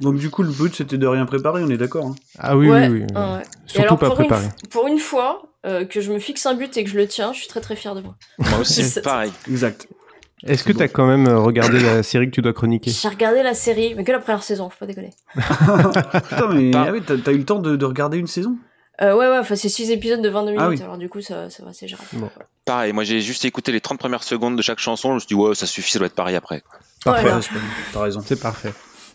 Donc du coup, le but c'était de rien préparer, on est d'accord hein Ah oui, Ouais, oui, oui. ouais. Surtout alors, pas pour une préparé. f- Pour une fois euh, que je me fixe un but et que je le tiens, je suis très très fier de moi. Moi aussi, C'est- pareil. Exact. Est-ce que t'as quand même euh, regardé la série que tu dois chroniquer? J'ai regardé la série, mais que la première saison, faut pas déconner. Putain, mais ah oui, t'as t'as eu le temps de, de regarder une saison? Euh, ouais, ouais, enfin c'est 6 épisodes de 22 minutes, Ah oui. alors du coup ça, ça va, c'est gérable. Bon. Pareil, moi j'ai juste écouté les 30 premières secondes de chaque chanson, je me suis dit, ouais, ça suffit, ça doit être pareil après. Parfait. Voilà. C'est pas- T'as raison, C'est parfait.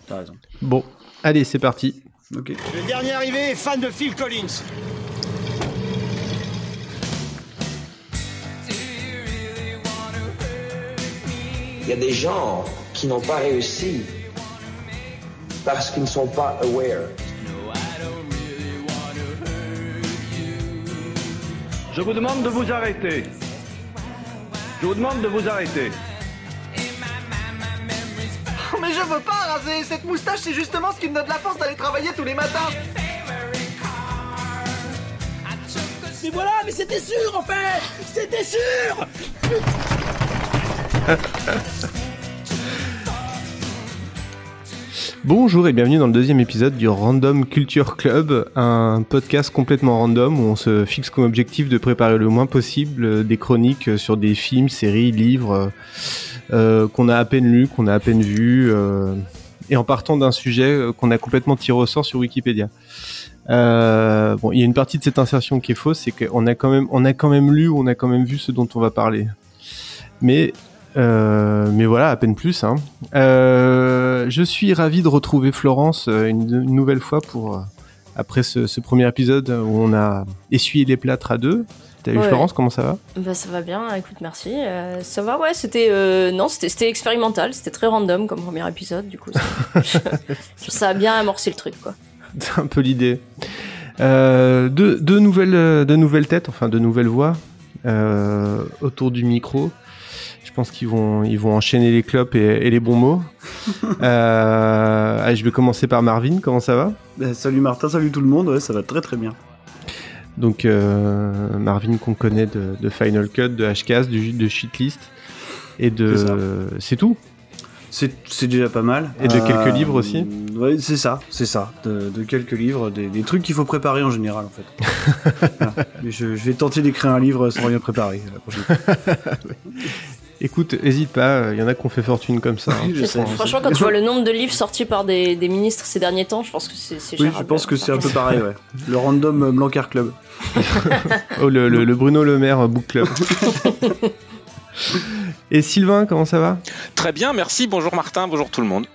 t'as raison. Bon, allez, c'est parti. Le dernier arrivé est fan de Phil Collins. Il y a des gens qui n'ont pas réussi parce qu'ils ne sont pas aware. Je vous demande de vous arrêter. Je vous demande de vous arrêter. Oh, Mais je veux pas raser Cette moustache, c'est justement ce qui me donne la force d'aller travailler tous les matins Mais voilà, mais c'était sûr en fait C'était sûr Bonjour et bienvenue dans le deuxième épisode du Random Culture Club, un podcast complètement random où on se fixe comme objectif de préparer le moins possible des chroniques sur des films, séries, livres euh, qu'on a à peine lus, qu'on a à peine vus, euh, et en partant d'un sujet qu'on a complètement tiré au sort sur Wikipédia. Euh, bon, il y a une partie de cette insertion qui est fausse, c'est qu'on a quand même, on a quand même lu, on a quand même vu ce dont on va parler. Mais euh, mais voilà, à peine plus. Hein. Euh, je suis ravi de retrouver Florence euh, une, une nouvelle fois pour après ce, ce premier épisode où on a essuyé les plâtres à deux. T'as vu Ouais. Florence Comment ça va? Bah ça va bien, écoute, merci. Euh, ça va, ouais, c'était non, c'était expérimental, c'était très random comme premier épisode, du coup. Ça, ça a bien amorcé le truc, quoi. C'est un peu l'idée. Deux, deux nouvelles, deux nouvelles têtes, enfin deux nouvelles voix autour du micro. Je pense qu'ils vont, ils vont enchaîner les clopes et, et les bons mots. Euh, allez, je vais commencer par Marvin. Comment ça va? Bah, salut Martin, salut tout le monde, ouais, ça va très très bien. Donc euh, Marvin qu'on connaît de, de Final Cut, de Hcast, du, de Shitlist et de C'est tout? C'est c'est déjà pas mal. Et de quelques livres aussi? Ouais, c'est ça, c'est ça. De, de quelques livres, des, des trucs qu'il faut préparer en général en fait. Voilà. Mais je, je vais tenter d'écrire un livre sans rien préparer la prochaine fois. Écoute, hésite pas, il y en a qui ont fait fortune comme ça. hein. Je sais, je Franchement, quand tu vois le nombre de livres sortis par des, des ministres ces derniers temps, je pense que c'est Oui, je pense que c'est un peu pareil, ouais. Le random euh, Blancard Club. Oh, le, le- le Bruno Le Maire Book Club. et Sylvain, comment ça va? Très bien, merci, bonjour Martin, bonjour tout le monde.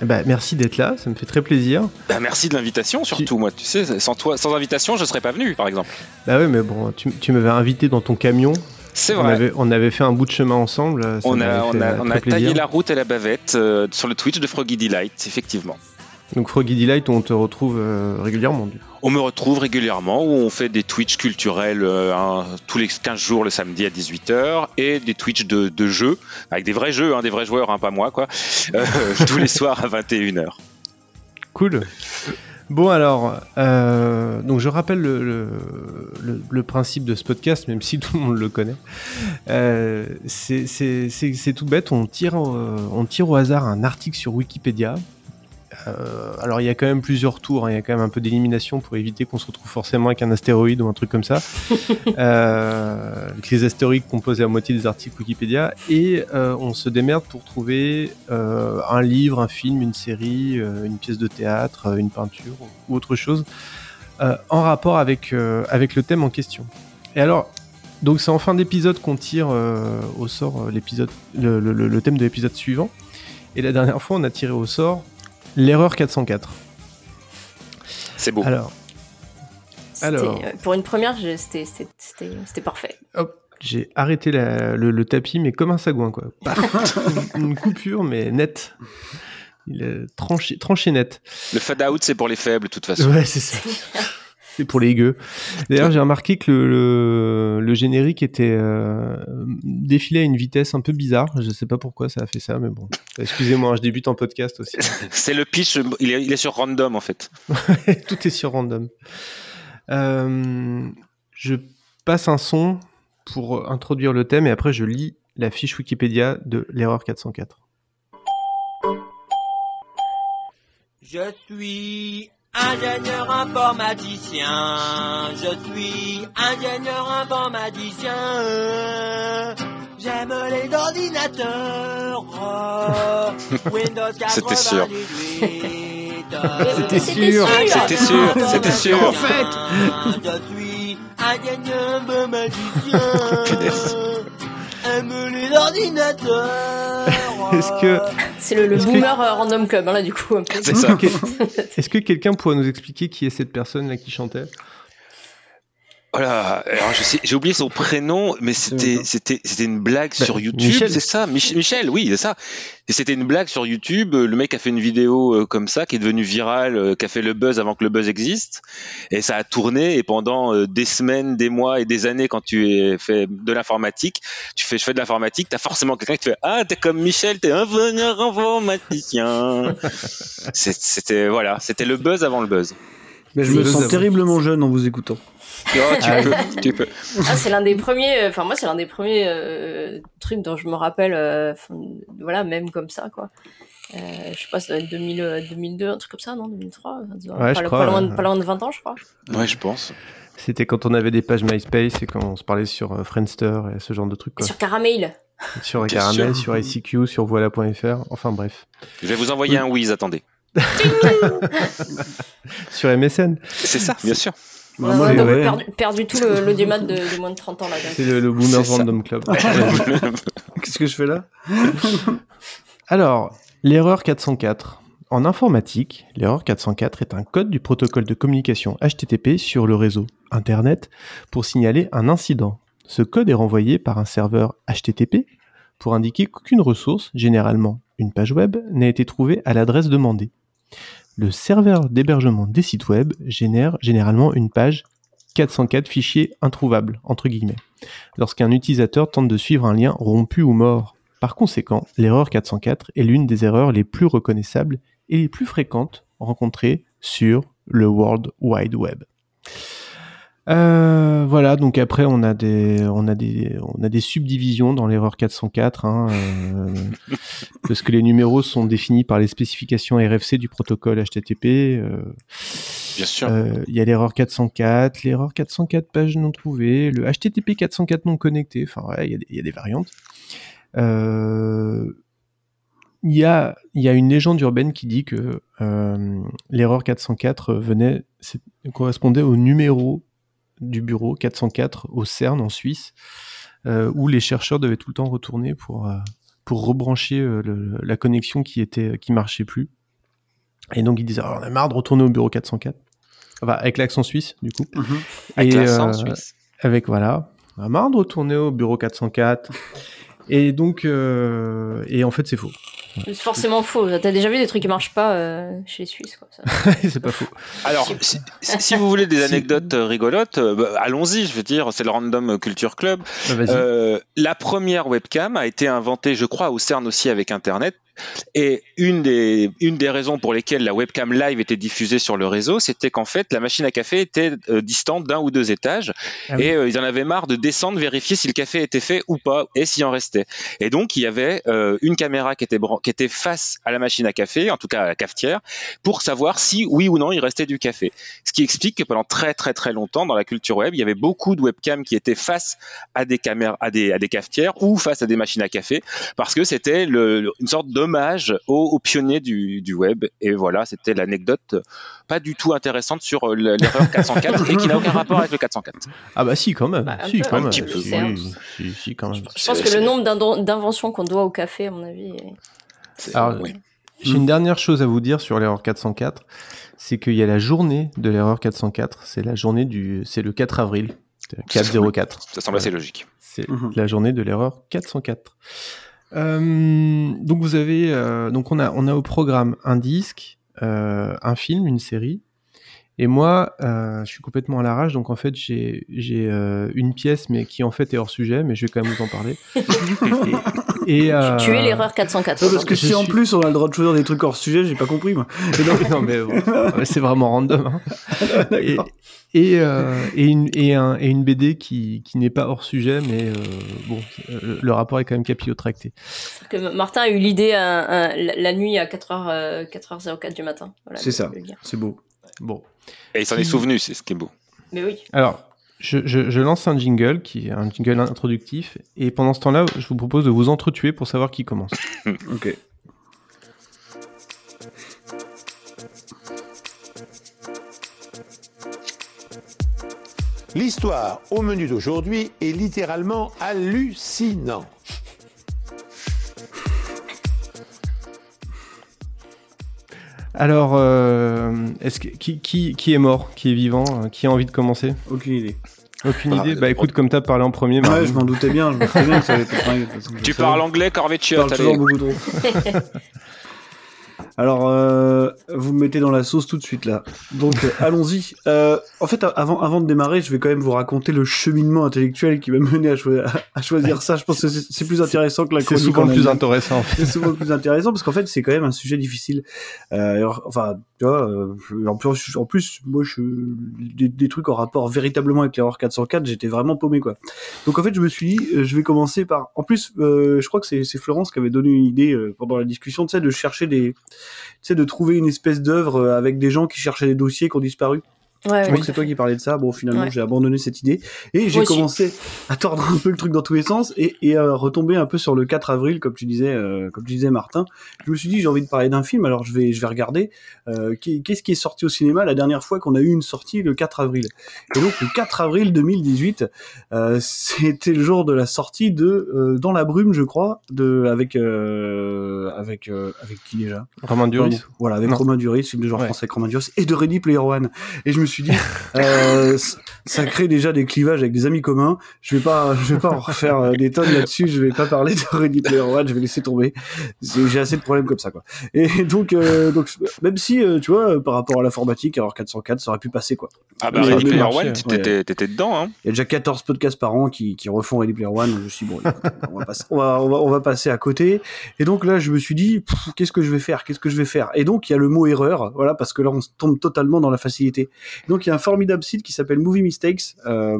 Eh ben, Merci d'être là, ça me fait très plaisir. Bah, merci de l'invitation surtout, moi, tu sais, sans toi, sans invitation, je serais pas venu, par exemple. Bah ouais, mais bon, tu, tu m'avais invité dans ton camion. C'est On vrai. avait, on avait fait un bout de chemin ensemble. ça On a, on a, on très a taillé la route et la bavette euh, sur le Twitch de Froggy Delight, effectivement. Donc Froggy Delight, on te retrouve euh, régulièrement. On me retrouve régulièrement où on fait des Twitch culturels euh, tous les 15 jours le samedi à 18h et des Twitch de, de jeux, avec des vrais jeux, hein, des vrais joueurs, hein, pas moi, quoi, tous les soirs à 21h. Cool. Bon alors, euh, donc je rappelle le, le, principe de ce podcast, même si tout le monde le connaît. Euh, c'est tout bête, on tire, euh, on tire au hasard un article sur Wikipédia. Euh, alors il y a quand même plusieurs tours, hein, il y a quand même un peu d'élimination pour éviter qu'on se retrouve forcément avec un astéroïde ou un truc comme ça. euh, avec les astéroïdes composés à moitié des articles Wikipédia. Et euh, on se démerde pour trouver un livre, un film, une série, une pièce de théâtre, une peinture ou autre chose en rapport avec, avec le thème en question. Et alors, donc c'est en fin d'épisode qu'on tire au sort l'épisode, le- le thème de l'épisode suivant. Et la dernière fois, on a tiré au sort l'erreur 404. C'est beau. Alors, euh, Pour une première, c'était c'était- c'était- c'était parfait. hop, j'ai arrêté la- le, le tapis, mais comme un sagouin, quoi. Une coupure, mais nette. Il est tranché, tranché net. Le fade out, c'est pour les faibles, de toute façon. Ouais, c'est ça. C'est pour les gueux. D'ailleurs, j'ai remarqué que le, le, le générique était euh, défilé à une vitesse un peu bizarre. Je sais pas pourquoi ça a fait ça, mais bon. Excusez-moi, je débute en podcast aussi. C'est le pitch, il est, il est sur random en fait. Tout est sur random. Euh, je passe un son pour introduire le thème et après je lis la fiche Wikipédia de l'erreur 404. Je suis ingénieur informaticien. Je suis ingénieur informaticien. J'aime les ordinateurs. Oh, Windows 98. C'était sûr. C'était sûr. C'était sûr, c'était sûr. En fait. Je suis ingénieur informaticien. Punaise. Aime les ordinateurs. Est-ce que C'est le, le Est-ce que- boomer euh, random club, hein, là, du coup. un peu. C'est ça. est-ce que quelqu'un pourrait nous expliquer qui est cette personne là qui chantait? Voilà, alors je sais, j'ai oublié son prénom, mais c'était c'était c'était une blague Bah, sur YouTube, Michel. c'est ça, Mich- Michel, oui, c'est ça. Et c'était une blague sur YouTube. Le mec a fait une vidéo euh, comme ça, qui est devenue virale, euh, qui a fait le buzz avant que le buzz existe, et ça a tourné. Et pendant euh, des semaines, des mois et des années, quand tu es fait de l'informatique, tu fais je fais de l'informatique, t'as forcément quelqu'un qui te fait ah t'es comme Michel, t'es ingénieur informaticien. C'est- C'était voilà, c'était le buzz avant le buzz. Mais je C'est me sens terriblement jeune en vous écoutant. Oh, tu Ah, peux, tu peux. Ah, c'est l'un des premiers. euh, Enfin, moi, c'est l'un des premiers euh, trucs dont je me rappelle. euh, voilà, même comme ça, quoi. Euh, je sais pas, ça doit être 2000, euh, 2002, un truc comme ça, non 2003 ça doit- Ouais, pas, je pas crois, loin, ouais. de- pas loin de 20 ans, je crois. Ouais, je pense. C'était quand on avait des pages MySpace et quand on se parlait sur euh, Friendster et ce genre de trucs quoi. Sur Caramel. Sur Bien Caramel, sûr. sur ICQ, sur voilà.fr, enfin bref. Je vais vous envoyer un whiz, attendez. Sur MSN, C'est ça, bien sûr. Bah, Ouais, donc, perdu, perdu tout le- l'audimat de, de moins de 30 ans, là. c'est le, le Boomers C'est. Random Club. Qu'est-ce que je fais là? Alors, l'erreur 404. En informatique, l'erreur 404 est un code du protocole de communication HTTP sur le réseau Internet pour signaler un incident. Ce code est renvoyé par un serveur HTTP pour indiquer qu'aucune ressource, généralement une page web, n'a été trouvée à l'adresse demandée. Le serveur d'hébergement des sites web génère généralement une page 404 fichiers introuvables, entre guillemets, lorsqu'un utilisateur tente de suivre un lien rompu ou mort. Par conséquent, l'erreur 404 est l'une des erreurs les plus reconnaissables et les plus fréquentes rencontrées sur le World Wide Web. Euh, voilà, donc après on a des, on a des, on a des subdivisions dans l'erreur 404, hein, euh, parce que les numéros sont définis par les spécifications RFC du protocole HTTP. euh, Bien sûr. Il y a l'erreur 404, l'erreur 404 page non trouvée, le HTTP 404 non connecté. Enfin, ouais, il y a des- il y, a des variantes. Euh, Il y, a, il y a une légende urbaine qui dit que l'erreur 404 venait, correspondait au numéro du bureau 404 au CERN en Suisse, euh, où les chercheurs devaient tout le temps retourner pour, euh, pour rebrancher euh, le- la connexion qui était qui marchait plus. Et donc ils disaient Ah, on a marre de retourner au bureau 404. Enfin, avec l'accent suisse, du coup. Avec Et, l'accent suisse. Avec, voilà, on a marre de retourner au bureau 404. Et donc, euh, et en fait, c'est faux. C'est forcément faux. T'as déjà vu des trucs qui marchent pas euh, chez les Suisses, c'est pas faux. Alors, si, vous voulez des anecdotes euh, rigolotes, bah, allons-y, je veux dire, c'est le Random Culture Club. Bah. Euh, la première webcam a été inventée, je crois, au CERN aussi avec Internet. Et une des, une des raisons pour lesquelles la webcam live était diffusée sur le réseau, c'était qu'en fait, la machine à café était euh, distante d'un ou deux étages. Ah oui. et euh, ils en avaient marre de descendre, vérifier si le café était fait ou pas, et s'il en restait. Et donc, il y avait euh, une caméra qui était, qui était face à la machine à café, en tout cas à la cafetière, pour savoir si, oui ou non, il restait du café. Ce qui explique que pendant très très très longtemps, dans la culture web, il y avait beaucoup de webcams qui étaient face à des caméras, à des, à des cafetières ou face à des machines à café, parce que c'était une sorte d'hommage aux, aux pionniers du, du web. Et voilà, c'était l'anecdote pas du tout intéressante sur euh, l'erreur 404 et qui n'a aucun rapport avec le 404. Ah bah si, quand même. Bah, si, quand un même. petit peu. Si, Certes. si, si, quand même. Je pense que le nombre d'inven- d'inventions qu'on doit au café, à mon avis. est- C'est- Alors, oui. J'ai une dernière chose à vous dire sur l'erreur 404, c'est qu'il y a la journée de l'erreur 404, c'est la journée du, c'est le 4 avril, c'est 404. Ça semble assez logique. C'est Mhm. la journée de l'erreur 404. Euh, donc vous avez, euh, donc on a, on a au programme un disque, euh, un film, une série, Et moi, euh, je suis complètement à l'arrache, donc en fait, j'ai j'ai euh, une pièce, mais qui en fait est hors sujet, mais je vais quand même vous en parler. et, et, euh, Tu es l'erreur 404. Non, parce que Je si en plus on a le droit de choisir des trucs hors sujet, j'ai pas compris moi. Donc- non mais bon, c'est vraiment random. hein. et euh, et, une, et, un- et une BD qui, qui n'est pas hors sujet, mais euh, bon, le, le rapport est quand même capillotracté. Que Martin a eu l'idée la, la nuit à 4h, euh, 4h04 du matin. Voilà, C'est ça. C'est beau. Bon, Et il s'en est souvenu, c'est ce qui est beau. Mais oui. alors je, je, je lance un jingle qui est un jingle introductif, et pendant ce temps-là, je vous propose de vous entretuer pour savoir qui commence. Ok. L'histoire au menu d'aujourd'hui est littéralement hallucinante. Alors, euh, est-ce que, qui, qui, qui est mort, qui est vivant, euh, qui a envie de commencer? Aucune idée. Aucune Ah, idée? Bah écoute, comme t'as parlé en premier, Ouais, Marvin. je m'en doutais bien. Je me doutais bien que ça allait être Tu parles anglais, Je Corvette parle toujours beaucoup trop. Alors, euh, vous me mettez dans la sauce tout de suite là. Donc, euh, allons-y. Euh, en fait, avant, avant de démarrer, je vais quand même vous raconter le cheminement intellectuel qui m'a mené à, choi- à choisir ça. Je pense que c'est c'est plus intéressant que la c'est chronique. souvent en le plus intéressant. en fait. c'est souvent le plus intéressant parce qu'en fait c'est quand même un sujet difficile euh, alors, enfin tu vois euh, en plus en plus moi je des, des trucs en rapport véritablement avec l'erreur 404 j'étais vraiment paumé quoi. Donc en fait je me suis dit euh, je vais commencer par en plus euh, je crois que c'est Florence qui avait donné une idée euh, pendant la discussion tu sais de chercher des tu sais de trouver une espèce d'œuvre avec des gens qui cherchaient des dossiers qui ont disparu Ouais, je crois ouais. que c'est toi qui parlais de ça. Bon, finalement, Ouais. j'ai abandonné cette idée et j'ai commencé à tordre un peu le truc dans tous les sens et, et à retomber un peu sur le 4 avril, comme tu disais, euh, comme tu disais, Martin. Je me suis dit, j'ai envie de parler d'un film, alors je vais, je vais regarder euh, qu'est-ce qui est sorti au cinéma la dernière fois qu'on a eu une sortie le 4 avril? Et donc, le 4 avril 2018, euh, c'était le jour de la sortie de euh, Dans la brume, je crois, de avec euh, avec euh, avec qui déjà? Romain Duris? Voilà, avec Non. Romain Duris, film de genre Ouais. français avec Romain Duris, et de Ready Player One. Et je me suis dit, euh, ça crée déjà des clivages avec des amis communs. Je vais pas, je vais pas en refaire euh, des tonnes là-dessus. Je vais pas parler de Ready Player One. Je vais laisser tomber. J'ai assez de problèmes comme ça, quoi. Et donc, euh, donc même si, tu vois, par rapport à l'informatique, alors 404, ça aurait pu passer, quoi. Ah bah, Ready Player One, ouais. t'étais t'étais dedans, hein. Il y a déjà 14 podcasts par an qui, qui refont Ready Player One. Je me suis dit, bon, on va, passer, on, va, on, va, on va passer à côté. Et donc là, je me suis dit, qu'est-ce que je vais faire? Qu'est-ce que je vais faire? Et donc, il y a le mot erreur, voilà, parce que là, on tombe totalement dans la facilité. Donc, il y a un formidable site qui s'appelle Movie Mistakes, euh,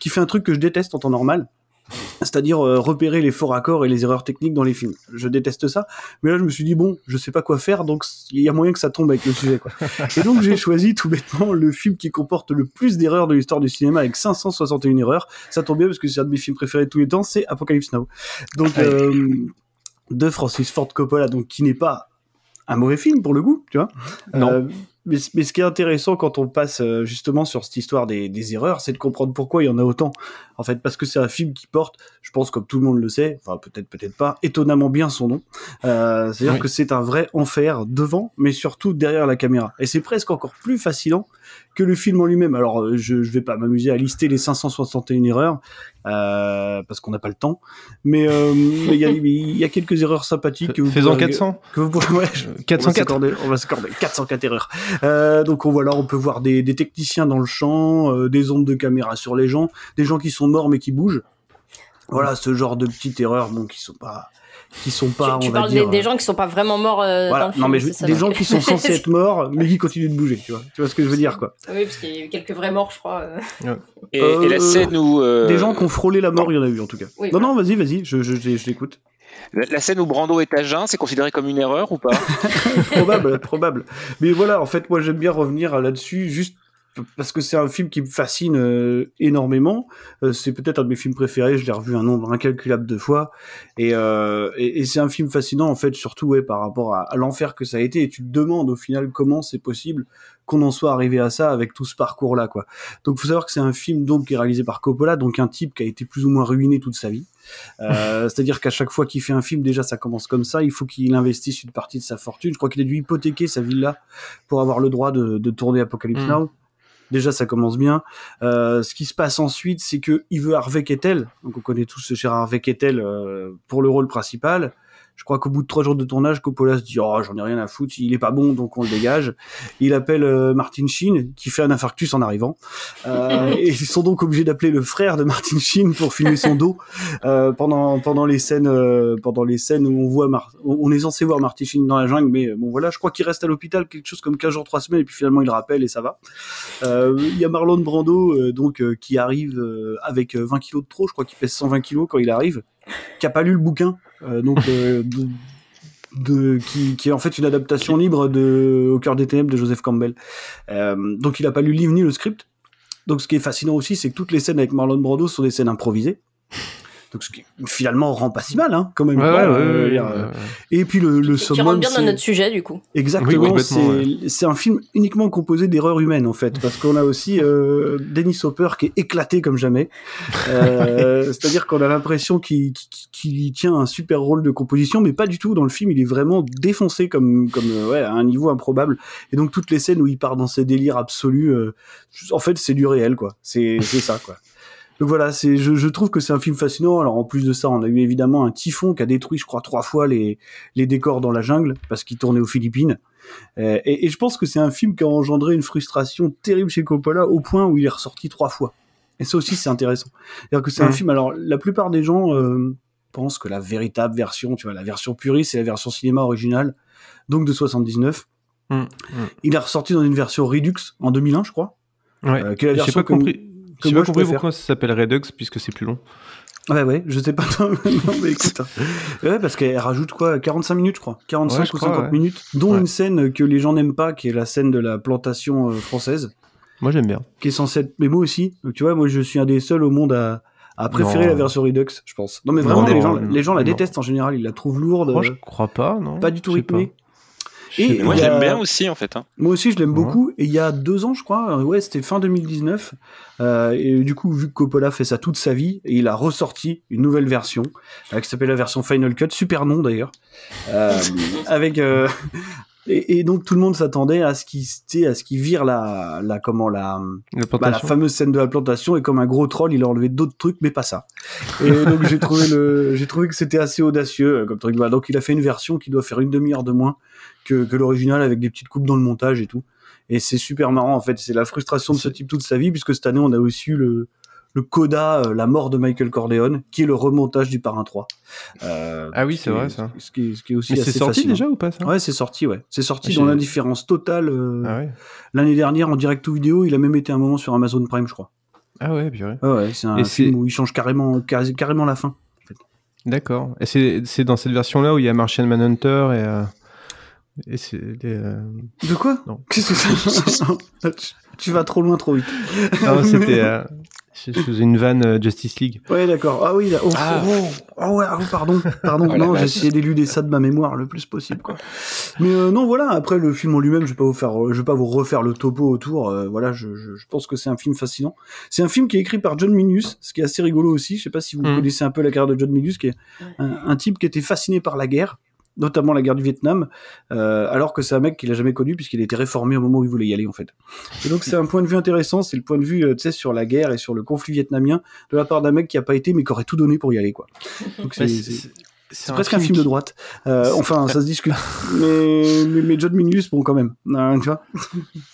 qui fait un truc que je déteste en temps normal. C'est-à-dire euh, repérer les faux raccords et les erreurs techniques dans les films. Je déteste ça. Mais là, je me suis dit, bon, je sais pas quoi faire, donc il y a moyen que ça tombe avec le sujet. Quoi. Et donc, j'ai choisi tout bêtement le film qui comporte le plus d'erreurs de l'histoire du cinéma avec 561 erreurs. Ça tombe bien parce que c'est un de mes films préférés de tous les temps, c'est Apocalypse Now. Donc, euh, de Francis Ford Coppola, donc qui n'est pas un mauvais film pour le goût, tu vois. Non. Euh, mais, mais ce qui est intéressant quand on passe euh, justement sur cette histoire des, des erreurs, c'est de comprendre pourquoi il y en a autant. En fait, parce que c'est un film qui porte, je pense comme tout le monde le sait, enfin peut-être peut-être pas, étonnamment bien son nom. Euh, C'est-à-dire Oui. que c'est un vrai enfer devant, mais surtout derrière la caméra. Et c'est presque encore plus fascinant que le film en lui-même. Alors euh, je, je vais pas m'amuser à lister les 561 erreurs euh, parce qu'on n'a pas le temps, mais euh, il y, a- il y a quelques erreurs sympathiques. que vous Faisons pourrez- 400. que vous ouais, je- on va 404. s'accorder- On va s'accorder 404 erreurs. Euh, donc on voit là, on peut voir des, des techniciens dans le champ, euh, des ondes de caméra sur les gens, des gens qui sont morts mais qui bougent. Voilà, ce genre de petites erreurs, bon, qui sont pas, qui sont pas, tu on va parles dire. des, des gens qui sont pas vraiment morts euh, dans voilà, le film. non mais je- c'est ça, des donc. gens qui sont censés être morts mais qui continuent de bouger, tu vois. Tu vois ce que je veux dire, quoi. Oui, parce qu'il y a eu quelques vrais morts, je crois. euh. Et, Euh, et la scène où. euh, Des gens qui ont frôlé la mort, il y en a eu en tout cas. Oui, non, voilà. non, vas-y, vas-y, je, je, je, je l'écoute. la, la scène où Brando est à jeun, c'est considéré comme une erreur ou pas? Probable, probable. Mais voilà, en fait, moi j'aime bien revenir là-dessus juste parce que c'est un film qui me fascine euh, énormément. Euh, c'est peut-être un de mes films préférés. Je l'ai revu un nombre incalculable de fois, et, euh, et, et c'est un film fascinant en fait, surtout ouais, par rapport à, à l'enfer que ça a été. Et tu te demandes au final comment c'est possible qu'on en soit arrivé à ça avec tout ce parcours-là, quoi. Donc, faut savoir que c'est un film donc qui est réalisé par Coppola, donc un type qui a été plus ou moins ruiné toute sa vie. Euh, C'est-à-dire qu'à chaque fois qu'il fait un film, déjà ça commence comme ça. Il faut qu'il investisse une partie de sa fortune. Je crois qu'il a dû hypothéquer sa villa pour avoir le droit de, de tourner Apocalypse Mm. Now. Déjà, ça commence bien. Euh, ce qui se passe ensuite, c'est que il veut Harvey Keitel. Donc, on connaît tous ce cher Harvey Keitel euh, pour le rôle principal. Je crois qu'au bout de trois jours de tournage, Coppola se dit oh j'en ai rien à foutre, il est pas bon donc on le dégage. Il appelle euh, Martin Sheen qui fait un infarctus en arrivant. Euh, et ils sont donc obligés d'appeler le frère de Martin Sheen pour filmer son dos euh, pendant pendant les scènes euh, pendant les scènes où on voit Mar- on est censé voir Martin Sheen dans la jungle mais euh, bon voilà je crois qu'il reste à l'hôpital quelque chose comme 15 jours 3 semaines et puis finalement il rappelle et ça va. Euh, Il y a Marlon Brando euh, donc euh, qui arrive euh, avec euh, 20 kilos de trop, je crois qu'il pèse 120 kilos quand il arrive, qui a pas lu le bouquin, euh, donc euh, qui est en fait une adaptation libre de Au cœur des ténèbres de Joseph Campbell. Euh, donc il a pas lu le livre ni le script. Donc ce qui est fascinant aussi, c'est que toutes les scènes avec Marlon Brando sont des scènes improvisées. Donc ce qui finalement rend pas si mal, hein, quand même. Ouais, ouais, ouais, euh, ouais, dire, ouais, ouais. Et puis le, le Qui summum, rentre bien dans notre sujet, du coup. Exactement, Oui, c'est c'est un film uniquement composé d'erreurs humaines en fait, parce qu'on a aussi euh, Dennis Hopper qui est éclaté comme jamais. Euh, C'est-à-dire qu'on a l'impression qu'il qu'il- qu'il tient un super rôle de composition, mais pas du tout. Dans le film, il est vraiment défoncé comme comme euh, ouais à un niveau improbable. Et donc toutes les scènes où il part dans ses délires absolus, euh, en fait c'est du réel quoi. C'est c'est ça quoi. Donc voilà, c'est, je, je trouve que c'est un film fascinant. Alors en plus de ça, on a eu évidemment un typhon qui a détruit, je crois, trois fois les, les décors dans la jungle parce qu'il tournait aux Philippines. Euh, et, et je pense que c'est un film qui a engendré une frustration terrible chez Coppola au point où il est ressorti trois fois. Et ça aussi, c'est intéressant. C'est-à-dire que c'est un film. Alors la plupart des gens euh, pensent que la véritable version, tu vois, la version puriste, c'est la version cinéma originale, donc de 79. Mm, mm. Il est ressorti dans une version Redux en 2001, je crois. Ouais. Euh, qui est la J'ai version pas compris. Que J'ai pas je compris pourquoi ça s'appelle Redux puisque c'est plus long. Ouais, ouais, je sais pas. non, mais écoute. hein. Ouais, parce qu'elle rajoute quoi 45 minutes, je crois. 45 Ouais, je ou crois, 50 ouais. minutes. Dont Ouais. une scène que les gens n'aiment pas, qui est la scène de la plantation euh, française, Moi j'aime bien. qui est censée être. Mais moi aussi. Donc, tu vois, moi, je suis un des seuls au monde à, à préférer Non. la version Redux, je pense. Non, mais vraiment, Non, les, gens, non, les gens la détestent en général. Ils la trouvent lourde. Moi euh, je crois pas, non. pas du tout rythmée. Et Moi, a- l'aime bien aussi, en fait. hein. Moi aussi, je l'aime Ouais. beaucoup. Et il y a deux ans, je crois, ouais, c'était fin 2019. Euh, et du coup, vu que Coppola fait ça toute sa vie, et il a ressorti une nouvelle version, euh, qui s'appelle la version Final Cut, super nom d'ailleurs, euh, avec. euh, et, et donc tout le monde s'attendait à ce sais, à ce qu'il vire la, la comment la, La bah, la fameuse scène de la plantation et comme un gros troll, il a enlevé d'autres trucs, mais pas ça. Et donc j'ai trouvé le, j'ai trouvé que c'était assez audacieux comme truc. Voilà, donc il a fait une version qui doit faire une demi-heure de moins que, que l'original avec des petites coupes dans le montage et tout. Et c'est super marrant en fait. C'est la frustration de ce type toute sa vie puisque cette année on a aussi eu le le coda, euh, la mort de Michael Corleone, qui est le remontage du Parrain 3. Euh, Ah oui, ce c'est vrai, ça. Ce qui est, ce qui est aussi Mais c'est sorti fascinant. déjà ou pas ça? Ouais, c'est sorti, ouais. C'est sorti Ah, dans l'indifférence totale euh, Ah ouais. l'année dernière en direct ou vidéo. Il a même été un moment sur Amazon Prime, je crois. Ah ouais, purée. Ouais, ouais, c'est un Et film où il change carrément, carrément la fin. D'accord. Et c'est c'est dans cette version-là où il y a Martian Manhunter et. Euh, Et c'est des, euh, De quoi Non. Qu'est-ce que c'est tu, tu vas trop loin, trop vite. Non, c'était. euh, Je faisais une vanne euh, Justice League. Ouais, d'accord. Ah oui, là- oh, Ah. oh, oh, ouais, ah, oh, pardon, pardon. Oh non, j'ai essayé d'éluder ça de ma mémoire le plus possible, quoi. Mais euh, non, voilà. Après le film en lui-même, je vais pas vous faire, je vais pas vous refaire le topo autour. euh, voilà, je, je, je pense que c'est un film fascinant. C'est un film qui est écrit par John Milius, ce qui est assez rigolo aussi. Je sais pas si vous Mhm. connaissez un peu la carrière de John Milius, qui est un, un type qui était fasciné par la guerre notamment la guerre du Vietnam, euh, alors que c'est un mec qu'il a jamais connu puisqu'il a été réformé au moment où il voulait y aller en fait. Et donc c'est un point de vue intéressant, c'est le point de vue euh, tu sais sur la guerre et sur le conflit vietnamien de la part d'un mec qui a pas été mais qui aurait tout donné pour y aller quoi. Donc c'est c'est presque un film de droite. Euh, enfin ça se discute. mais, mais mais John Milius bon quand même, Hein, tu vois.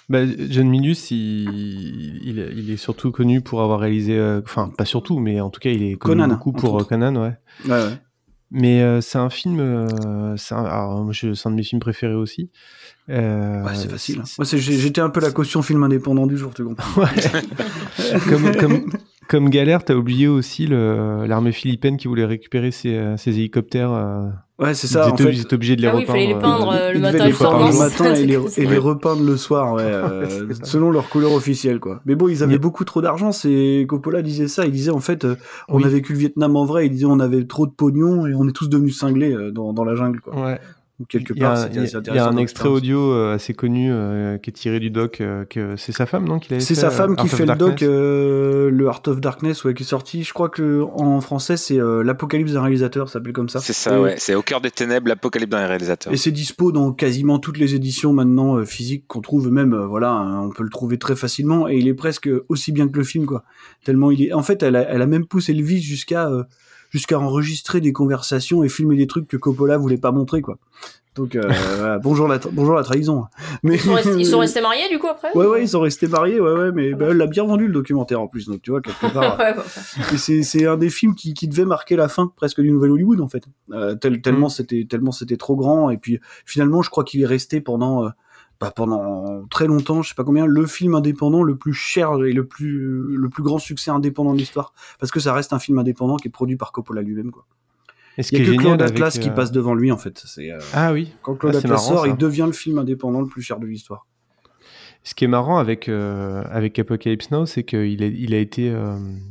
Bah, John Milius, il, il, il est surtout connu pour avoir réalisé, euh, enfin pas surtout, mais en tout cas il est connu Conan, beaucoup pour euh. Conan, ouais. Ouais, ouais. Mais euh, c'est un film, euh, c'est un, un de mes films préférés aussi. Euh, Ouais, c'est facile. hein. Moi, j'étais un peu la caution film indépendant du jour, tu comprends. comme, comme, comme galère, t'as oublié aussi l'armée philippine qui voulait récupérer ses, euh, ses hélicoptères. Euh, Ouais, c'est ils, ça. En étaient, fait, ils étaient obligés de les Ah oui, il repeindre. fallait les peindre, euh, euh, le matin les le soir, peindre non, le matin et les, et les repeindre le soir, ouais, euh, selon leur couleur officielle, quoi. Mais bon, ils avaient Mais- beaucoup trop d'argent. C'est Coppola disait ça. Il disait en fait, euh, on Oui. a vécu le Vietnam en vrai. Il disait on avait trop de pognon et on est tous devenus cinglés euh, dans, dans la jungle, quoi. Ouais. Quelque Il y a, part, un- c'était il y a- assez il y a intéressant un comme extrait audio euh, assez connu euh, qui est tiré du doc. euh, que c'est sa femme, non qui C'est sa euh, femme qui Art of fait le doc, euh, le Heart of Darkness, ouais, qui est sorti. Je crois que en français, c'est euh, l'apocalypse d'un réalisateur, ça s'appelle comme ça. C'est ça, Et- ouais. C'est au cœur des ténèbres, l'apocalypse d'un réalisateur. Et c'est dispo dans quasiment toutes les éditions maintenant euh, physiques qu'on trouve même euh, voilà hein, on peut le trouver très facilement et il est presque aussi bien que le film quoi tellement il est en fait elle a, elle a même poussé le vice jusqu'à euh, jusqu'à enregistrer des conversations et filmer des trucs que Coppola voulait pas montrer, quoi. Donc, euh, voilà, bonjour, la, bonjour la trahison. Mais, Ils sont, restés, ils sont restés mariés du coup après Ouais, ou- ouais, ils sont restés mariés, ouais, ouais, mais bah, elle l'a bien vendu le documentaire en plus, donc tu vois, quelque part. Ouais, bon. Et c'est c'est un des films qui, qui devait marquer la fin presque du nouvel Hollywood en fait. Euh, tel- tellement c'était tellement c'était trop grand et puis finalement je crois qu'il est resté pendant euh, bah, pendant très longtemps, je sais pas combien, le film indépendant le plus cher et le plus le plus grand succès indépendant de l'histoire parce que ça reste un film indépendant qui est produit par Coppola lui-même quoi. Il y a qui que Claude Atlas qui euh, passe devant lui en fait. Euh, Ah oui. quand Claude Ah, c'est Atlas marrant, sort, ça. il devient le film indépendant le plus cher de l'histoire. Ce qui est marrant avec euh, avec Apocalypse Now, c'est qu'il a, il a été,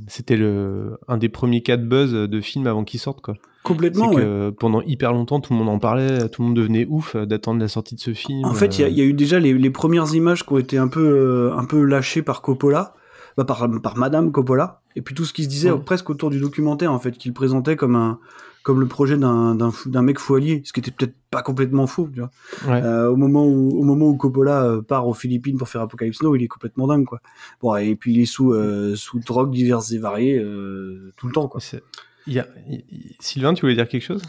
c'était le un des premiers cas de buzz de films avant qu'il sorte quoi. Complètement. Ouais. pendant hyper longtemps, tout le monde en parlait, tout le monde devenait ouf euh, d'attendre la sortie de ce film. En fait, il y, a- euh, il y a eu déjà les, les premières images qui ont été un peu, euh, un peu lâchées par Coppola, bah, par, par Madame Coppola, et puis tout ce qui se disait presque autour du documentaire, en fait, qu'il présentait comme un, comme le projet d'un, mec foualier, ce qui était peut-être pas complètement faux, tu vois. Ouais. Euh, au moment où, au moment où Coppola part aux Philippines pour faire Apocalypse Now, il est complètement dingue, quoi. Bon, et puis il est sous, euh, sous drogue diverses et variées euh, tout le temps, quoi. Y a- Sylvain, tu voulais dire quelque chose?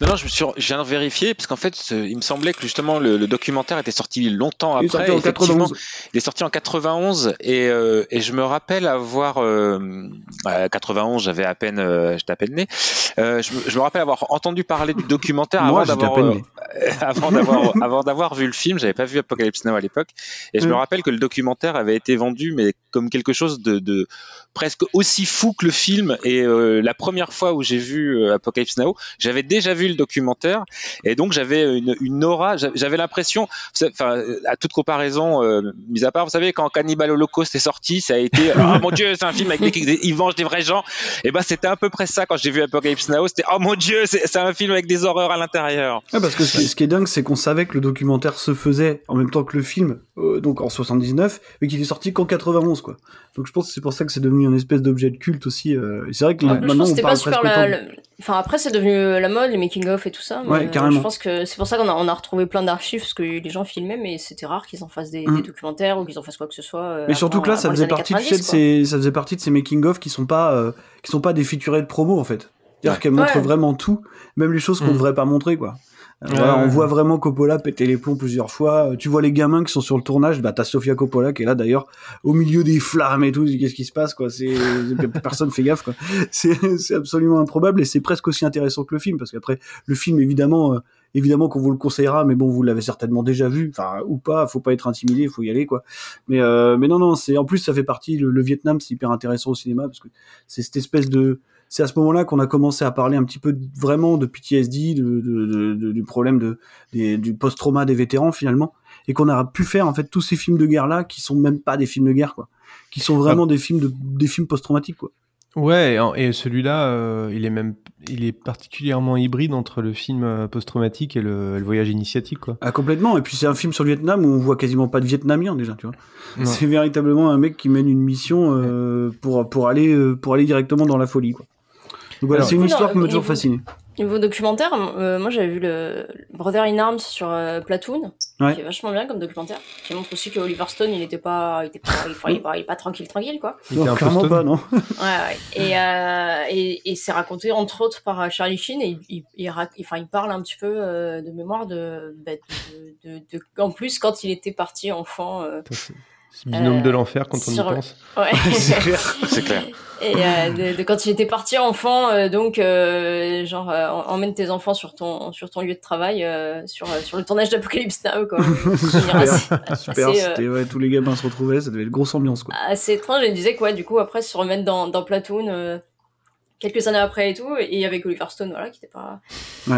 Non, non, je, me suis, je viens de vérifier parce qu'en fait, il me semblait que justement le, le documentaire était sorti longtemps Il est après. sorti en Effectivement, 91. Il est sorti en 91 et, euh, et je me rappelle avoir euh, à 91, j'avais à peine, euh, j'étais à peine né. Euh, je, me- je me rappelle avoir entendu parler du documentaire Moi, avant j'étais à d'avoir peine euh, né. avant d'avoir avant d'avoir vu le film. J'avais pas vu Apocalypse Now à l'époque et je me Mm. rappelle que le documentaire avait été vendu mais comme quelque chose de, de presque aussi fou que le film. Et euh, la première fois où j'ai vu euh, Apocalypse Now, j'avais déjà vu le documentaire et donc j'avais une, aura. j'a- J'avais l'impression, enfin à toute comparaison euh, mise à part, vous savez quand Cannibal Holocaust est sorti, ça a été oh mon dieu, c'est un film avec des, ils vengent des vrais gens. Et ben c'était à peu près ça quand j'ai vu Apocalypse Now. C'était oh mon dieu, c'est un film avec des horreurs à l'intérieur. Ouais, parce que ce qui, ce qui est dingue, c'est qu'on savait que le documentaire se faisait en même temps que le film, euh, donc en 79, mais qu'il est sorti qu'en 91, quoi. Donc je pense que c'est pour ça que c'est devenu une espèce d'objet de culte aussi. euh, c'est vrai que Ouais, je maintenant pense que on c'était parle pas la, Enfin, après, c'est devenu la mode, les making-of et tout ça. Mais Ouais, euh, carrément. Je pense que c'est pour ça qu'on a, on a retrouvé plein d'archives, parce que les gens filmaient, mais c'était rare qu'ils en fassssent des, Mm. des documentaires ou qu'ils en fassent quoi que ce soit. euh, Mais surtout que là, ça faisait partie, tu sais, de 90, quoi. ces, ça faisait partie de ces making of qui sont pas, euh, qui sont pas des featurettes promo en fait. C'est-à-dire Ouais. qu'elles montrent Ouais. vraiment tout, même les choses qu'on Mm. devrait pas montrer, quoi. Euh, Ouais, on voit vraiment Coppola péter les plombs plusieurs fois. Euh, Tu vois les gamins qui sont sur le tournage, bah t'as Sofia Coppola qui est là d'ailleurs, au milieu des flammes et tout. Qu'est-ce qui se passe, quoi? C'est personne fait gaffe, quoi. C'est c'est absolument improbable et c'est presque aussi intéressant que le film parce qu'après le film évidemment. euh, Évidemment qu'on vous le conseillera, mais bon, vous l'avez certainement déjà vu, enfin ou pas. Faut pas être intimidé, faut y aller, quoi. Mais euh, mais non, non, c'est en plus ça fait partie. Le, le Vietnam, c'est hyper intéressant au cinéma parce que c'est cette espèce de c'est à ce moment-là qu'on a commencé à parler un petit peu vraiment de PTSD, de, de, de- de- du problème de, des- du post-trauma des vétérans finalement, et qu'on a pu faire en fait tous ces films de guerre là qui sont même pas des films de guerre quoi, qui sont vraiment des films de des films post-traumatiques quoi. Ouais, et, celui-là, euh, il est même, il est particulièrement hybride entre le film euh, post-traumatique et le, le voyage initiatique, quoi. Ah complètement. Et puis c'est un film sur le Vietnam où on voit quasiment pas de Vietnamiens déjà, tu vois. C'est véritablement un mec qui mène une mission euh, pour pour aller pour aller directement dans la folie quoi. Donc voilà, Alors, c'est une histoire qui m'a toujours niveau- fasciné. Niveau documentaire, euh, moi j'avais vu le Brother in Arms sur euh, Platoon, Ouais. qui est vachement bien comme documentaire, qui montre aussi que Oliver Stone il était pas, il était pas, il, enfin, il est pas, il est pas tranquille tranquille quoi. Il était un clairement pas non. Ouais, ouais. Et, euh, et, et c'est raconté entre autres par Charlie Sheen et il, il, il, rac- enfin, il parle un petit peu euh, de mémoire de, bah, de, de, de- en plus quand il était parti enfant. Euh, c'est binôme Euh, de l'enfer quand on y pense. ouais. c'est clair. C'est clair. Et euh, de, de quand il était parti enfant, euh, donc euh, genre euh, emmène tes enfants sur ton sur ton lieu de travail, euh, sur euh, sur le tournage d'Apocalypse Now quoi. Super, super. euh, C'était ouais, tous les gamins se retrouvaient, ça devait être grosse ambiance quoi. assez étrange. Et il disait quoi, du coup après se remettre dans dans Platoon euh, quelques années après et tout, et avec Oliver Stone voilà qui était pas.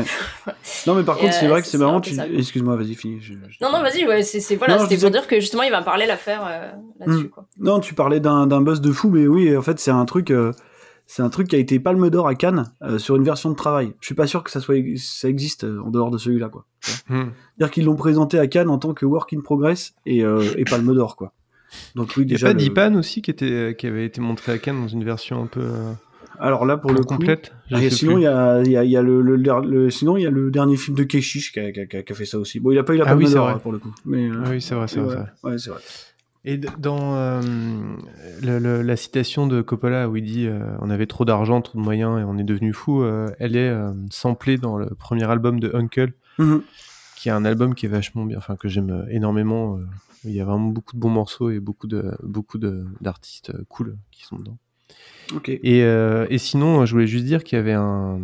Non mais par contre c'est euh, vrai que c'est- marrant. Tu... Excuse-moi, vas-y finis. je- je- Non non vas-y ouais c'est c'est voilà c'était disais pour dire que justement il va parler l'affaire euh, là-dessus Hmm. quoi. Non, tu parlais d'un buzz de fou, mais oui, en fait, c'est un truc, euh, c'est un truc qui a été Palme d'Or à Cannes euh, sur une version de travail. Je suis pas sûr que ça soit, ça existe euh, en dehors de celui-là, quoi. Hmm. C'est-à-dire qu'ils l'ont présenté à Cannes en tant que work in progress et, euh, et Palme d'Or, quoi. Donc oui, Il y a déjà. pas le- Dipan aussi qui était, qui avait été montré à Cannes dans une version un peu euh, Alors là, pour le coup. complète. Ah, sinon, il y a, il y a, il y a le, le, le- sinon il y a le dernier film de Keshish qui a, qui a- qui a fait ça aussi. Bon, il a pas eu la Ah oui, c'est d'Or vrai. hein, pour le coup, mais. euh, Ah oui, c'est vrai, c'est vrai. c'est vrai. ouais, c'est vrai. Et dans euh, le- le- la citation de Coppola où il dit euh, on avait trop d'argent, trop de moyens et on est devenu fou, euh, elle est euh, samplée dans le premier album de Uncle, Mhm. qui est un album qui est vachement bien, enfin que j'aime énormément. euh, il y a vraiment beaucoup de bons morceaux et beaucoup de beaucoup de- d'artistes cool qui sont dedans. Et, euh, et sinon, je voulais juste dire qu'il y avait un,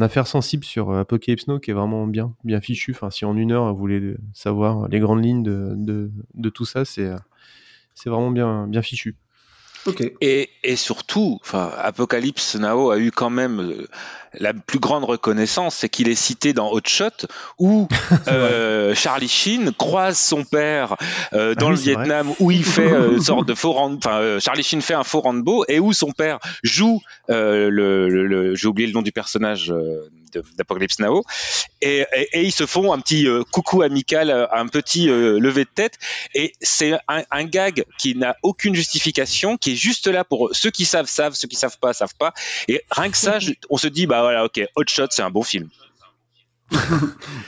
affaire sensible sur euh, Apocalypse Now qui est vraiment bien, bien fichu. Enfin, si en une heure vous voulez savoir les grandes lignes de, tout ça, c'est euh, c'est vraiment bien, bien fichu. Et, et surtout, enfin, Apocalypse Now a eu quand même euh, la plus grande reconnaissance, c'est qu'il est cité dans Hot Shot, où euh, Charlie Sheen croise son père euh, dans Ah oui, le vrai. Vietnam, où il fait euh, une sorte de faux enfin, euh, Charlie Sheen fait un faux Rambo, et où son père joue euh, le, le- le- j'ai oublié le nom du personnage euh, d'Apocalypse Now, et, et, et ils se font un petit euh, coucou amical, euh, un petit euh, lever de tête, et c'est un, un gag qui n'a aucune justification, qui est juste là pour ceux qui savent savent, ceux qui savent pas savent pas. Et rien que ça, je- on se dit bah voilà, ok, Hot Shot, c'est un bon film.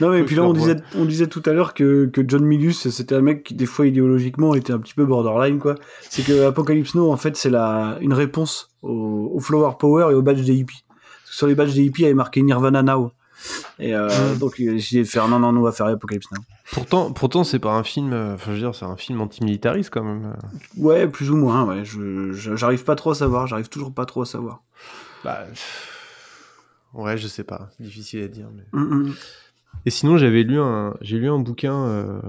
Non, mais puis là, on disait, on disait tout à l'heure que, que John Milius, c'était un mec qui, des fois, idéologiquement, était un petit peu borderline, quoi. C'est que Apocalypse Now, en fait, c'est la, une réponse au, au Flower Power et au badge des hippies. Sur les badges des hippies, il y avait marqué Nirvana Now. Et euh, Mm. donc, il a décidé de faire non, non, nous, on va faire Apocalypse Now. Pourtant, pourtant c'est pas un film, euh, enfin, je veux dire, c'est un film antimilitariste quand même. Ouais, plus ou moins, ouais. J'arrive pas trop à savoir, j'arrive toujours pas trop à savoir. Bah, ouais, je sais pas, difficile à dire. Mais... Mm, mm. Et sinon, j'avais lu un, j'ai lu un bouquin euh,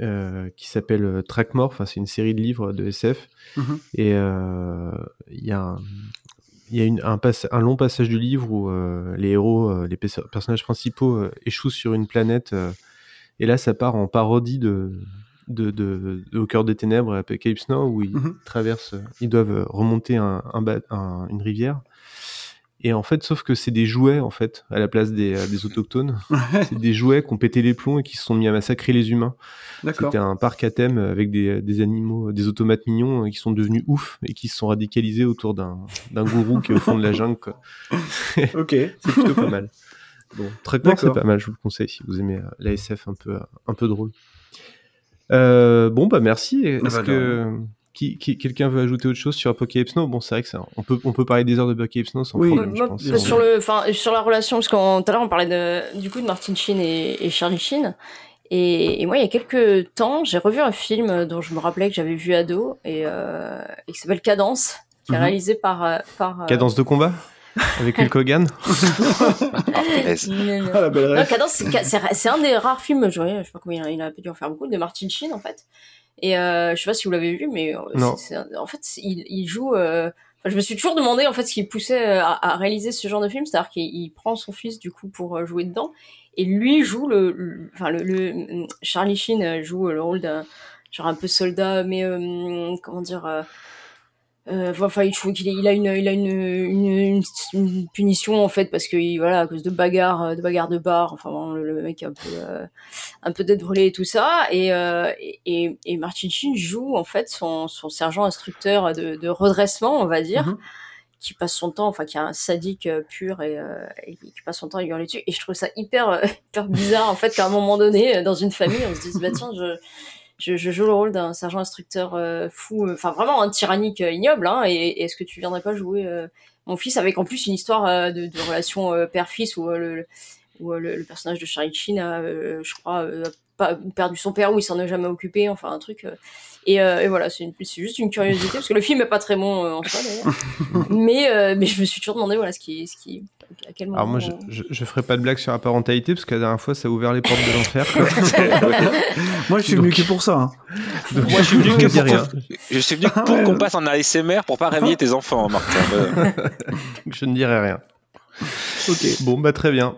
euh, qui s'appelle Trackmore. Enfin, c'est une série de livres de SF. Mhm. Et euh, il y a, un, il y a une, un, long passage du livre où euh, les héros, euh, les perso- personnages principaux euh, échouent sur une planète. et là, ça part en parodie de, de, de, de Au cœur des ténèbres, Apocalypse Now, où ils Mhm. traversent, ils doivent remonter un, un- une rivière. Et en fait, sauf que c'est des jouets, en fait, à la place des, euh, des autochtones. c'est des jouets qui ont pété les plombs et qui se sont mis à massacrer les humains. C'était un parc à thème avec des, des animaux, des automates mignons euh, qui sont devenus ouf et qui se sont radicalisés autour d'un gourou qui est au fond de la jungle. quoi. Ok. C'est plutôt pas mal. Bon, Trackmore, c'est D'accord. pas mal, je vous le conseille si vous aimez euh, la SF un peu, euh, un peu drôle. Euh, bon, bah merci. Est-ce bah, que qui, qui- quelqu'un veut ajouter autre chose sur Apocalypse Now? Bon, c'est vrai que ça, on peut, on peut parler des heures de Apocalypse Now sans Oui. problème, je Moi, pense. sur le, enfin, sur la relation, parce qu'en tout à l'heure on parlait de, du coup de Martin Sheen et, et Charlie Sheen, et, et moi il y a quelques temps j'ai revu un film dont je me rappelais que j'avais vu ado et, euh, et qui s'appelle Cadence, qui est Mhm. réalisé par euh, euh, Cadence de combat? Avec Hulk Hogan? Ah, punaise. non, non. Ah, la belle Non, ref. Cadence, c'est c'est- c'est un des rares films, je, je sais pas combien il a dû en faire beaucoup, de Martin Sheen en fait. Et euh, je sais pas si vous l'avez vu, mais euh, Non. c'est- c'est- en fait, il, il joue. euh, enfin, je me suis toujours demandé en fait ce qui poussait à, à réaliser ce genre de film, c'est-à-dire qu'il il prend son fils du coup pour jouer dedans, et lui joue le, le- enfin le, le- Charlie Sheen joue le rôle d'un genre un peu soldat, mais euh, comment dire. Euh, enfin, il, faut qu'il il a une, il a une, une, une- punition en fait parce que il- voilà à cause de bagarres, euh, de bagarres de bar. Enfin, vraiment, le, le mec est un peu, euh, un peu tête brûlée et tout ça. Et, euh, et, et Martin Sheen joue en fait son, son sergent instructeur de, de redressement, on va dire, Mhm. qui passe son temps, enfin qui est un sadique euh, pur et, euh, et qui passe son temps à hurler dessus. Et je trouve ça hyper, euh, hyper bizarre en fait qu'à un moment donné, dans une famille, on se dise bah tiens je je, je joue le rôle d'un sergent instructeur euh, fou, euh, enfin vraiment un tyrannique euh, ignoble, hein, et, et est-ce que tu viendrais pas jouer mon fils avec en plus une histoire de, de relation père-fils où, le, où le, le personnage de Charlie Sheen je crois, pas perdu son père ou il s'en est jamais occupé, enfin un truc. euh, et, euh, et voilà, c'est une- c'est juste une curiosité parce que le film est pas très bon euh, en soi d'ailleurs, mais euh, mais je me suis toujours demandé voilà ce qui ce qui à quel moment. Alors moi, je, on- je, je ferai pas de blague sur la parentalité parce que la dernière fois, ça a ouvert les portes de l'enfer. Moi, je suis venu que pour ça. hein. Donc, Moi, je suis venu que dis pour, rien. je suis venu pour qu'on passe en ASMR pour pas réveiller tes enfants, Martin. Euh, Je ne dirai rien. Ok. Bon, bah très bien.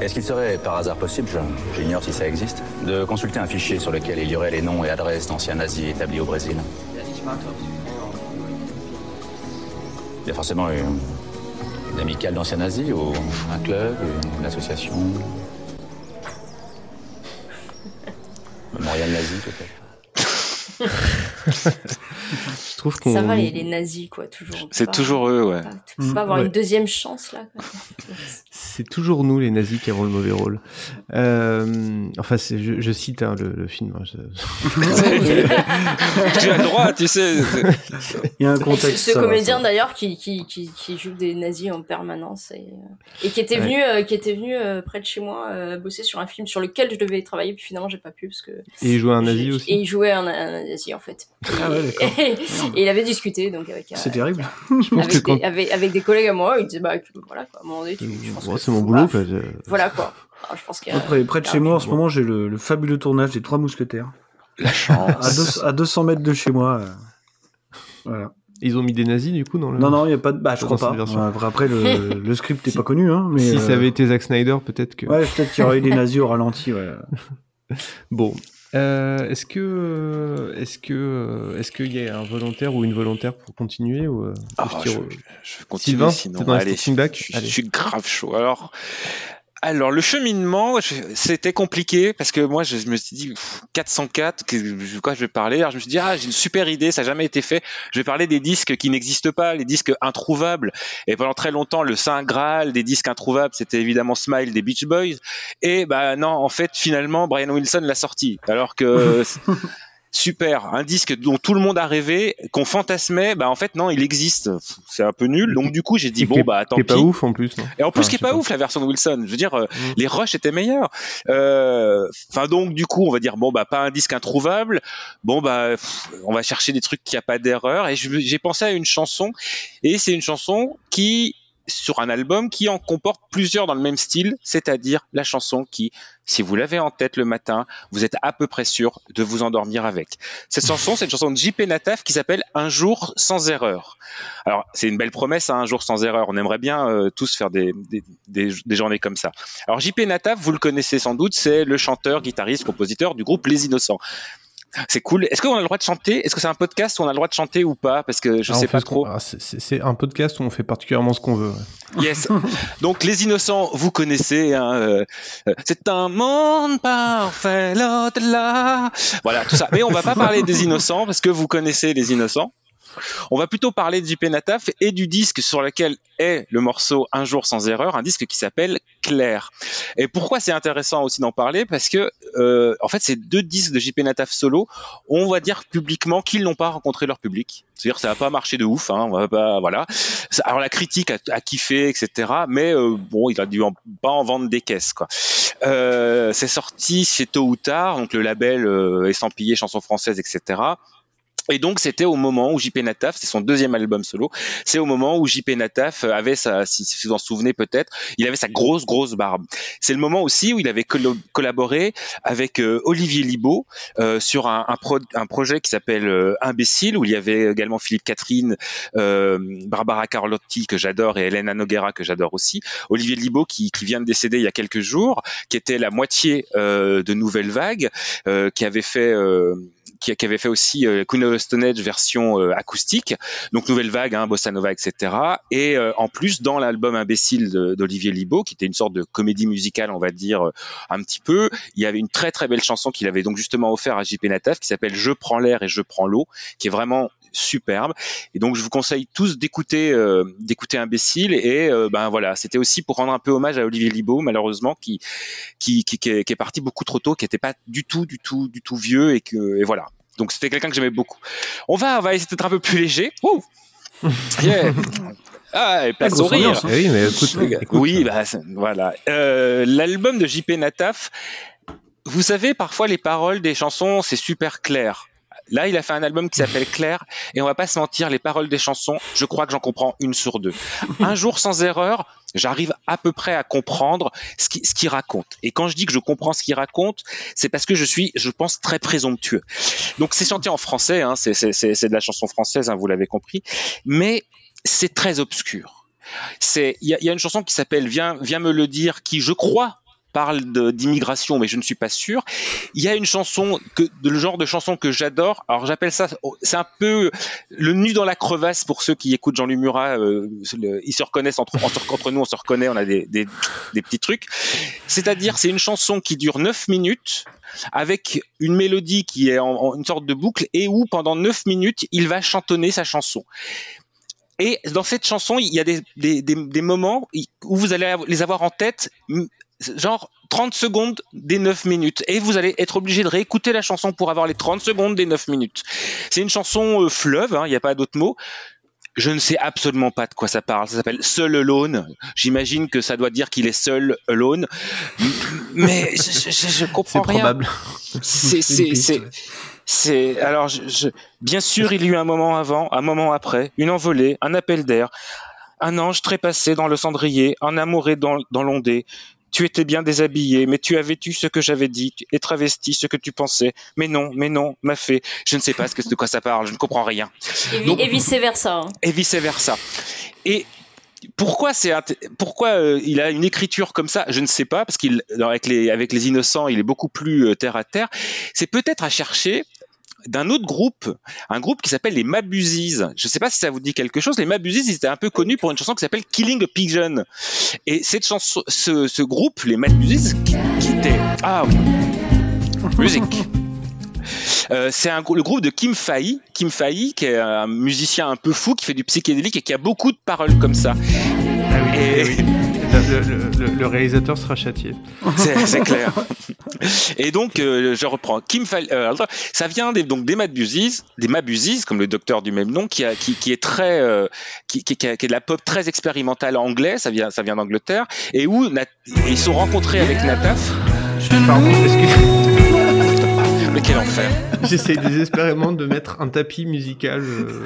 Est-ce qu'il serait par hasard possible, je- j'ignore si ça existe, de consulter un fichier sur lequel il y aurait les noms et adresses d'anciens nazis établis au Brésil? Il y a forcément une, une amicale d'anciens nazis ou un club, une association? Memorial nazi peut-être? Je trouve qu'on. Ça va, les, les nazis, quoi, toujours. On peut C'est toujours eux, ouais. Tu peux pas avoir Ouais. une deuxième chance, là. C'est toujours nous, les nazis, qui avons le mauvais rôle. Euh, enfin, je, je cite hein, le, le film. hein, je- tu as le droit, tu sais. Il y a un contexte. ce ça comédien d'ailleurs qui, qui, qui, qui joue des nazis en permanence et, euh, et qui était Ouais. venu euh, qui était venu euh, près de chez moi euh, bosser sur un film sur lequel je devais travailler puis finalement j'ai pas pu parce que Et il jouait un nazi aussi. et il jouait un, un nazi en fait Ah ouais, d'accord. et, et il avait discuté donc avec C'est terrible. Je pense que avec, quand. des, avec, avec des collègues à moi il disait bah que- voilà quoi à un moment donné tu- pense Bon, que c'est mon boulot, pas- quoi. je- voilà quoi Alors, je pense qu'il y a- Après, près de Ah, chez moi, en ce bon. moment, j'ai le, le fabuleux tournage des Trois Mousquetaires. La chance. À, deux- à 200 mètres de chez moi. euh, Voilà. Ils ont mis des nazis, du coup, dans le. Non, non, il n'y a pas de. Bah, je crois pas. Ouais, Après, le, le script n'est Si- pas connu, hein. Mais, si euh, ça avait été Zack Snyder, peut-être que. Ouais, peut-être qu'il y aurait eu des nazis au ralenti, ouais. Bon. Euh, est-ce que est-ce que euh, est-ce qu'il y a un volontaire ou une volontaire pour continuer ou euh, Ah, je je, je continue Sylvain, sinon. Allez, je, je suis grave chaud. Alors, alors le cheminement, c'était compliqué parce que moi, je, me suis dit pff, 404, que, de quoi je vais parler? Alors, je me suis dit ah, j'ai une super idée, ça n'a jamais été fait. Je vais parler des disques qui n'existent pas, les disques introuvables. Et pendant très longtemps, le saint graal des disques introuvables, c'était évidemment Smile des Beach Boys. Et bah non, en fait, finalement, Brian Wilson l'a sorti, alors que super, un disque dont tout le monde a rêvé, qu'on fantasmait, bah en fait non, il existe. C'est un peu nul. Donc du coup, j'ai dit Et bon bah tant qui est pis. pas ouf en plus. non Et en plus, Enfin, qui est pas pas. ouf la version de Wilson. Je veux dire, euh, Mm. les rushs étaient meilleurs. Euh, Enfin donc du coup, on va dire bon bah pas un disque introuvable. Bon bah pff, on va chercher des trucs qui a pas d'erreur. Et j'ai pensé à une chanson. Et c'est une chanson qui sur un album qui en comporte plusieurs dans le même style, c'est-à-dire la chanson qui, si vous l'avez en tête le matin, vous êtes à peu près sûr de vous endormir avec. Cette chanson, c'est une chanson de JP Nataf qui s'appelle Un jour sans erreur. Alors, c'est une belle promesse, hein, un jour sans erreur. On aimerait bien euh, tous faire des, des, des, des journées comme ça. Alors, JP Nataf, vous le connaissez sans doute, c'est le chanteur, guitariste, compositeur du groupe Les Innocents. C'est cool. Est-ce qu'on a le droit de chanter? Est-ce que c'est un podcast où on a le droit de chanter ou pas? Parce que je Ah, sais pas trop. ah, c'est- un podcast où on fait particulièrement ce qu'on veut. ouais. Yes. Donc les innocents, vous connaissez. Hein, euh, euh, c'est un monde parfait là Voilà tout ça. Mais on va pas parler des innocents parce que vous connaissez les innocents. On va plutôt parler de JP Nataf et du disque sur lequel est le morceau Un jour sans erreur, un disque qui s'appelle Claire. Et pourquoi c'est intéressant aussi d'en parler? Parce que euh, en fait, ces deux disques de JP Nataf solo, on va dire publiquement qu'ils n'ont pas rencontré leur public. C'est-à-dire que ça n'a pas marché de ouf. Hein, on va pas, voilà. Alors la critique a, a kiffé, etc. Mais euh, bon, il a dû en- pas en vendre des caisses, quoi. Euh, c'est sorti chez Tôt ou Tard, donc le label euh, estampillé chansons françaises, etc. Et donc c'était au moment où JP Nataf, c'est son deuxième album solo, c'est au moment où JP Nataf avait sa, si, vous en souvenez peut-être, il avait sa grosse grosse barbe. C'est le moment aussi où il avait collo- collaboré avec euh, Olivier Libaud euh, sur un, un, pro- un projet qui s'appelle euh, Imbécile, où il y avait également Philippe Catherine, euh, Barbara Carlotti que j'adore et Elena Noguera que j'adore aussi. Olivier Libaud qui, qui vient de décéder il y a quelques jours, qui était la moitié euh, de Nouvelle Vague, euh, qui avait fait euh, qui, avait fait aussi euh, Queen of Stone version euh, acoustique, donc Nouvelle Vague, hein, Bossa Nova, etc. Et euh, en plus, dans l'album Imbécile d'Olivier Libaud, qui était une sorte de comédie musicale, on va dire, un petit peu, il y avait une très très belle chanson qu'il avait donc justement offert à JP Nataf, qui s'appelle Je prends l'air et je prends l'eau, qui est vraiment superbe. Et donc je vous conseille tous d'écouter euh, d'écouter Imbécile. Et euh, ben voilà, c'était aussi pour rendre un peu hommage à Olivier Libaud, malheureusement, qui qui, qui, qui est, qui est parti beaucoup trop tôt, qui n'était pas du tout, du tout, du tout vieux et que et voilà. Donc c'était quelqu'un que j'aimais beaucoup. On va, on va essayer d'être un peu plus léger. Ouh Yeah. Ah, et place grosse au rire. hein. Eh oui, mais écoute, écoute, Oui, bah, voilà. Euh, L'album de JP Nataf, vous savez, parfois les paroles des chansons, c'est super clair. Là, il a fait un album qui s'appelle Claire, et on va pas se mentir, les paroles des chansons, je crois que j'en comprends une sur deux. Un jour sans erreur, j'arrive à peu près à comprendre ce qu'il ce qu'il raconte. Et quand je dis que je comprends ce qu'il raconte, c'est parce que je suis, je pense, très présomptueux. Donc c'est chanté en français, hein, c'est de la chanson française, hein, vous l'avez compris, mais c'est très obscur. C'est, il y, y a une chanson qui s'appelle Viens, viens me le dire, qui je crois parle d'immigration, mais je ne suis pas sûr. Il y a une chanson que le genre de chanson que j'adore. Alors j'appelle ça, c'est un peu le nu dans la crevasse pour ceux qui écoutent Jean-Luc Murat. euh, ils se reconnaissent entre, entre, nous, on se reconnaît, on a des, des, petits trucs. C'est-à-dire, c'est une chanson qui dure 9 minutes avec une mélodie qui est en, une sorte de boucle et où pendant 9 minutes, il va chantonner sa chanson. Et dans cette chanson, il y a des, des, des, moments où vous allez les avoir en tête, genre 30 secondes des 9 minutes. Et vous allez être obligé de réécouter la chanson pour avoir les 30 secondes des 9 minutes. C'est une chanson euh, fleuve, hein, il n'y a pas d'autre mot. Je ne sais absolument pas de quoi ça parle. Ça s'appelle Seul Alone. J'imagine que ça doit dire qu'il est seul alone. Mais je, je, comprends C'est rien. probable. C'est, C'est une c'est, c'est, alors, je, je- bien sûr, il y a eu un moment avant, un moment après, une envolée, un appel d'air, un ange trépassé dans le cendrier, un amoureux dans, dans l'ondée. Tu étais bien déshabillé, mais tu as vêtu ce que j'avais dit et travesti ce que tu pensais. Mais non, mais non, m'a fait. Je ne sais pas ce que, de quoi ça parle, je ne comprends rien. Et, vi- Donc- et vice versa. hein. et vice versa. Et pourquoi c'est pourquoi euh, il a une écriture comme ça Je ne sais pas parce qu'il avec les avec les innocents, il est beaucoup plus euh, terre à terre. C'est peut-être à chercher d'un autre groupe, un groupe qui s'appelle les Mabusies. Je ne sais pas si ça vous dit quelque chose. Les Mabusies, ils étaient un peu connus pour une chanson qui s'appelle Killing a Pigeon. Et cette chanson, ce, ce groupe, les Mabusies, qui, qui était ah musique. Euh, c'est le groupe de Kim Fahey, Kim Fahey, qui est un musicien un peu fou, qui fait du psychédélique et qui a beaucoup de paroles comme ça. Ah oui, Et- eh oui. Le, le- le- le réalisateur sera châtié. C'est clair. Et donc, euh, je reprends. Kim Fahey, euh, ça vient des, donc des Mabusies, des comme le docteur du même nom, qui, a, qui, qui est très, euh, qui, qui, qui a- qui est de la pop très expérimentale anglais. Ça vient, ça vient d'Angleterre, et où Nat- ils sont rencontrés avec Nataf. Pardon, Mais quel enfer J'essaye désespérément de mettre un tapis musical, euh,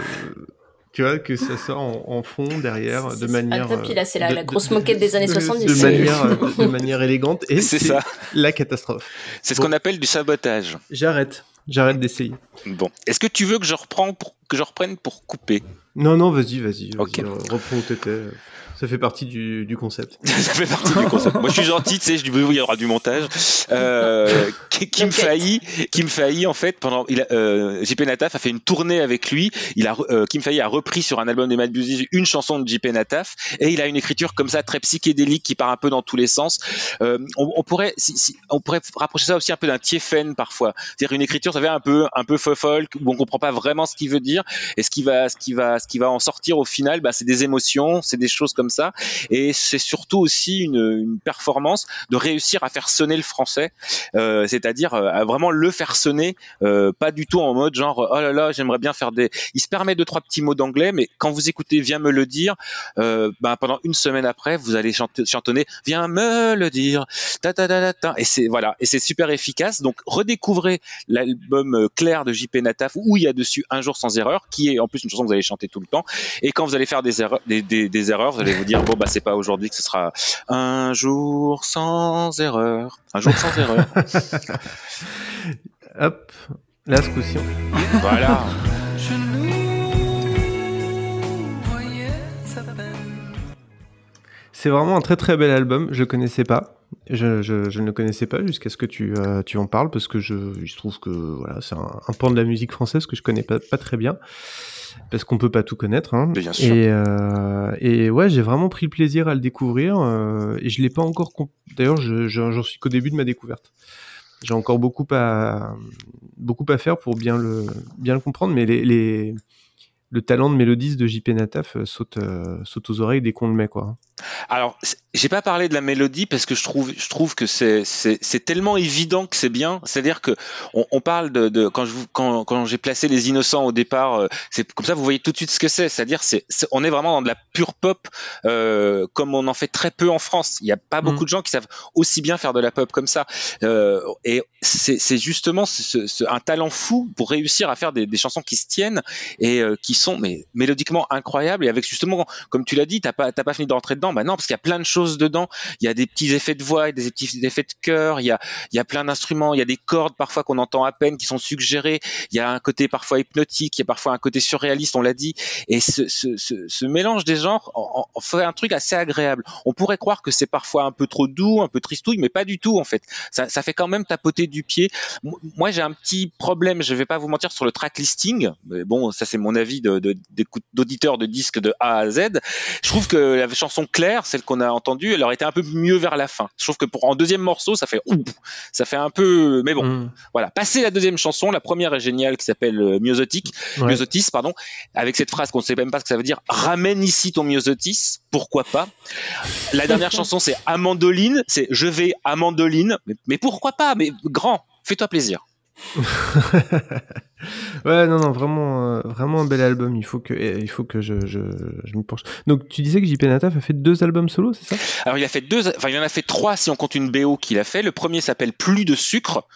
tu vois, que ça sort en, en fond derrière, de manière. un tapis, là, c'est la- la grosse moquette des années de- 70, De c'est- manière, euh, de, manière élégante. Et C'est ça. la catastrophe. C'est ce qu'on appelle du sabotage. J'arrête. J'arrête d'essayer. Bon, est-ce que tu veux que je reprends pour que je reprenne pour couper? Non, non, vas-y, vas-y. vas-y, Ok. euh, Reprends où t'étais. Ça fait partie du, du concept. Ça fait partie du concept. Moi, je suis gentil, tu sais, je dis oui, il y aura du montage. Euh, Kim Failly, Kim Failly, en fait, pendant, il a, euh, JP Nataf a fait une tournée avec lui. Il a, re- euh, Kim Failly a repris sur un album des Mad Busies une chanson de JP Nataf et il a une écriture comme ça très psychédélique qui part un peu dans tous les sens. Euh, on, on pourrait, si, si- on pourrait rapprocher ça aussi un peu d'un Tiefen parfois. C'est-à-dire une écriture, ça fait un peu, un peu faux folk où on comprend pas vraiment ce qu'il veut dire et ce qui va, ce qui va, ce qui va en sortir au final, bah, c'est des émotions, c'est des choses comme ça et c'est surtout aussi une, une performance de réussir à faire sonner le français, euh, c'est-à-dire euh, à vraiment le faire sonner, euh, pas du tout en mode genre oh là là j'aimerais bien faire des. Il se permet deux trois petits mots d'anglais, mais quand vous écoutez Viens me le dire, euh, bah, pendant une semaine après vous allez chanter, chantonner Viens me le dire, ta ta ta ta, ta. et c'est voilà et c'est super efficace. Donc redécouvrez l'album euh, Claire de JP Nataf où il y a dessus Un jour sans erreur, qui est en plus une chanson que vous allez chanter tout le temps. Et quand vous allez faire des erreurs, des, des, des erreurs, vous allez vous dire bon bah c'est pas aujourd'hui que ce sera un jour sans erreur, un jour sans erreur. Hop, là, ce coup-ci. voilà. C'est vraiment un très très bel album. Je connaissais pas. Je, je, je ne le connaissais pas jusqu'à ce que tu, euh, tu en parles parce que je, il se trouve que voilà, c'est un, un pan de la musique française que je connais pas, pas très bien parce qu'on peut pas tout connaître. Hein. Bien sûr. Et, euh, et ouais, j'ai vraiment pris le plaisir à le découvrir euh, et je l'ai pas encore. D'ailleurs, je- je- j'en suis qu'au début de ma découverte. J'ai encore beaucoup à beaucoup à faire pour bien le bien le comprendre, mais les, les le talent de mélodiste de JP Nataf euh, saute saute aux oreilles dès qu'on le met quoi. Alors, j'ai pas parlé de la mélodie parce que je trouve, je trouve que c'est, tellement évident que c'est bien. C'est-à-dire que on, on parle de, de quand je quand, quand j'ai placé les innocents au départ, euh, c'est comme ça vous voyez tout de suite ce que c'est. C'est-à-dire, c'est, on est vraiment dans de la pure pop euh, comme on en fait très peu en France. Il y a pas Mm. beaucoup de gens qui savent aussi bien faire de la pop comme ça. Euh, et c'est, c'est justement ce, ce- un talent fou pour réussir à faire des, des chansons qui se tiennent et euh, qui sont mais mélodiquement incroyables et avec justement comme tu l'as dit t'as pas t'as pas fini de rentrer dedans bah non, parce qu'il y a plein de choses dedans. Il y a des petits effets de voix, des petits effets de chœur, il y a, il y a plein d'instruments, il y a des cordes parfois qu'on entend à peine qui sont suggérées. Il y a un côté parfois hypnotique, il y a parfois un côté surréaliste, on l'a dit. Et ce, mélange des genres en, en fait un truc assez agréable. On pourrait croire que c'est parfois un peu trop doux, un peu tristouille, mais pas du tout en fait. Ça, fait quand même tapoter du pied. Moi, j'ai un petit problème, je vais pas vous mentir, sur le track listing. Bon, ça c'est mon avis d'auditeur de disques de A à Z. Je trouve que la chanson claire, celle qu'on a entendue, elle aurait été un peu mieux vers la fin. Je trouve que pour en deuxième morceau, ça fait ouh, ça fait un peu, mais bon, Mm. voilà. Passer la deuxième chanson, la première est géniale, qui s'appelle euh, Myosotic, Ouais. Myosotis, pardon, avec cette phrase qu'on ne sait même pas ce que ça veut dire. Ramène ici ton Myosotis, pourquoi pas. La dernière chanson, c'est Amandoline, c'est Je vais Amandoline, mais, mais pourquoi pas, mais grand, fais-toi plaisir. Ouais, non, non, vraiment, euh, vraiment un bel album. Il faut que, eh, il faut que je, je, penche. Donc, tu disais que JP Nataf a fait deux albums solo, c'est ça? Alors il a fait deux, enfin il en a fait trois si on compte une BO qu'il a fait. Le premier s'appelle Plus de sucre,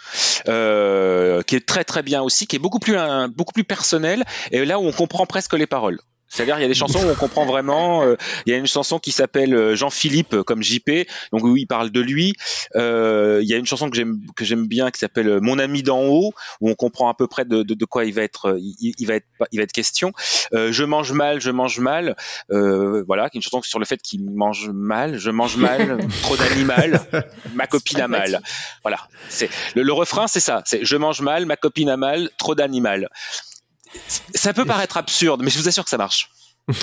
euh, qui est très très bien aussi, qui est beaucoup plus un- beaucoup plus personnel et là où on comprend presque les paroles. C'est-à-dire il y a des chansons où on comprend vraiment. euh, il y a une chanson qui s'appelle euh, Jean-Philippe euh, comme JP, donc où il parle de lui. Euh, il y a une chanson que j'aime que j'aime bien qui s'appelle euh, Mon ami d'en haut, où on comprend à peu près de, de, de quoi il va être il, il va être il va être question. Euh, je mange mal, je mange mal. Euh, voilà, qui est une chanson sur le fait qu'il mange mal, je mange mal, trop d'animal, ma copine a mal. Voilà, c'est le, le refrain, c'est ça, c'est je mange mal, ma copine a mal, trop d'animal. Ça peut paraître absurde, mais je vous assure que ça marche.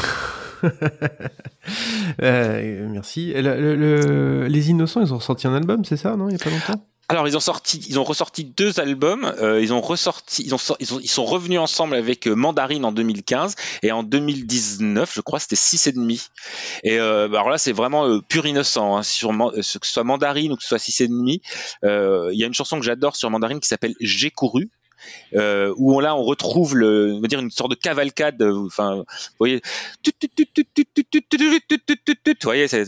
Euh, Merci. Le- le- les Innocents, ils ont sorti un album, c'est ça, non Il y a pas longtemps? Alors ils ont sorti, ils ont ressorti deux albums. euh, ils ont ressorti, ils ont, ils ont, ils sont revenus ensemble avec euh, Mandarine en 2015 et en 2019, je crois, c'était six et demi. Et euh, bah, alors là, c'est vraiment euh, pur innocent. Hein, sur, que ce soit Mandarine ou que ce soit six et demi, il y a une chanson que j'adore sur Mandarine qui s'appelle J'ai couru euh, où on, là on retrouve le, on va dire une sorte de cavalcade. Enfin, vous voyez, vous voyez, c'est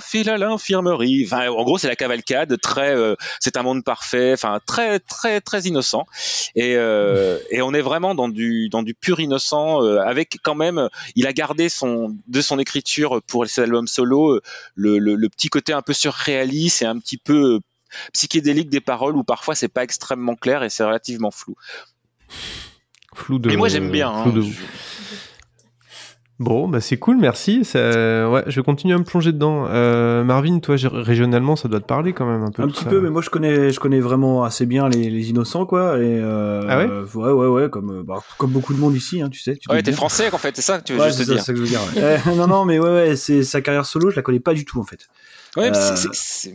file à l'infirmerie. Enfin, en gros, c'est la cavalcade très, euh, c'est un monde parfait. Enfin, très, très, très innocent. Et, euh, et on est vraiment dans du, dans du pur innocent avec quand même, il a gardé son, de son écriture pour ses albums solo le, le, le petit côté un peu surréaliste et un petit peu psychédélique des paroles où parfois c'est pas extrêmement clair et c'est relativement flou. Flou de. Mais moi j'aime bien. flou hein. de. Bon, bah c'est cool, merci. Ça... Ouais, je vais continuer à me plonger dedans. Euh, Marvin, toi, régionalement, ça doit te parler quand même un peu. Un petit ça. peu, mais moi je connais, je connais vraiment assez bien les, les innocents, quoi. Et euh, Ah ouais ouais, ouais, ouais, comme, euh, bah, comme beaucoup de monde ici, hein, tu sais. Tu Ouais, t'es français en fait, c'est ça que tu veux Ouais, juste ça, dire. c'est ça que je veux dire. ouais. Euh, non, non, mais ouais, ouais, c'est sa carrière solo, je la connais pas du tout en fait. Ouais, mais c'est-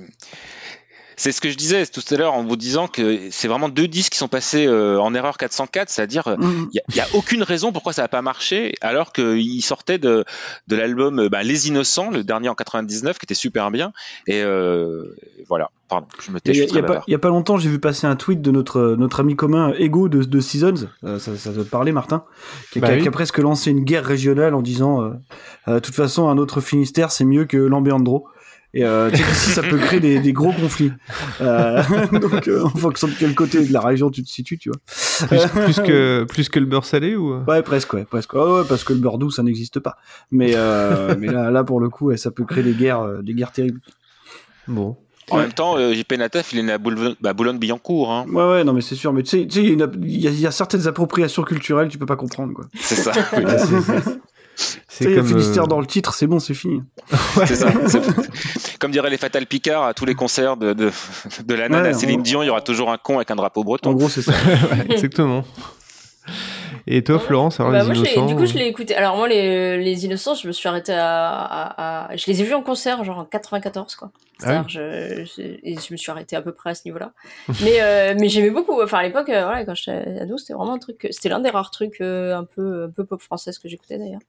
c'est- ce que je disais tout à l'heure en vous disant que c'est vraiment deux disques qui sont passés euh, en erreur 404, c'est-à-dire il Mm. n'y a, y a aucune raison pourquoi ça n'a pas marché, alors qu'ils sortaient de, de l'album euh, bah, Les Innocents, le dernier en 99, qui était super bien. Et euh, voilà, pardon, je me tais, Il je y, a- suis il y très a pas, longtemps, j'ai vu passer un tweet de notre, notre ami commun Ego de, de Seasons, euh, ça, ça doit te parler Martin, qui, Bah qui a, oui. qui a presque lancé une guerre régionale en disant, euh, euh, de toute façon, un autre Finistère, c'est mieux que Lambéandro. Et euh, tu sais qu'ici, ça peut créer des, des gros conflits. Euh, donc, euh, en fonction de quel côté de la région tu te situes, tu vois. Plus, plus que, plus que le beurre salé ou? Ouais, presque, ouais, presque. Ouais, ouais, parce que le beurre doux, ça n'existe pas. Mais, euh, mais là, là, pour le coup, ouais, ça peut créer des guerres, euh, des guerres terribles. Bon. En même temps, euh, JP Nataf, il est né à bah, Boulogne-Billancourt. Hein. Ouais, ouais, non, mais c'est sûr. Mais tu sais, il y, a y certaines appropriations culturelles, tu peux pas comprendre, quoi. C'est ça. C'est- il y a comme, Finistère euh, dans le titre, c'est bon, c'est fini. Ça. Comme dirait les Fatal Picard, à tous les concerts de, de, de la nana Ouais, Céline on- Dion, il y aura toujours un con avec un drapeau En breton. gros, c'est ça. ouais, exactement. Et toi, Florence, alors Bah, les moi, innocents du coup, je ou- l'ai écouté. Alors, moi, les, les Innocents, je me suis arrêtée à, à, à- Je les ai vus en concert, genre en 94, quoi. Ah je, je, et je me suis arrêtée à peu près à ce niveau-là. mais euh, mais j'aimais beaucoup. Enfin, à l'époque, euh, voilà, quand j'étais ado, c'était vraiment un truc. C'était l'un des rares trucs euh, un peu un peu pop française que j'écoutais d'ailleurs.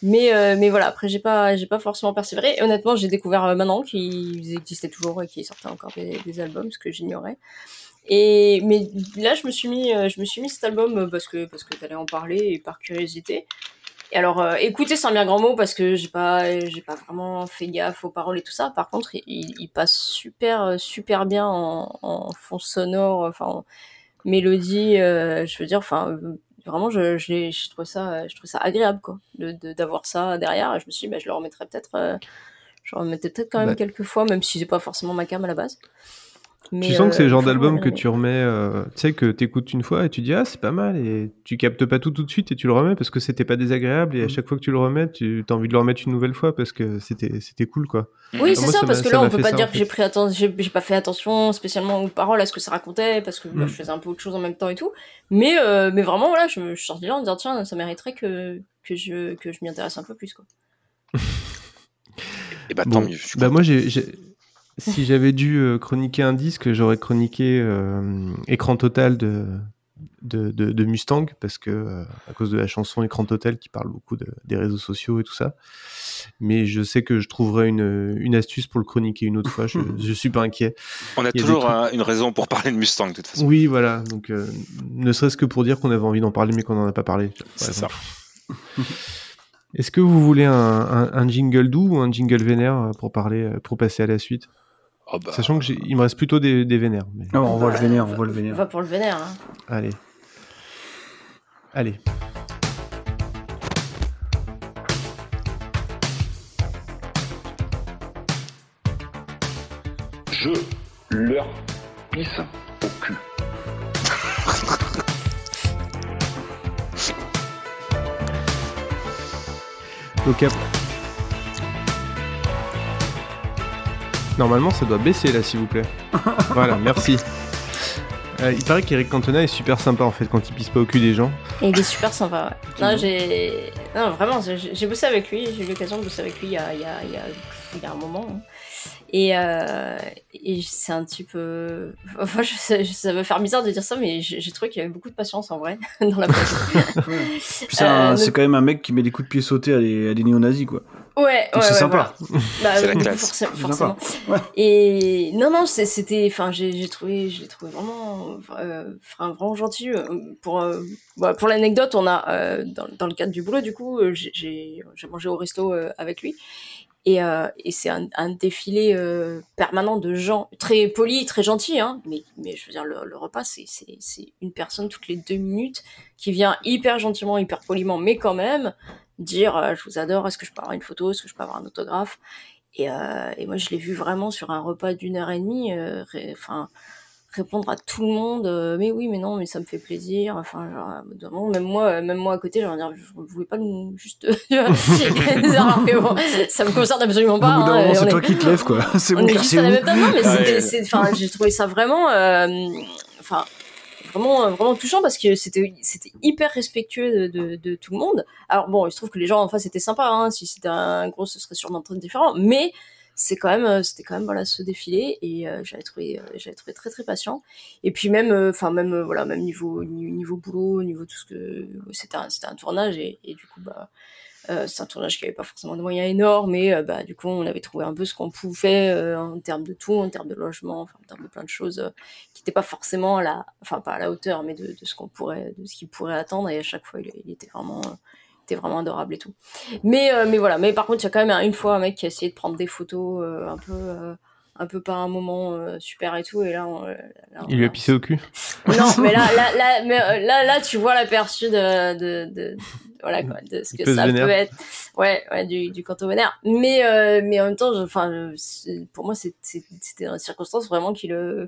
Mais euh, mais voilà, après, j'ai pas j'ai pas forcément persévéré. Et honnêtement, j'ai découvert euh, maintenant qu'ils existaient toujours et qu'ils sortaient encore des, des albums, ce que j'ignorais. Et mais là, je me suis mis, euh, je me suis mis cet album euh, parce que parce que t'allais en parler et par curiosité. Et alors, euh, écoutez, c'est un bien grand mot parce que j'ai pas, j'ai pas vraiment fait gaffe aux paroles et tout ça. Par contre, il, il passe super, euh, super bien en, en fond sonore, enfin en mélodie. euh, je veux dire, enfin, vraiment, je, je, je trouve ça, je trouve ça agréable, quoi, de, de- d'avoir ça derrière. Je me suis dit, bah, je le remettrai peut-être, euh, je le remettrai peut-être quand même Bah. quelques fois, même si c'est pas forcément ma cam à la base. Mais, tu sens que c'est euh, le genre franchement, d'album que tu remets, euh, tu sais, que t'écoutes une fois et tu dis ah c'est pas mal et tu captes pas tout tout de suite et tu le remets parce que c'était pas désagréable Mm. et à chaque fois que tu le remets, tu as envie de le remettre une nouvelle fois parce que c'était c'était cool quoi. Oui, c'est ça, parce que là, on peut pas ça, dire en que j'ai pris attention, j'ai j'ai pas fait attention spécialement aux paroles, à ce que ça racontait, parce que bah, Mm. je faisais un peu autre chose en même temps et tout. Mais, euh, mais vraiment, voilà, je me je suis sortie de là en disant, tiens, ça mériterait que, que je, que je m'y intéresse un peu plus, quoi. Et bah Bon. tant mieux. je suis Bah content. moi j'ai- si j'avais dû euh, chroniquer un disque, j'aurais chroniqué euh, écran total de de, de, de Mustang parce que euh, à cause de la chanson écran total qui parle beaucoup de- des réseaux sociaux et tout ça. Mais je sais que je trouverai une, une astuce pour le chroniquer une autre fois. Je, je suis pas inquiet. On a toujours trucs- une raison pour parler de Mustang de toute façon. Oui, voilà. Donc, euh, ne serait-ce que pour dire qu'on avait envie d'en parler, mais qu'on n'en a pas parlé. par C'est ça. Est-ce que vous voulez un, un- un jingle doux ou un jingle vénère pour parler, pour passer à la suite? Oh bah, Sachant que j'ai- il me reste plutôt des, des vénères. mais- Non, on voit le vénère, on va- voit le vénère. Va pour le vénère, hein. Allez. Allez. Je leur pisse au cul. Donc, ap- Normalement, ça doit baisser là, s'il vous plaît. voilà, merci. Euh, il paraît qu'Eric Cantona est super sympa en fait quand il pisse pas au cul des gens. Et il est super sympa, ouais. Non, j'ai. Non, vraiment, j'ai bossé avec lui, j'ai eu l'occasion de bosser avec lui il y a, il y a, il y a, il y a un moment. hein. Et, euh, et c'est un type. euh, Enfin, je sais- je- ça va faire bizarre de dire ça, mais j'ai trouvé qu'il y avait beaucoup de patience en vrai dans la c'est Euh, quand même un mec qui met des coups de pied sautés à des, à des néo-nazis, quoi. Ouais, ouais, c'est ouais, sympa. voilà. Bah, C'est la oui, classe. forcément. Ouais. Et non, non, c'était, enfin, j'ai j'ai trouvé, j'ai trouvé vraiment, euh, enfin, vraiment gentil. euh, Pour, euh, bah, pour l'anecdote, on a euh, dans, dans le cadre du boulot, du coup, j'ai- j'ai j'ai mangé au resto euh, avec lui. Et, euh, et c'est un, un défilé euh, permanent de gens très polis, très gentils, hein, mais, mais je veux dire, le, le repas, c'est- c'est c'est une personne toutes les deux minutes qui vient hyper gentiment, hyper poliment, mais quand même dire euh, je vous adore, est-ce que je peux avoir une photo, est-ce que je peux avoir un autographe? Et, euh, et moi, je l'ai vu vraiment sur un repas d'une heure et demie, euh, ré- enfin, répondre à tout le monde, euh, mais oui, mais non, mais ça me fait plaisir. Enfin, genre, euh, même moi, même moi à côté, genre, dire, je voulais pas nous juste. Que bon, ça me concerne absolument Au pas. bout d'un hein, c'est toi est- qui te lèves, quoi. C'est on bon, est juste à la même table, non, mais Ouais. c'était, c'est- enfin, j'ai trouvé ça vraiment, euh, enfin, euh, vraiment touchant parce que c'était, c'était hyper respectueux de, tout le monde. Alors bon, il se trouve que les gens en face étaient sympas, hein. Si c'était un gros, ce serait sûrement très différent, mais c'est quand même, euh, c'était quand même voilà ce défilé et euh, j'avais trouvé, euh, j'avais trouvé très très patient. Et puis même, euh, enfin même euh, voilà, même niveau ni- niveau boulot, niveau tout ce que, c'était un, c'était un tournage et, et du coup bah. Euh, c'est un tournage qui avait pas forcément de moyens énormes, mais euh, bah, du coup, on avait trouvé un peu ce qu'on pouvait euh, en termes de tout, en termes de logement, enfin, en termes de plein de choses qui n'étaient pas forcément à la, enfin pas à la hauteur, mais de, de ce qu'on pourrait, de ce qu'il pourrait attendre. Et à chaque fois, il, il était vraiment, était vraiment adorable et tout. Mais, mais voilà. Mais par contre, il y a quand même un- une fois un mec qui a essayé de prendre des photos un peu. un peu par un moment euh, super et tout et là, on, là, on Il lui a- pissé au cul. non, mais là, là, là, mais, là, là, tu vois l'aperçu de, de, de, voilà, quoi, de ce que ça vénère. peut être. Ouais, ouais, du, du canton vénère. Mais, euh, mais en même temps, enfin, pour moi, c'était une circonstance vraiment qu'il, euh,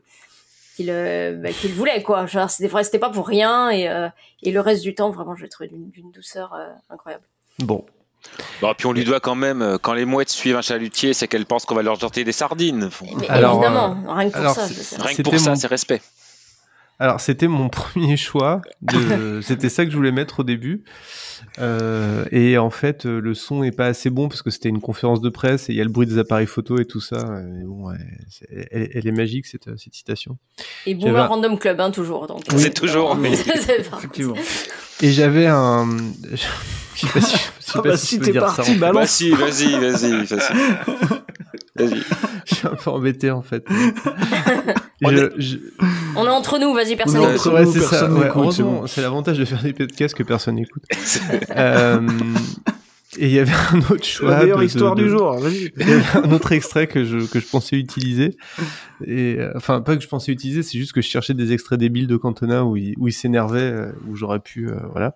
qu'il, bah, qu'il voulait, quoi. Genre, c'était vrai, c'était pas pour rien et, euh, et le reste du temps, vraiment, je l'ai trouvé d'une, douceur euh, incroyable. Bon. Bon, puis on lui doit quand même, quand les mouettes suivent un chalutier, c'est qu'elles pensent qu'on va leur jeter des sardines. Mais Alors, évidemment, euh, rien que pour alors, ça. Rien que pour ça, mon- c'est respect. Alors, c'était mon premier choix. De... c'était ça que je voulais mettre au début. Euh, et en fait, euh, le son est pas assez bon parce que c'était une conférence de presse et il y a le bruit des appareils photo et tout ça. Et bon, elle, elle est magique cette, euh, cette citation. Et Boomer j'avais- Random Club, hein, toujours. Donc, C'est toujours, mais- Effectivement. Et j'avais un. Je sais pas si, je sais Ah pas bah, si si t'es parti, balance. Bah si, vas-y, vas-y, vas-y. Vas-y. Je suis un peu embêté en fait. On Je- est- je- On est entre nous, vas-y, personne n'écoute. Ouais, c'est ça. ouais, c'est heureusement, bon. c'est l'avantage de faire des podcasts que personne n'écoute. Euh, Et il y avait un autre choix. La meilleure de- histoire de- du jour. Vas-y. Il y avait un autre extrait que je, que je pensais utiliser. Et, euh, enfin, pas que je pensais utiliser, c'est juste que je cherchais des extraits débiles de Cantona où il, où il s'énervait, euh, où j'aurais pu, euh, voilà.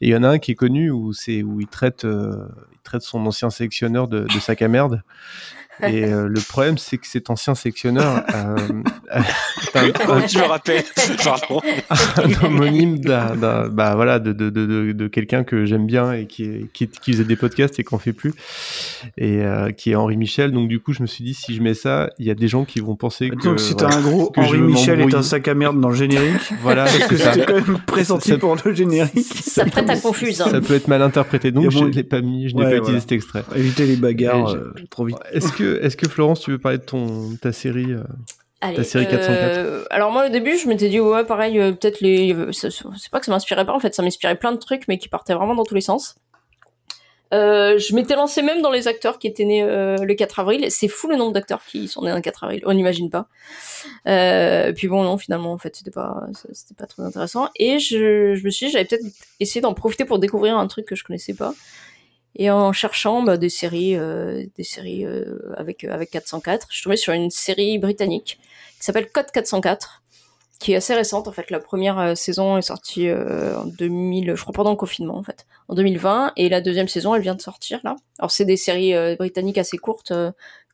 Et il y en a un qui est connu où c'est, où il traite, euh, il traite son ancien sélectionneur de, de sac à merde. Et euh, le problème, c'est que cet ancien sélectionneur euh, un, un- je me rappelle. Un homonyme d'un, bah voilà, de, de, de, de, de quelqu'un que j'aime bien et qui, est, qui, qui faisait des podcasts et qu'en fait plus, et euh, qui est Henri Michel. Donc du coup, je me suis dit, si je mets ça, il y a des gens qui vont penser que. Donc si voilà, un gros Henri Michel est un sac à merde dans le générique, Voilà, parce que c'était quand même pressenti Ça- pour le générique. Ça prête à confuse. hein. Ça peut être mal interprété, donc je moins- l'ai pas mis, je n'ai Ouais, pas voilà. utilisé cet extrait. Éviter les bagarres euh, trop vite. Est-ce que, est-ce que Florence, tu veux parler de ton ta série euh, Allez, Ta série 404. euh, alors moi au début je m'étais dit ouais pareil euh, peut-être les c'est pas que ça m'inspirait pas en fait ça m'inspirait plein de trucs mais qui partaient vraiment dans tous les sens. Euh, je m'étais lancé même dans les acteurs qui étaient nés le 4 avril. C'est fou le nombre d'acteurs qui sont nés le 4 avril. On n'imagine pas. Puis bon non finalement en fait c'était pas c'était pas très intéressant. Et je, je me suis dit j'allais peut-être essayer d'en profiter pour découvrir un truc que je connaissais pas. Et en cherchant bah, des séries, euh, des séries euh, avec avec 404, je suis tombée sur une série britannique qui s'appelle Code 404, qui est assez récente en fait. La première euh, saison est sortie euh, en 2000, je crois pendant le confinement en fait, en 2020, et la deuxième saison elle vient de sortir là. Alors c'est des séries euh, britanniques assez courtes.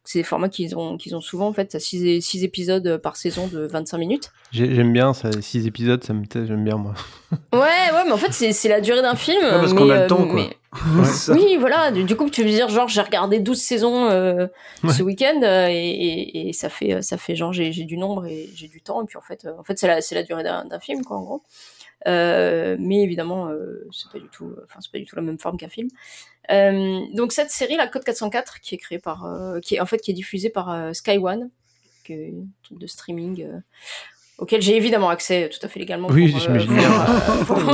Euh, c'est des formats qu'ils ont, qu'ils ont souvent en fait, 6 six épisodes par saison de 25 minutes. j'ai- J'aime bien, ça, six épisodes, ça me tait- j'aime bien moi. Ouais, ouais, mais en fait c'est, la durée d'un film. Ouais, parce mais, qu'on a le euh, temps, quoi. mais-. Oui, voilà. Du, du coup, tu veux dire, genre, j'ai regardé 12 saisons euh, Ouais. ce week-end euh, et, et, et ça fait, ça fait genre, j'ai, du nombre et j'ai du temps. Et puis, en fait, euh, en fait c'est la, c'est la durée d'un, film, quoi, en gros. Euh, mais évidemment, euh, c'est pas du tout, enfin, c'est pas du tout la même forme qu'un film. Euh, donc, cette série, la Code 404, qui est créée par, euh, qui est, en fait, qui est diffusée par euh, Sky One, qui est un truc de streaming, euh, auquel j'ai évidemment accès tout à fait légalement. Oui, pour, j'imagine pour, bien. euh, pour, pour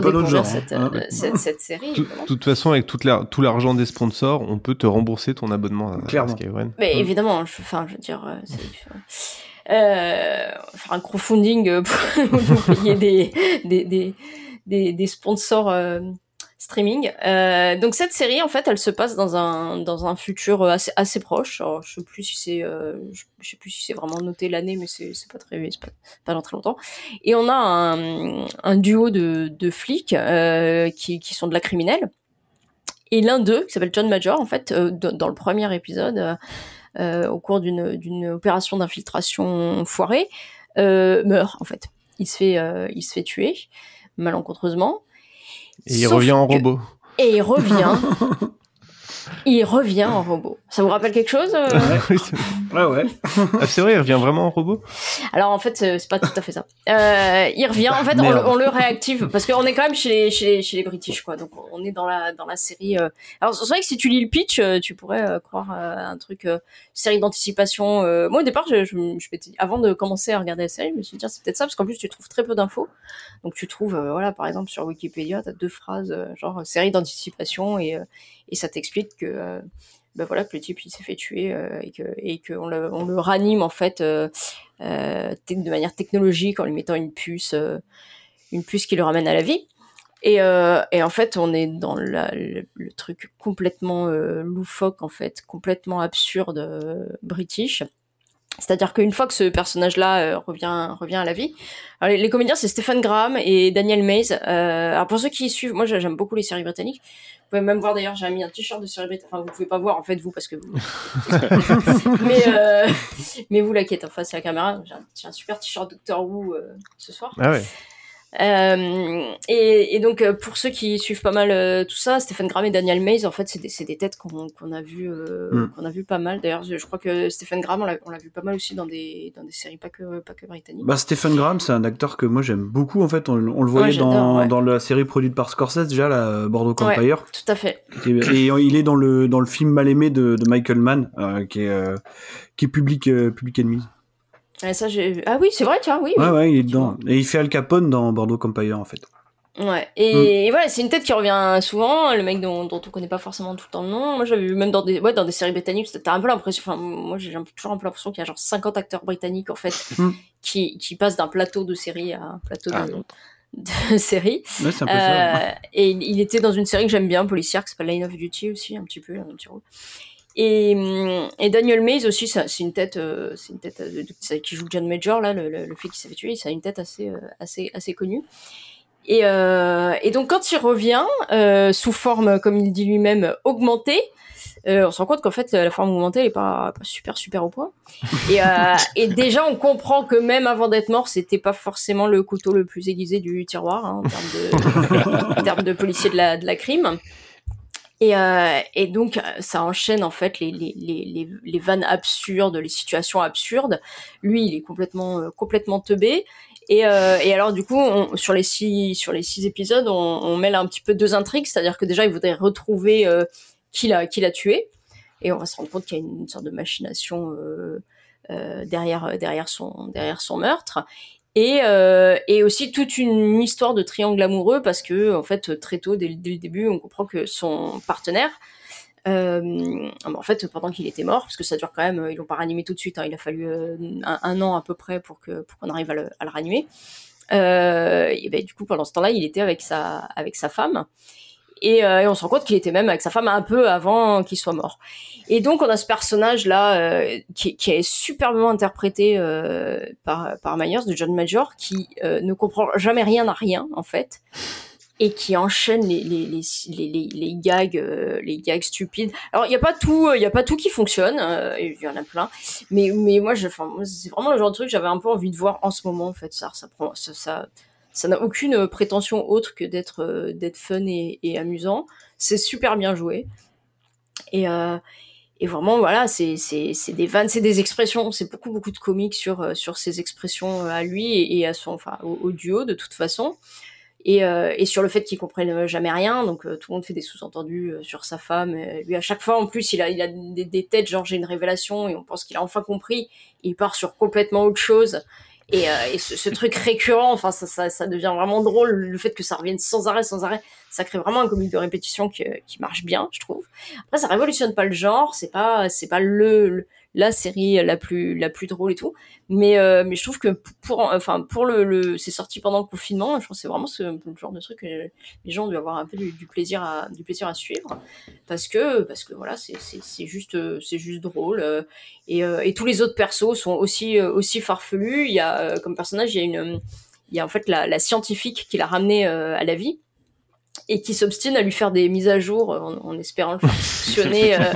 notre découvrir genre, cette, hein. euh, cette, cette série. De toute façon, avec toute la- tout l'argent des sponsors, on peut te rembourser ton abonnement à, à Clairement. Sky One. Mais Mm. évidemment, je, enfin, je veux dire, euh, euh, faire un crowdfunding pour, pour payer des, des, des, des, des sponsors euh, streaming. Euh, donc cette série, en fait, elle se passe dans un dans un futur assez assez proche. Alors, je sais plus si c'est, euh, je, sais plus si c'est vraiment noté l'année, mais c'est c'est pas très, c'est pas, pas dans très longtemps. Et on a un, un duo de, de flics euh, qui qui sont de la criminelle. Et l'un d'eux, qui s'appelle John Major, en fait, euh, dans le premier épisode, euh, euh, au cours d'une d'une opération d'infiltration foirée, euh, meurt en fait. Il se fait euh, il se fait tuer malencontreusement. Et il Sauf revient en que- robot. Et il revient. il revient en robot. Ça vous rappelle quelque chose euh Ouais, ouais. ah, c'est vrai, il revient vraiment en robot? Alors en fait, c'est pas tout à fait ça. Euh, il revient. En fait, on, le- on le réactive parce qu'on est quand même chez les, chez les, chez les British, quoi. Donc on est dans la dans la série. euh. Alors c'est vrai que si tu lis le pitch, tu pourrais euh, croire euh, un truc euh, série d'anticipation. euh. Moi au départ, je, je, je m'étais- avant de commencer à regarder la série, je me suis dit tiens, c'est peut-être ça parce qu'en plus tu trouves très peu d'infos. Donc tu trouves, euh, voilà, par exemple sur Wikipédia, t'as deux phrases euh, genre série d'anticipation et euh, et ça t'explique que ben voilà que le type il s'est fait tuer euh, et que et qu'on le on le ranime en fait euh, de manière technologique en lui mettant une puce une puce qui le ramène à la vie. Et, et en fait on est dans le, truc complètement loufoque en fait complètement absurde british c'est-à-dire qu'une fois que ce personnage-là euh, revient revient à la vie, alors, les, les comédiens c'est Stephen Graham et Daniel Mays. Euh, alors pour ceux qui suivent, moi j'aime beaucoup les séries britanniques. Vous pouvez même voir d'ailleurs, j'ai mis un t-shirt de série britannique. Enfin, vous pouvez pas voir en fait vous parce que vous. mais euh, mais vous là qui êtes en face à la caméra, j'ai un, un super t-shirt Doctor Who ce soir. Ah ouais. Euh, et, et donc euh, pour ceux qui suivent pas mal euh, tout ça, Stephen Graham et Daniel Mays, en fait, c'est des, des têtes qu'on qu'on a vu, euh, Mm. qu'on a vu pas mal. D'ailleurs, je, je crois que Stephen Graham, on l'a vu pas mal aussi dans des dans des séries pas que pas que britanniques. Bah, Stephen Graham, c'est un acteur que moi j'aime beaucoup. En fait, on, on le voyait Ouais, dans, ouais. dans la série produite par Scorsese, déjà, la Bordeaux Ouais. Empire. Tout à fait. Et il est dans le, dans le film mal aimé de, de Michael Mann, qui est, qui est Public, Public Enemy. Ouais, ça, j'ai- ah oui, c'est vrai, tiens, oui. oui. Ouais, ouais, il est dedans. Et il fait Al Capone dans Bordeaux Empire, en fait. Ouais. Et, et voilà, c'est une tête qui revient souvent, le mec dont, dont on connaît pas forcément tout le temps le nom. Moi, j'avais vu même dans des, ouais, dans des séries britanniques, t'as un peu l'impression, enfin, moi, j'ai toujours un peu l'impression qu'il y a genre 50 acteurs britanniques, en fait, Mm. qui, qui passent d'un plateau de série à un plateau Ah, de, de série. Ouais, c'est un peu ça. Euh, et il il était dans une série que j'aime bien, policière, qui s'appelle Line of Duty aussi, un petit peu, un petit rôle. Et, hum, et Daniel Mays aussi, c'est une tête, euh, une tête euh, qui joue John Major là, le, le, fait qu'il s'est fait tuer, ça a une tête assez, euh, assez, assez connue. Et, donc quand il revient sous forme, comme il dit lui-même, augmentée, on se rend compte qu'en fait la forme augmentée elle est pas, super super au point. Et, déjà on comprend que même avant d'être mort, c'était pas forcément le couteau le plus aiguisé du tiroir hein, en termes de, en termes de policier de la, de la crime. Et, euh, et donc euh, ça enchaîne en fait les, les, les, les, vannes absurdes, les situations absurdes. Lui, il est complètement euh, complètement teubé. Et, euh, et alors du coup, on, sur les six sur les six épisodes, on, on mêle un petit peu deux intrigues, c'est-à-dire que déjà il voudrait retrouver euh, qui l'a tué, et on va se rendre compte qu'il y a une, sorte de machination derrière derrière son derrière son meurtre. Et, euh, et aussi toute une histoire de triangle amoureux parce que en fait très tôt dès, le- début on comprend que son partenaire euh, en fait pendant qu'il était mort parce que ça dure quand même ils l'ont pas ranimé tout de suite hein, il a fallu euh, un, an à peu près pour que pour qu'on arrive à le, à le ranimer. Et ben du coup pendant ce temps-là il était avec sa avec sa femme et, euh, on se rend compte qu'il était même avec sa femme un peu avant qu'il soit mort. Et donc on a ce personnage là euh, qui, qui est superbement interprété euh, par par Myers de John Major qui euh, ne comprend jamais rien à rien en fait et qui enchaîne les les les les, les, gags euh, les gags stupides. Alors il y a pas tout il y a pas tout qui fonctionne, euh, il y en a plein. Mais mais moi je enfin c'est vraiment le genre de truc que j'avais un peu envie de voir en ce moment en fait ça ça prend ça ça ça n'a aucune euh, prétention autre que d'être euh, d'être fun et, amusant. C'est super bien joué. Et, euh, vraiment, voilà, c'est des vannes, c'est des expressions. C'est beaucoup, beaucoup de comiques sur, sur ses expressions à lui et, à son, enfin, au, duo, de toute façon. Et, sur le fait qu'il comprenne jamais rien. Donc, tout le monde fait des sous-entendus sur sa femme. Lui, à chaque fois, en plus, il a, il a des, têtes, genre, j'ai une révélation et on pense qu'il a enfin compris. Il part sur complètement autre chose. Et, euh, et ce, ce truc récurrent, enfin, ça, ça, ça devient vraiment drôle. Le fait que ça revienne sans arrêt, sans arrêt, ça crée vraiment un comique de répétition qui, qui marche bien, je trouve. Après, ça révolutionne pas le genre, c'est pas, c'est pas le, le- la série la plus, la plus drôle et tout. Mais, euh, mais je trouve que pour, enfin, pour le, le c'est sorti pendant le confinement. Je pense c'est vraiment ce le genre de truc que les gens ont dû avoir un peu du, du plaisir à, du plaisir à suivre, parce que, parce que voilà, c'est, c'est, c'est juste, c'est juste drôle. et, euh, et tous les autres persos sont aussi, aussi farfelus. Il y a, comme personnage, il y a une, il y a en fait la, la scientifique qui l'a ramené euh, à la vie et qui s'obstine à lui faire des mises à jour en, en espérant le faire fonctionner, euh,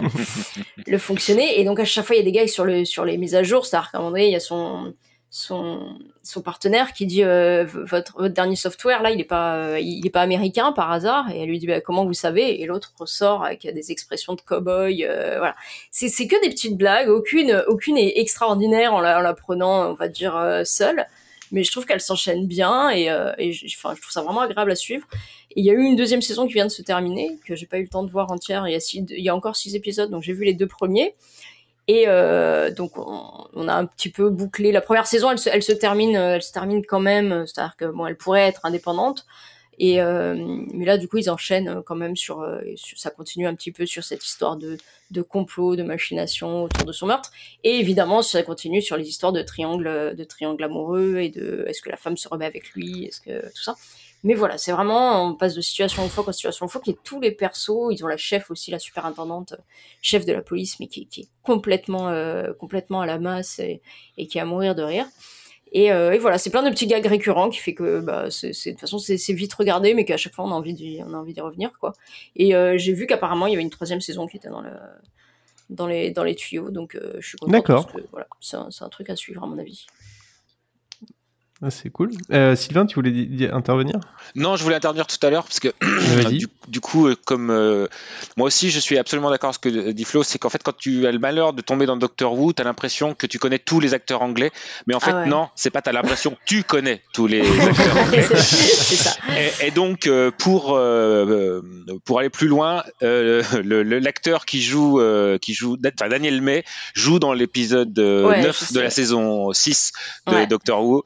le fonctionner. Et donc à chaque fois il y a des gags sur le sur les mises à jour, c'est-à-dire qu'à un moment donné il y a son son son partenaire qui dit euh, votre votre dernier software là il est pas euh, pas américain par hasard. Et elle lui dit bah, comment vous savez? Et l'autre ressort avec des expressions de cow-boy euh, voilà. C'est que des petites blagues. Aucune aucune est extraordinaire en la, en la prenant on va dire euh, seule mais je trouve qu'elle s'enchaîne bien et, euh, je, trouve ça vraiment agréable à suivre. Il y a eu une deuxième saison qui vient de se terminer, que j'ai pas eu le temps de voir entière. Il y a, encore six épisodes, donc j'ai vu les deux premiers. Et euh, donc on, a un petit peu bouclé la première saison. Elle se, elle se termine, euh, elle se termine quand même. C'est-à-dire que bon, elle pourrait être indépendante. Et euh, mais là, du coup, ils enchaînent euh, quand même sur, euh, sur- ça continue un petit peu sur cette histoire de de complot, de machination autour de son meurtre. Et évidemment, ça continue sur les histoires de triangle, de triangle amoureux et de est-ce que la femme se remet avec lui, est-ce que tout ça. Mais voilà, c'est vraiment, on passe de situation fois en situation fois, et tous les persos, ils ont la chef aussi, la superintendante, chef de la police, mais qui, qui est complètement, euh, complètement à la masse et, et qui est à mourir de rire. Et, euh, et voilà, c'est plein de petits gags récurrents qui fait que, bah, c'est, de toute façon, c'est, vite regardé, mais qu'à chaque fois, on a envie d'y, on a envie d'y revenir, quoi. Et euh, j'ai vu qu'apparemment, il y avait une troisième saison qui était dans le, dans les, dans les tuyaux, donc euh, je suis contente. D'accord. voilà, c'est un, c'est un truc à suivre, à mon avis. Ah, c'est cool. Euh, Sylvain, tu voulais intervenir? Non, je voulais intervenir tout à l'heure parce que Vas-y. du, du coup, euh, comme euh, moi aussi, je suis absolument d'accord avec ce que dit Flo, c'est qu'en fait, quand tu as le malheur de tomber dans Doctor Who, tu as l'impression que tu connais tous les acteurs anglais, mais en Ah fait, ouais. non, c'est pas. Tu as l'impression que tu connais tous les acteurs anglais. c'est, c'est ça. Et, et donc, euh, pour pour aller plus loin, euh, le- le- l'acteur qui joue euh, qui joue enfin, Daniel May joue dans l'épisode euh, Ouais, 9 je de la saison 6 de Ouais. Doctor Who.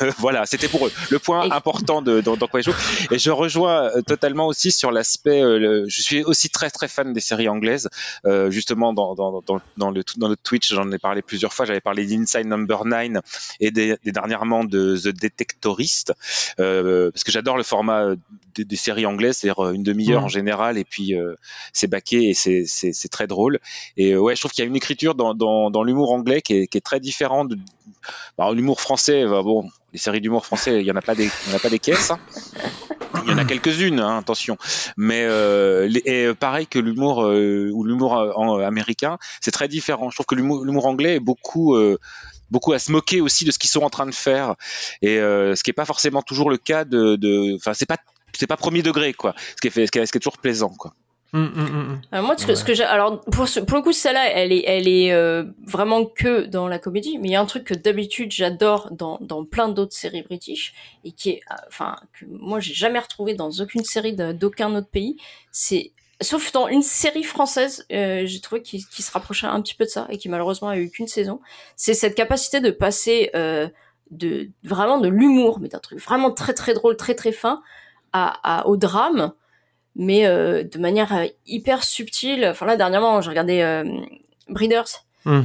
Voilà, c'était pour eux le point important de dans, dans Show. Et je rejoins euh, totalement aussi sur l'aspect. euh, le- je suis aussi très très fan des séries anglaises. Euh, justement, dans dans dans dans le dans notre Twitch, j'en ai parlé plusieurs fois. J'avais parlé d'Inside Number 9 et des, des dernièrement de The Detectorist, euh, parce que j'adore le format euh, des, des séries anglaises, c'est-à-dire euh, une demi-heure Mhm. en général, et puis euh, c'est baqué et c'est c'est c'est très drôle. Et ouais, je trouve qu'il y a une écriture dans dans dans l'humour anglais qui est qui est très différente de bah, l'humour français. bah, bon, les séries d'humour français, il y en a pas des il y en a pas des caisses. hein. Il y en a quelques-unes, hein, attention. Mais euh, euh, pareil que l'humour euh, ou l'humour américain, c'est très différent. Je trouve que l'humour anglais est beaucoup beaucoup à se moquer aussi de ce qu'ils sont en train de faire et ce qui est pas forcément toujours le cas de de enfin c'est pas c'est pas premier degré quoi ce qui est fait ce qui est, ce qui est toujours plaisant quoi Euh, moi, ce que, ce que j'ai, alors pour, ce- pour le coup, celle-là, elle est, elle est euh, vraiment que dans la comédie. Mais il y a un truc que d'habitude j'adore dans, dans plein d'autres séries british et qui est, euh, enfin, que moi j'ai jamais retrouvé dans aucune série d'aucun autre pays. C'est sauf dans une série française, euh, j'ai trouvé qui, qui se rapprochait un petit peu de ça et qui malheureusement a eu qu'une saison. C'est cette capacité de passer euh, de vraiment de l'humour, mais d'un truc vraiment très très drôle, très très fin, à, à- au drame mais euh, de manière euh, hyper subtile. Enfin là dernièrement, j'ai regardé euh, Breeders, Mm.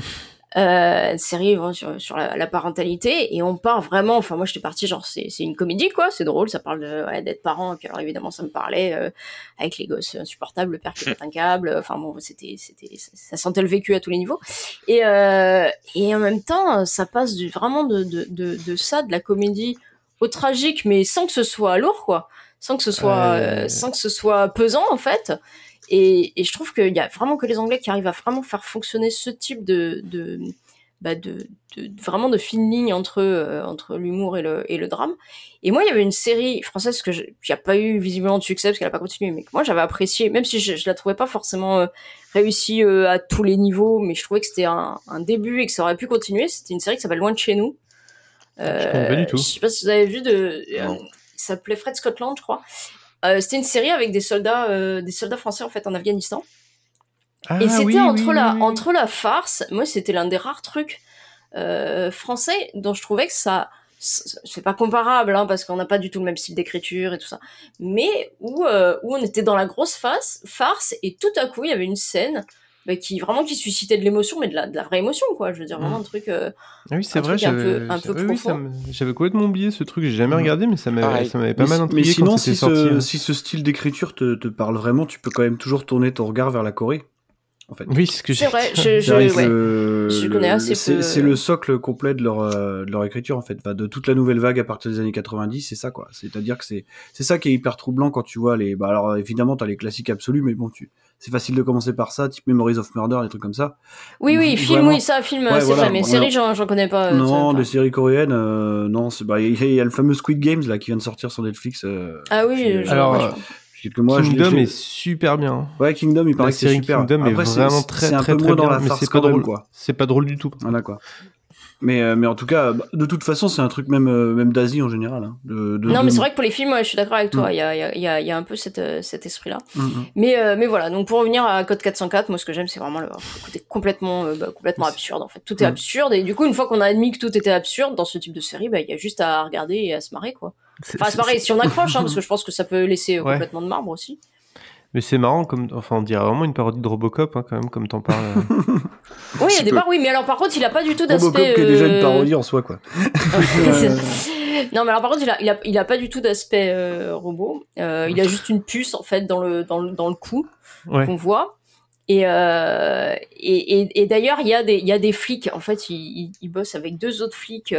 euh, série sur, sur la, la parentalité, et on part vraiment. Enfin moi j'étais partie genre c'est une comédie quoi, c'est drôle, ça parle de ouais, d'être parent. Et puis alors évidemment ça me parlait euh, avec les gosses insupportables, le père qui pète un câble. Enfin bon c'était c'était ça, ça sentait le vécu à tous les niveaux. Et euh, et en même temps ça passe du, vraiment de, de de de ça de la comédie au tragique, mais sans que ce soit lourd quoi sans que ce soit Euh. euh, sans que ce soit pesant en fait. Et, et je trouve qu'il y a vraiment que les anglais qui arrivent à vraiment faire fonctionner ce type de de bah de, de- vraiment de fine ligne entre euh, entre l'humour et le et le drame. Et moi il y avait une série française que qui a pas eu visiblement de succès parce qu'elle a pas continué mais que moi j'avais apprécié même si je, je la trouvais pas forcément euh, réussie euh, à tous les niveaux mais je trouvais que c'était un, un début et que ça aurait pu continuer. C'était une série qui s'appelle Loin de chez nous. Je connais pas du tout. je sais pas si vous avez vu de euh, Il s'appelait Fred Scotland, je crois. Euh, c'était une série avec des soldats, euh, des soldats français en fait en Afghanistan. Ah, et c'était oui, entre oui, la, oui, entre la farce. Moi, c'était l'un des rares trucs euh, français dont je trouvais que ça, c'est pas comparable hein, parce qu'on n'a pas du tout le même style d'écriture et tout ça, mais où où on était dans la grosse face, farce et tout à coup il y avait une scène bah, qui vraiment qui suscitait de l'émotion, mais de la, de la vraie émotion quoi. Je veux dire vraiment Mm. un truc. euh, Ah oui, c'est un vrai, j'avais oui, complètement oublié ce truc, j'ai jamais regardé, mais ça m'avait Pareil. ça m'avait pas mais, mal si- intrigué mais sinon, quand si sorti. ce, hein. si ce style d'écriture te, te parle vraiment, tu peux quand même toujours tourner ton regard vers la Corée. En fait. Oui, c'est ce que j'ai C'est vrai, je, je, C'est vrai que ouais. le- Je connais assez c'est- peu. C'est le socle complet de leur, euh, de leur écriture, en fait. Enfin, de toute la nouvelle vague à partir des années 90, c'est ça, quoi. C'est-à-dire que c'est c'est ça qui est hyper troublant quand tu vois les. Bah, alors, évidemment, t'as les classiques absolus, mais bon, tu c'est facile de commencer par ça, type Memories of Murder, des trucs comme ça. Oui, oui, film, oui, ça, film, Ouais, c'est voilà, vrai, mais bon, série, alors- j'en, j'en connais pas. euh, non, des séries coréennes, euh, non, c'est bah, il y, a- il y a le fameux Squid Games, là, qui vient de sortir sur Netflix. euh, Ah oui, euh, je- Alors, je Kingdom est super bien. Ouais, Kingdom, il paraît La que c'est super. Kingdom Après, vraiment très très très bien, la mais farce c'est pas drôle. quoi. C'est pas drôle du tout. Voilà quoi. Mais, euh, mais en tout cas, bah, de toute façon, c'est un truc même, euh, même d'Asie en général. hein, de, de- Non, de- mais c'est vrai que pour les films, ouais, je suis d'accord avec toi. Mm. Il y, a, il y, a, il y, a, il y a un peu cette, euh, cet esprit-là. Mm, mm. Mais, euh, mais voilà, donc pour revenir à Code 404, moi ce que j'aime, c'est vraiment le, côté complètement, euh, bah, complètement absurde. En fait, tout est Mm. absurde. Et du coup, une fois qu'on a admis que tout était absurde dans ce type de série, bah, il y a juste à regarder et à se marrer, quoi. C'est- Enfin, se marrer si on accroche, hein, parce que je pense que ça peut laisser euh, Ouais. complètement de marbre aussi. Mais c'est marrant, comme, enfin, on dirait vraiment une parodie de Robocop, hein, quand même, comme t'en parles. euh. Oui, il y a petit des peu. parts, oui, mais alors par contre, il a pas du tout Robocop d'aspect. qui est déjà une euh, parodie en soi, quoi. non, mais alors par contre, il a, il a, il a pas du tout d'aspect euh, robot. Euh, il a juste une puce en fait dans le dans le, dans le cou Ouais. qu'on voit. Et, euh, et, et, et d'ailleurs, il y a des il y a des flics. En fait, il, il, il bosse avec deux autres flics,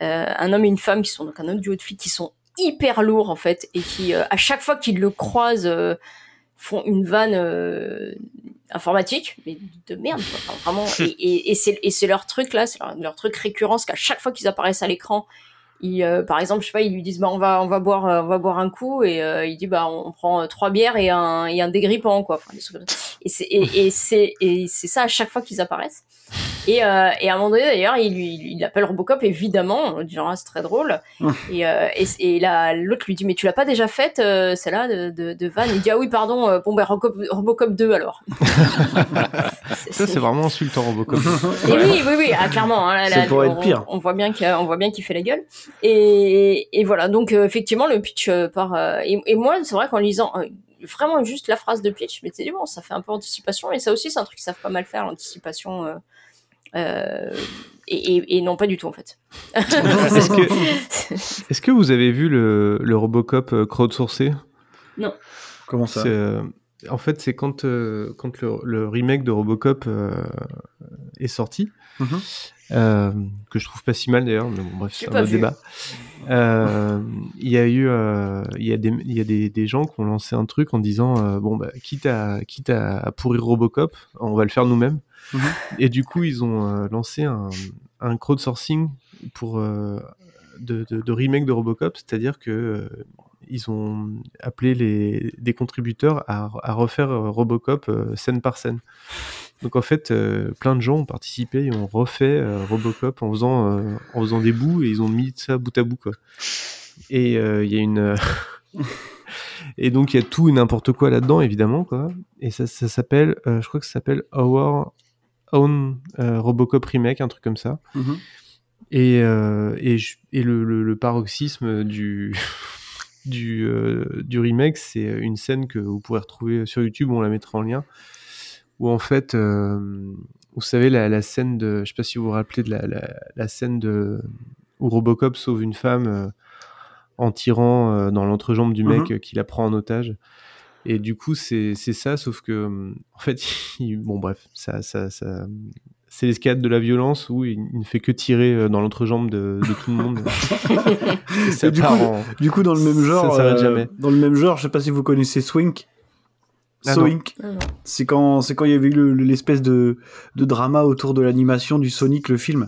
un homme et une femme qui sont donc un autre duo de flics qui sont hyper lourds en fait et qui euh, à chaque fois qu'ils le croisent euh, font une vanne euh, informatique mais de merde quoi. Enfin, vraiment et, et, et c'est et c'est leur truc là c'est leur, leur truc récurrent c'est qu'à chaque fois qu'ils apparaissent à l'écran ils, euh, par exemple je sais pas ils lui disent bah on va on va boire euh, on va boire un coup et euh, il dit bah on prend euh, trois bières et un et un dégrippant quoi. Enfin, et c'est et, et c'est et c'est ça à chaque fois qu'ils apparaissent Et, euh, et à un moment donné, d'ailleurs, il, lui, il appelle Robocop, évidemment, genre, ah, c'est très drôle. et euh, et, et là, l'autre lui dit, mais tu l'as pas déjà faite, euh, celle-là, de, de, de Van? Il dit, ah oui, pardon, bon, ben, Robocop, Robocop 2, alors. Ça, c'est vraiment insultant, Robocop. Et oui, oui, oui, ah, clairement. hein, là, Ça là, pourrait on, être pire. On voit bien qu'il on voit bien qu'il fait la gueule. Et, et voilà, donc effectivement, le pitch par. euh, et, moi, c'est vrai qu'en lisant vraiment juste la phrase de pitch, m'étais dit bon, ça fait un peu anticipation. Et ça aussi, c'est un truc qu'ils savent pas mal faire, l'anticipation. euh, euh, et, et, et non, pas du tout en fait. Est-ce que, est-ce que vous avez vu le, le Robocop euh, crowdsourcé? Non. Comment ça? C'est, euh, En fait, c'est quand, euh, quand le, le remake de Robocop euh, est sorti, Mhm. Euh, que je trouve pas si mal d'ailleurs, mais bon, bref, c'est un autre vu. débat. Euh, Il y a eu, euh, il y a, des, il y a des, des gens qui ont lancé un truc en disant bon bah quitte à quitte à, pourrir Robocop, on va le faire nous-mêmes. Mhm. Et du coup, ils ont lancé un, un crowdsourcing pour de, de, de remake de Robocop, c'est-à-dire que ils ont appelé les, des contributeurs à, à refaire Robocop scène par scène. Donc en fait, euh, plein de gens ont participé et ont refait euh, Robocop en faisant, euh, en faisant des bouts et ils ont mis ça bout à bout quoi. Et il y a une et donc il y a tout et n'importe quoi là-dedans évidemment quoi. Et ça, ça s'appelle, je crois que ça s'appelle Our Own Robocop remake, un truc comme ça. Mhm. Et, et, je- et le, le- le paroxysme du, du, euh, du remake, c'est une scène que vous pourrez retrouver sur YouTube, on la mettra en lien, où en fait, euh, vous savez, la, la scène de, je sais pas si vous vous rappelez de la, la, la scène de, où Robocop sauve une femme euh, en tirant euh, dans l'entrejambe du mec Mhm. qui la prend en otage. Et du coup, c'est ça, sauf que, en fait, il- bon, bref, ça, ça, ça, c'est l'escalade de la violence où il, ne fait que tirer dans l'entrejambe de, de tout le monde. Et ça Et du, part coup, en- du coup, dans le même genre, Ça euh, jamais. dans le même genre, je sais pas si vous connaissez Swink. Ah non. Swink, c'est quand c'est quand il y avait eu le- l'espèce de, de drama autour de l'animation du Sonic le film.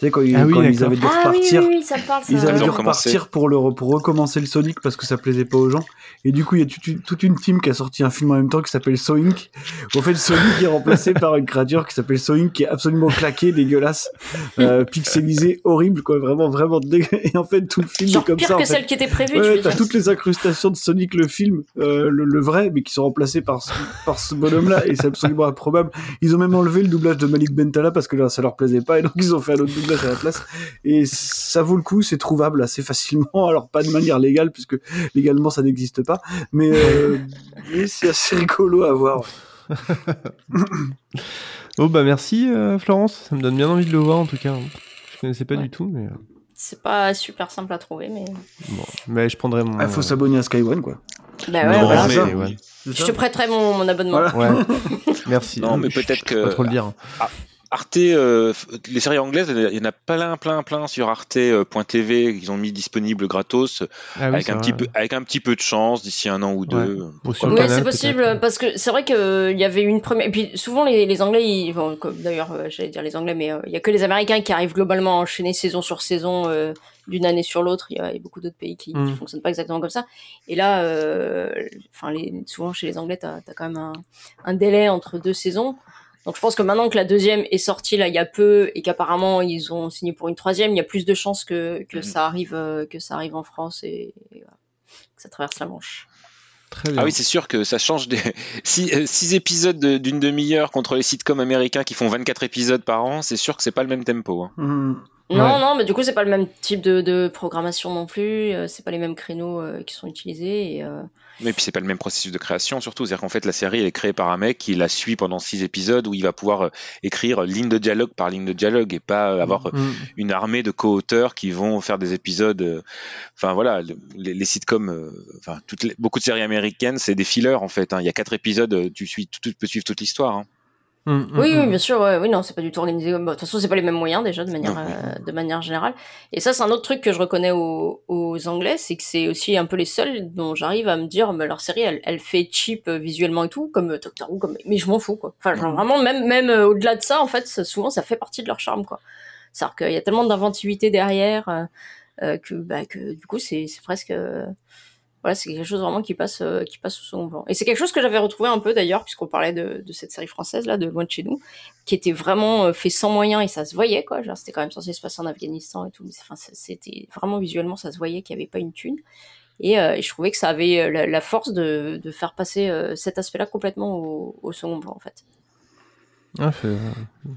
Tu sais quand, ils- Ah oui, quand ils avaient dû Ah oui, repartir, oui, oui, ça me parle, ça. ils avaient Ils dû repartir pour le pour recommencer le Sonic parce que ça plaisait pas aux gens. Et du coup, il y a toute une, toute une team qui a sorti un film en même temps qui s'appelle Soink. En fait, Sonic est remplacé par une créature qui s'appelle Soink qui est absolument claquée, dégueulasse, euh, pixelisée, horrible quoi, vraiment vraiment dégueu. Et en fait, tout le film Genre est comme pire ça. en que fait. celle qui était prévue, Ouais, t'as toutes les incrustations de Sonic le film, euh, le, le vrai, mais qui sont remplacées par ce, par ce bonhomme-là, et c'est absolument improbable. Ils ont même enlevé le doublage de Malik Bentala parce que là, ça leur plaisait pas, et donc ils ont fait un autre doublage à la place. Et ça vaut le coup, c'est trouvable assez facilement, alors pas de manière légale, puisque légalement ça n'existe pas, mais, euh, mais c'est assez rigolo à voir. Oh bah merci euh, Florence, ça me donne bien envie de le voir en tout cas. Je connaissais pas du tout, mais euh, C'est pas super simple à trouver, mais. bon, mais je prendrai mon. Il faut s'abonner à Sky One, quoi. Bah ouais, Non, voilà. mais- ouais. Je te prêterai mon, mon abonnement. Voilà. Ouais. Merci. Non, mais peut-être je peux pas que- trop le dire. Arte, euh, les séries anglaises, il y en a plein, plein, plein sur arte.tv qu'ils ont mis disponible gratos, Ah oui, avec, un vrai. petit peu, avec un petit peu de chance d'ici un an ou deux. Ou Oui, Canal, c'est possible parce que c'est vrai que euh, il y avait une première. Et puis souvent les, les Anglais, ils... bon, comme d'ailleurs euh, j'allais dire les Anglais, mais euh, il y a que les Américains qui arrivent globalement à enchaîner saison sur saison euh, d'une année sur l'autre. Il y, a il y a beaucoup d'autres pays qui, qui Mm. fonctionnent pas exactement comme ça. Et là, euh, enfin les... souvent chez les Anglais, t'as as quand même un, un délai entre deux saisons. Donc je pense que maintenant que la deuxième est sortie là il y a peu et qu'apparemment ils ont signé pour une troisième, il y a plus de chances que, que ça arrive euh, que ça arrive en France et, et voilà, que ça traverse la Manche. Très bien. Ah oui, c'est sûr que ça change des. Si, euh, six épisodes de- d'une demi-heure contre les sitcoms américains qui font 24 épisodes par an, c'est sûr que c'est pas le même tempo. hein. Mhm. Non, Ouais. non, mais du coup, c'est pas le même type de, de programmation non plus. euh, c'est pas les mêmes créneaux euh, qui sont utilisés. Et, euh, Mais puis c'est pas le même processus de création surtout. C'est-à-dire qu'en fait la série elle est créée par un mec qui la suit pendant six épisodes où il va pouvoir euh, écrire ligne de dialogue par ligne de dialogue et pas euh, avoir euh, Mm. une armée de co-auteurs qui vont faire des épisodes. euh, Enfin voilà, le- les, les sitcoms, euh, enfin toutes les- beaucoup de séries américaines c'est des fillers en fait. hein. Il y a quatre épisodes, tu suis, tu peux suivre toute l'histoire. hein. Mm, mm, Oui, oui, mm. bien sûr. Ouais, oui, non, c'est pas du tout organisé. Bon, De toute façon, c'est pas les mêmes moyens déjà de manière, euh, de manière générale. Et ça, c'est un autre truc que je reconnais aux, aux Anglais, c'est que c'est aussi un peu les seuls dont j'arrive à me dire, mais leur série, elle, elle fait cheap euh, visuellement et tout, comme euh, Doctor Who, comme, mais je m'en fous quoi. Enfin, genre, vraiment, même, même euh, au-delà de ça, en fait, souvent, ça fait partie de leur charme quoi. C'est-à-dire qu'il y a tellement d'inventivité derrière euh, euh, que, bah, que du coup, c'est c'est presque, euh, voilà, c'est quelque chose vraiment qui passe, euh, qui passe au second plan. Et c'est quelque chose que j'avais retrouvé un peu d'ailleurs, puisqu'on parlait de, de cette série française là, de Loin de chez nous, qui était vraiment euh, fait sans moyens et ça se voyait quoi. Genre, c'était quand même censé se passer en Afghanistan et tout, mais enfin, c'était vraiment visuellement, ça se voyait qu'il n'y avait pas une thune. Et, euh, et je trouvais que ça avait la, la force de, de faire passer euh, cet aspect-là complètement au, au second plan en fait. Ah, fait-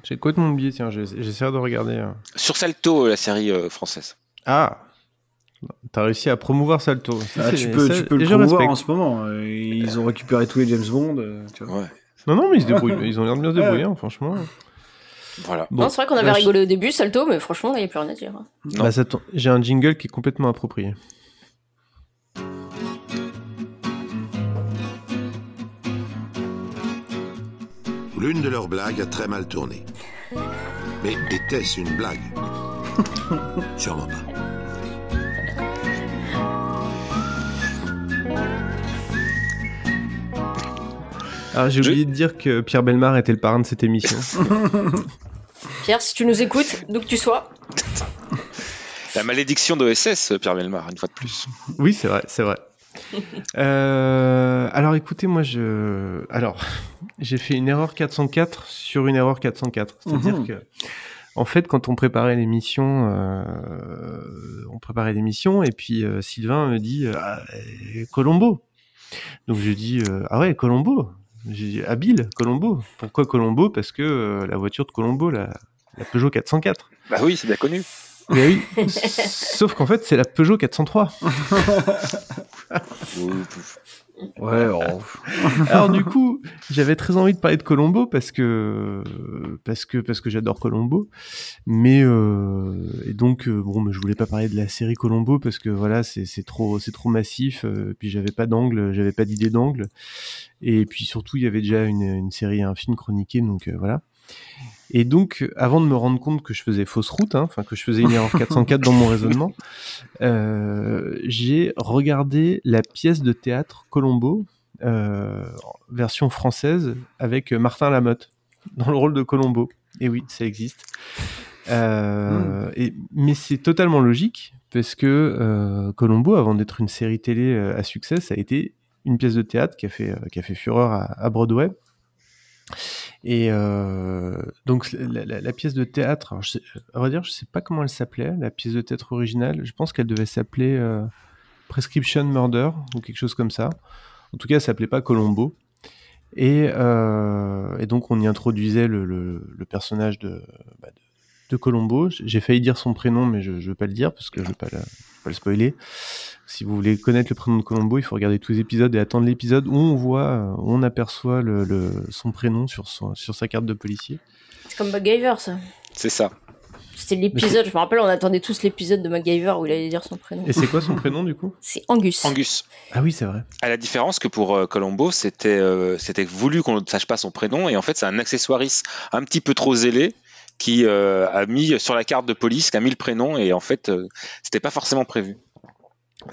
J'ai complètement oublié, tiens, j'essa- j'essaierai de regarder. Sur Salto, la série euh, française. Ah T'as réussi à promouvoir Salto. Ça, Ah, tu peux, ça- tu peux le promouvoir respecte. en ce moment. euh, Ils ont récupéré tous les James Bond. euh, tu vois. Ouais. Non, non, mais ils se débrouillent. ils ont l'air de bien se débrouiller, hein, franchement. Voilà. Bon. non, c'est vrai qu'on avait rigolé au début, Salto, mais franchement, là, il n'y a plus rien à dire. hein. Bah, J'ai un jingle qui est complètement approprié. L'une de leurs blagues a très mal tourné. Mais était-ce une blague? Sûrement pas. Alors, j'ai Je- oublié de dire que Pierre Belmar était le parrain de cette émission. Pierre, si tu nous écoutes, d'où que tu sois, La malédiction de SS, Pierre Belmar, une fois de plus. Oui, c'est vrai, c'est vrai. Euh, alors écoutez, moi je. Alors, j'ai fait une erreur 404 sur une erreur 404. C'est-à-dire Mhm. que, en fait, quand on préparait l'émission, euh, on préparait l'émission et puis euh, Sylvain me dit ah, euh, Colombo. Donc je dis euh, Ah ouais, Colombo. J'ai dit habile, Colombo. Pourquoi Colombo? Parce que euh, la voiture de Colombo, la, la Peugeot 404. Bah oui, c'est bien connu. Mais oui, sauf qu'en fait, c'est la Peugeot 403. Ouais, oh. Alors du coup, j'avais très envie de parler de Colombo parce que parce que parce que j'adore Colombo, mais euh, et donc euh, bon, mais je voulais pas parler de la série Colombo parce que voilà, c'est c'est trop c'est trop massif. euh, puis j'avais pas d'angle, j'avais pas d'idée d'angle, et puis surtout il y avait déjà une, une série, un film chroniqué, donc euh, voilà. Et donc, avant de me rendre compte que je faisais fausse route, hein, enfin que je faisais une erreur 404 dans mon raisonnement, euh, j'ai regardé la pièce de théâtre Colombo, euh, version française, avec Martin Lamotte dans le rôle de Colombo. Et oui, ça existe. Euh, et, mais c'est totalement logique, parce que Colombo, avant d'être une série télé à succès, ça a été une pièce de théâtre qui a fait, qui a fait fureur à, à Broadway. Et euh, donc la, pièce de théâtre, je sais, à vrai dire, je sais pas comment elle s'appelait, la pièce de théâtre originale. Je pense qu'elle devait s'appeler euh, Prescription Murder ou quelque chose comme ça. En tout cas, elle s'appelait pas Colombo. Et, euh, donc on y introduisait le personnage de, bah, de, Colombo. J'ai failli dire son prénom, mais je, je veux pas le dire parce que je veux pas le, je veux pas le spoiler. Si vous voulez connaître le prénom de Colombo, il faut regarder tous les épisodes et attendre l'épisode où on voit, où on aperçoit le, le- son prénom sur, son, sur sa carte de policier. c'est comme MacGyver, ça. C'est ça. C'était l'épisode, je me rappelle, on attendait tous l'épisode de MacGyver où il allait dire son prénom. Et c'est quoi son prénom du coup? C'est Angus. Angus. Ah oui, c'est vrai. À la différence que pour euh, Colombo, c'était euh, c'était voulu qu'on ne sache pas son prénom et en fait c'est un accessoiriste un petit peu trop zélé qui euh, a mis sur la carte de police, qui a mis le prénom et en fait euh, c'était pas forcément prévu.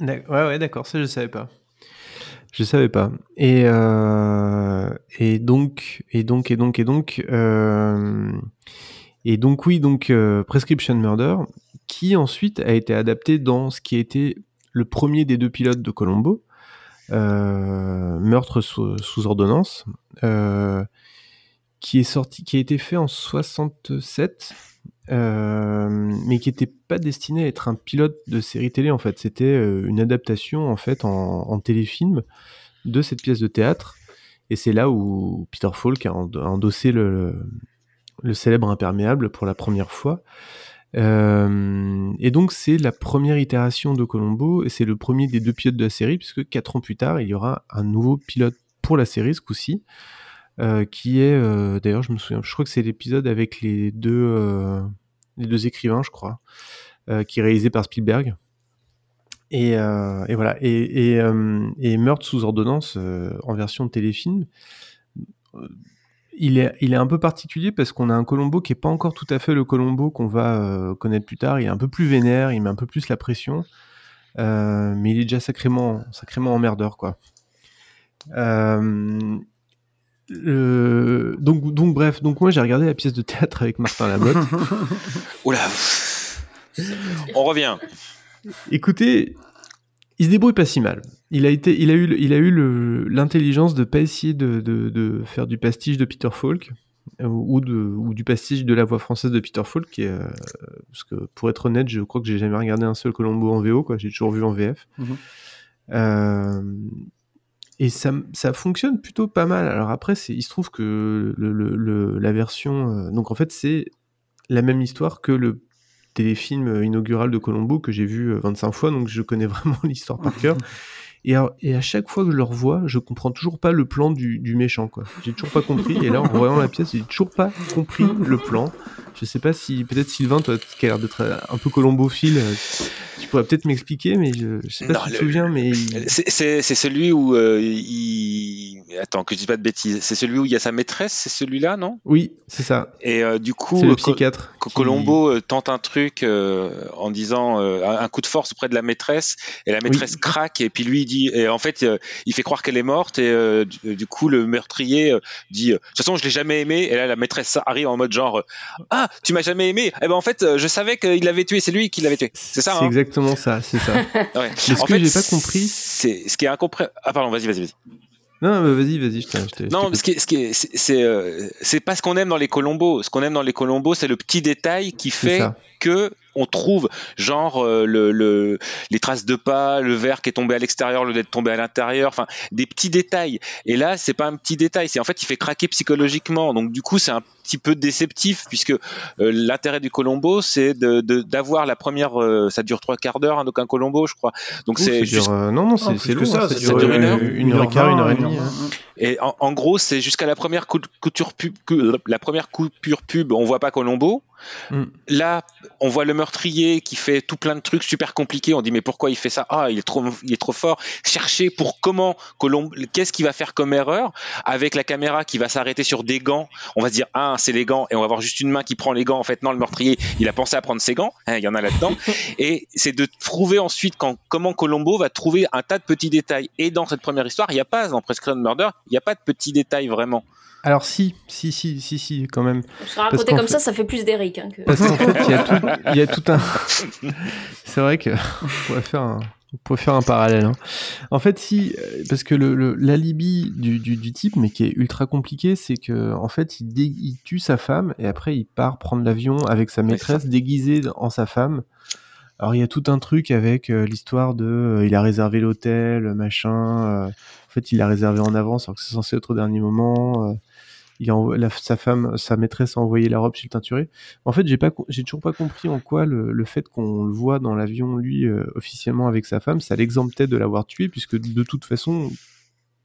Ouais, ouais, d'accord, ça je savais pas. Je savais pas. Et, euh, et donc, et donc, et donc, et donc, euh, et donc, oui, donc, Prescription Murder, qui ensuite a été adapté dans ce qui a été le premier des deux pilotes de Colombo, Meurtre sous, sous ordonnance, qui est sorti, qui a été fait en 67, euh, mais qui n'était pas destiné à être un pilote de série télé en fait. C'était euh, une adaptation en fait en, téléfilm de cette pièce de théâtre. Et c'est là où Peter Falk a endossé le, le célèbre imperméable pour la première fois. Euh, et donc c'est la première itération de Colombo et c'est le premier des deux pilotes de la série puisque quatre ans plus tard il y aura un nouveau pilote pour la série ce coup-ci euh, qui est euh, d'ailleurs je me souviens je crois que c'est l'épisode avec les deux euh, les deux écrivains je crois qui est réalisé par Spielberg et, voilà et, et, Meurtre sous ordonnance en version téléfilm il est, il est un peu particulier parce qu'on a un Colombo qui est pas encore tout à fait le Colombo qu'on va connaître plus tard. Il est un peu plus vénère, il met un peu plus la pression, mais il est déjà sacrément, sacrément emmerdeur, quoi. Le- donc, donc, bref, donc moi j'ai regardé la pièce de théâtre avec Martin Lamotte. Oula. On revient. Écoutez, il se débrouille pas si mal. Il a été, il a eu, il a eu le- l'intelligence de pas essayer de, de, de faire du pastiche de Peter Falk euh, ou, de, ou du pastiche de la voix française de Peter Falk, qui est, euh, parce que pour être honnête, je crois que j'ai jamais regardé un seul Colombo en VO, quoi. J'ai toujours vu en VF. Mhm. Euh, et ça, ça fonctionne plutôt pas mal. Alors après, il se trouve que la version, euh, donc en fait, c'est la même histoire que le téléfilm inaugural de Colombo que j'ai vu euh, 25 fois, donc je connais vraiment l'histoire par cœur. Et, à chaque fois que je le revois, je comprends toujours pas le plan du, du méchant, quoi. J'ai toujours pas compris. Et là, en voyant la pièce, j'ai toujours pas compris le plan. Je sais pas si, peut-être Sylvain, toi, qui a l'air d'être un peu colombophile, euh, tu pourrais peut-être m'expliquer, mais je, je sais pas Non, si tu te souviens, mais C'est- celui où euh, il. Attends, que je dis pas de bêtises. C'est celui où il y a sa maîtresse, c'est celui-là, non? Oui, c'est ça. Et euh, du coup, le euh, psychiatre. Co- qui- Colombo euh, tente un truc euh, en disant euh, un coup de force auprès de la maîtresse et la maîtresse craque et puis lui il dit et en fait euh, il fait croire qu'elle est morte et euh, du, du coup le meurtrier euh, dit de toute façon je l'ai jamais aimé et là la maîtresse arrive en mode genre ah tu m'as jamais aimé eh ben en fait je savais qu'il l'avait tué c'est lui qui l'avait tué c'est ça C'est hein exactement ça, c'est ça. Ouais. Ce En que j'ai pas compris- c'est ce qui est incompréhensible ah pardon vas-y vas-y vas-y Non, mais vas-y, vas-y, je t'ai- non, ce qui est, c'est, c'est, pas ce qu'on aime dans les Colombos. Ce qu'on aime dans les Colombos, c'est le petit détail qui fait. Que on trouve genre euh, le, le- les traces de pas, le verre qui est tombé à l'extérieur, le d'être tombé à l'intérieur, enfin des petits détails. Et là, c'est pas un petit détail, c'est en fait il fait craquer psychologiquement. Donc du coup, c'est un petit peu déceptif puisque euh, l'intérêt du Colombo, c'est de, de- d'avoir la première, euh, ça dure trois quarts d'heure, hein, donc un Colombo, je crois. Donc c'est juste euh, non, non, c'est long, ça, ça, ça dure une heure, une heure et quart, une heure et demie. hein. Et en, en gros, c'est jusqu'à la première couture pub, la première coupure pub, on voit pas Colombo. Mm. Là, on voit le meurtrier qui fait tout plein de trucs super compliqués. On dit mais pourquoi il fait ça? Ah, il est trop, il est trop fort. Chercher pour comment Colombo, qu'est-ce qu'il va faire comme erreur? Avec la caméra qui va s'arrêter sur des gants. On va se dire ah c'est les gants et on va voir juste une main qui prend les gants. En fait non, le meurtrier il a pensé à prendre ses gants. Hein, Il y en a là-dedans. et c'est de trouver ensuite quand, comment Colombo va trouver un tas de petits détails. Et dans cette première histoire, il n'y a pas dans Prescription Murder, il n'y a pas de petits détails vraiment. Alors si, si, si, si, si, quand même. Parce raconter qu'en comme fait- ça, ça fait plus d'Eric. Hein, que... Parce qu'en fait, il y, a tout, il y a tout un. C'est vrai que on pourrait faire un, on pourrait faire un parallèle. hein. En fait, si, euh, parce que le, le- l'alibi du, du, du type, mais qui est ultra compliqué, c'est que en fait, il, dé- il tue sa femme et après, il part prendre l'avion avec sa maîtresse déguisée en sa femme. Alors, il y a tout un truc avec euh, l'histoire de, euh, il a réservé l'hôtel, machin. euh, en fait, il l'a réservé en avance, alors que c'est censé être au dernier moment. euh, il a la- sa femme, sa maîtresse a envoyé la robe chez le teinturier. En fait, j'ai toujours pas compris en quoi le, le fait qu'on le voit dans l'avion lui euh, officiellement avec sa femme, ça l'exemptait de l'avoir tué, puisque de toute façon,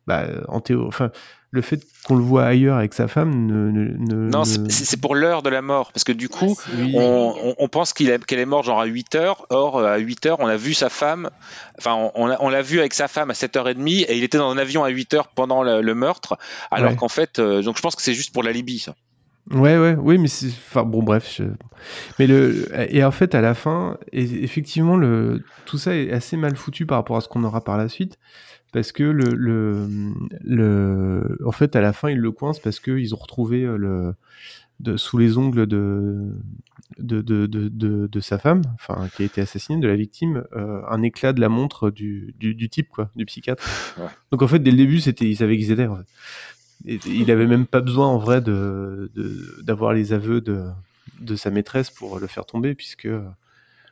bah, en théorie, enfin, le fait qu'on le voit ailleurs avec sa femme ne, ne, ne- Non, ne- c'est pour l'heure de la mort. Parce que du coup, Oui. on, on- on pense qu'il est- qu'elle est morte genre à 8 heures. Or, euh, à 8 heures, on a vu sa femme. Enfin, on, on l'a- l'a vu avec sa femme à 7h30 et il était dans un avion à 8 heures pendant le, le meurtre. Alors Ouais. qu'en fait, euh, donc je pense que c'est juste pour l'alibi, ça. Ouais, ouais, oui, mais c'est. Enfin, bon, bref. je- Mais le. Et en fait, à la fin, effectivement, le... tout ça est assez mal foutu par rapport à ce qu'on aura par la suite. Parce que le. le... le... En fait, à la fin, ils le coincent parce qu'ils ont retrouvé euh, le. De, sous les ongles de, de, de, de, sa femme, enfin, qui a été assassinée, de la victime, euh, un éclat de la montre du, du, du type, quoi, du psychiatre. Ouais. Donc en fait, dès le début, c'était, ils savaient qu'ils étaient. En fait. Et- il avait même pas besoin en vrai de de- d'avoir les aveux de de sa maîtresse pour le faire tomber puisque euh,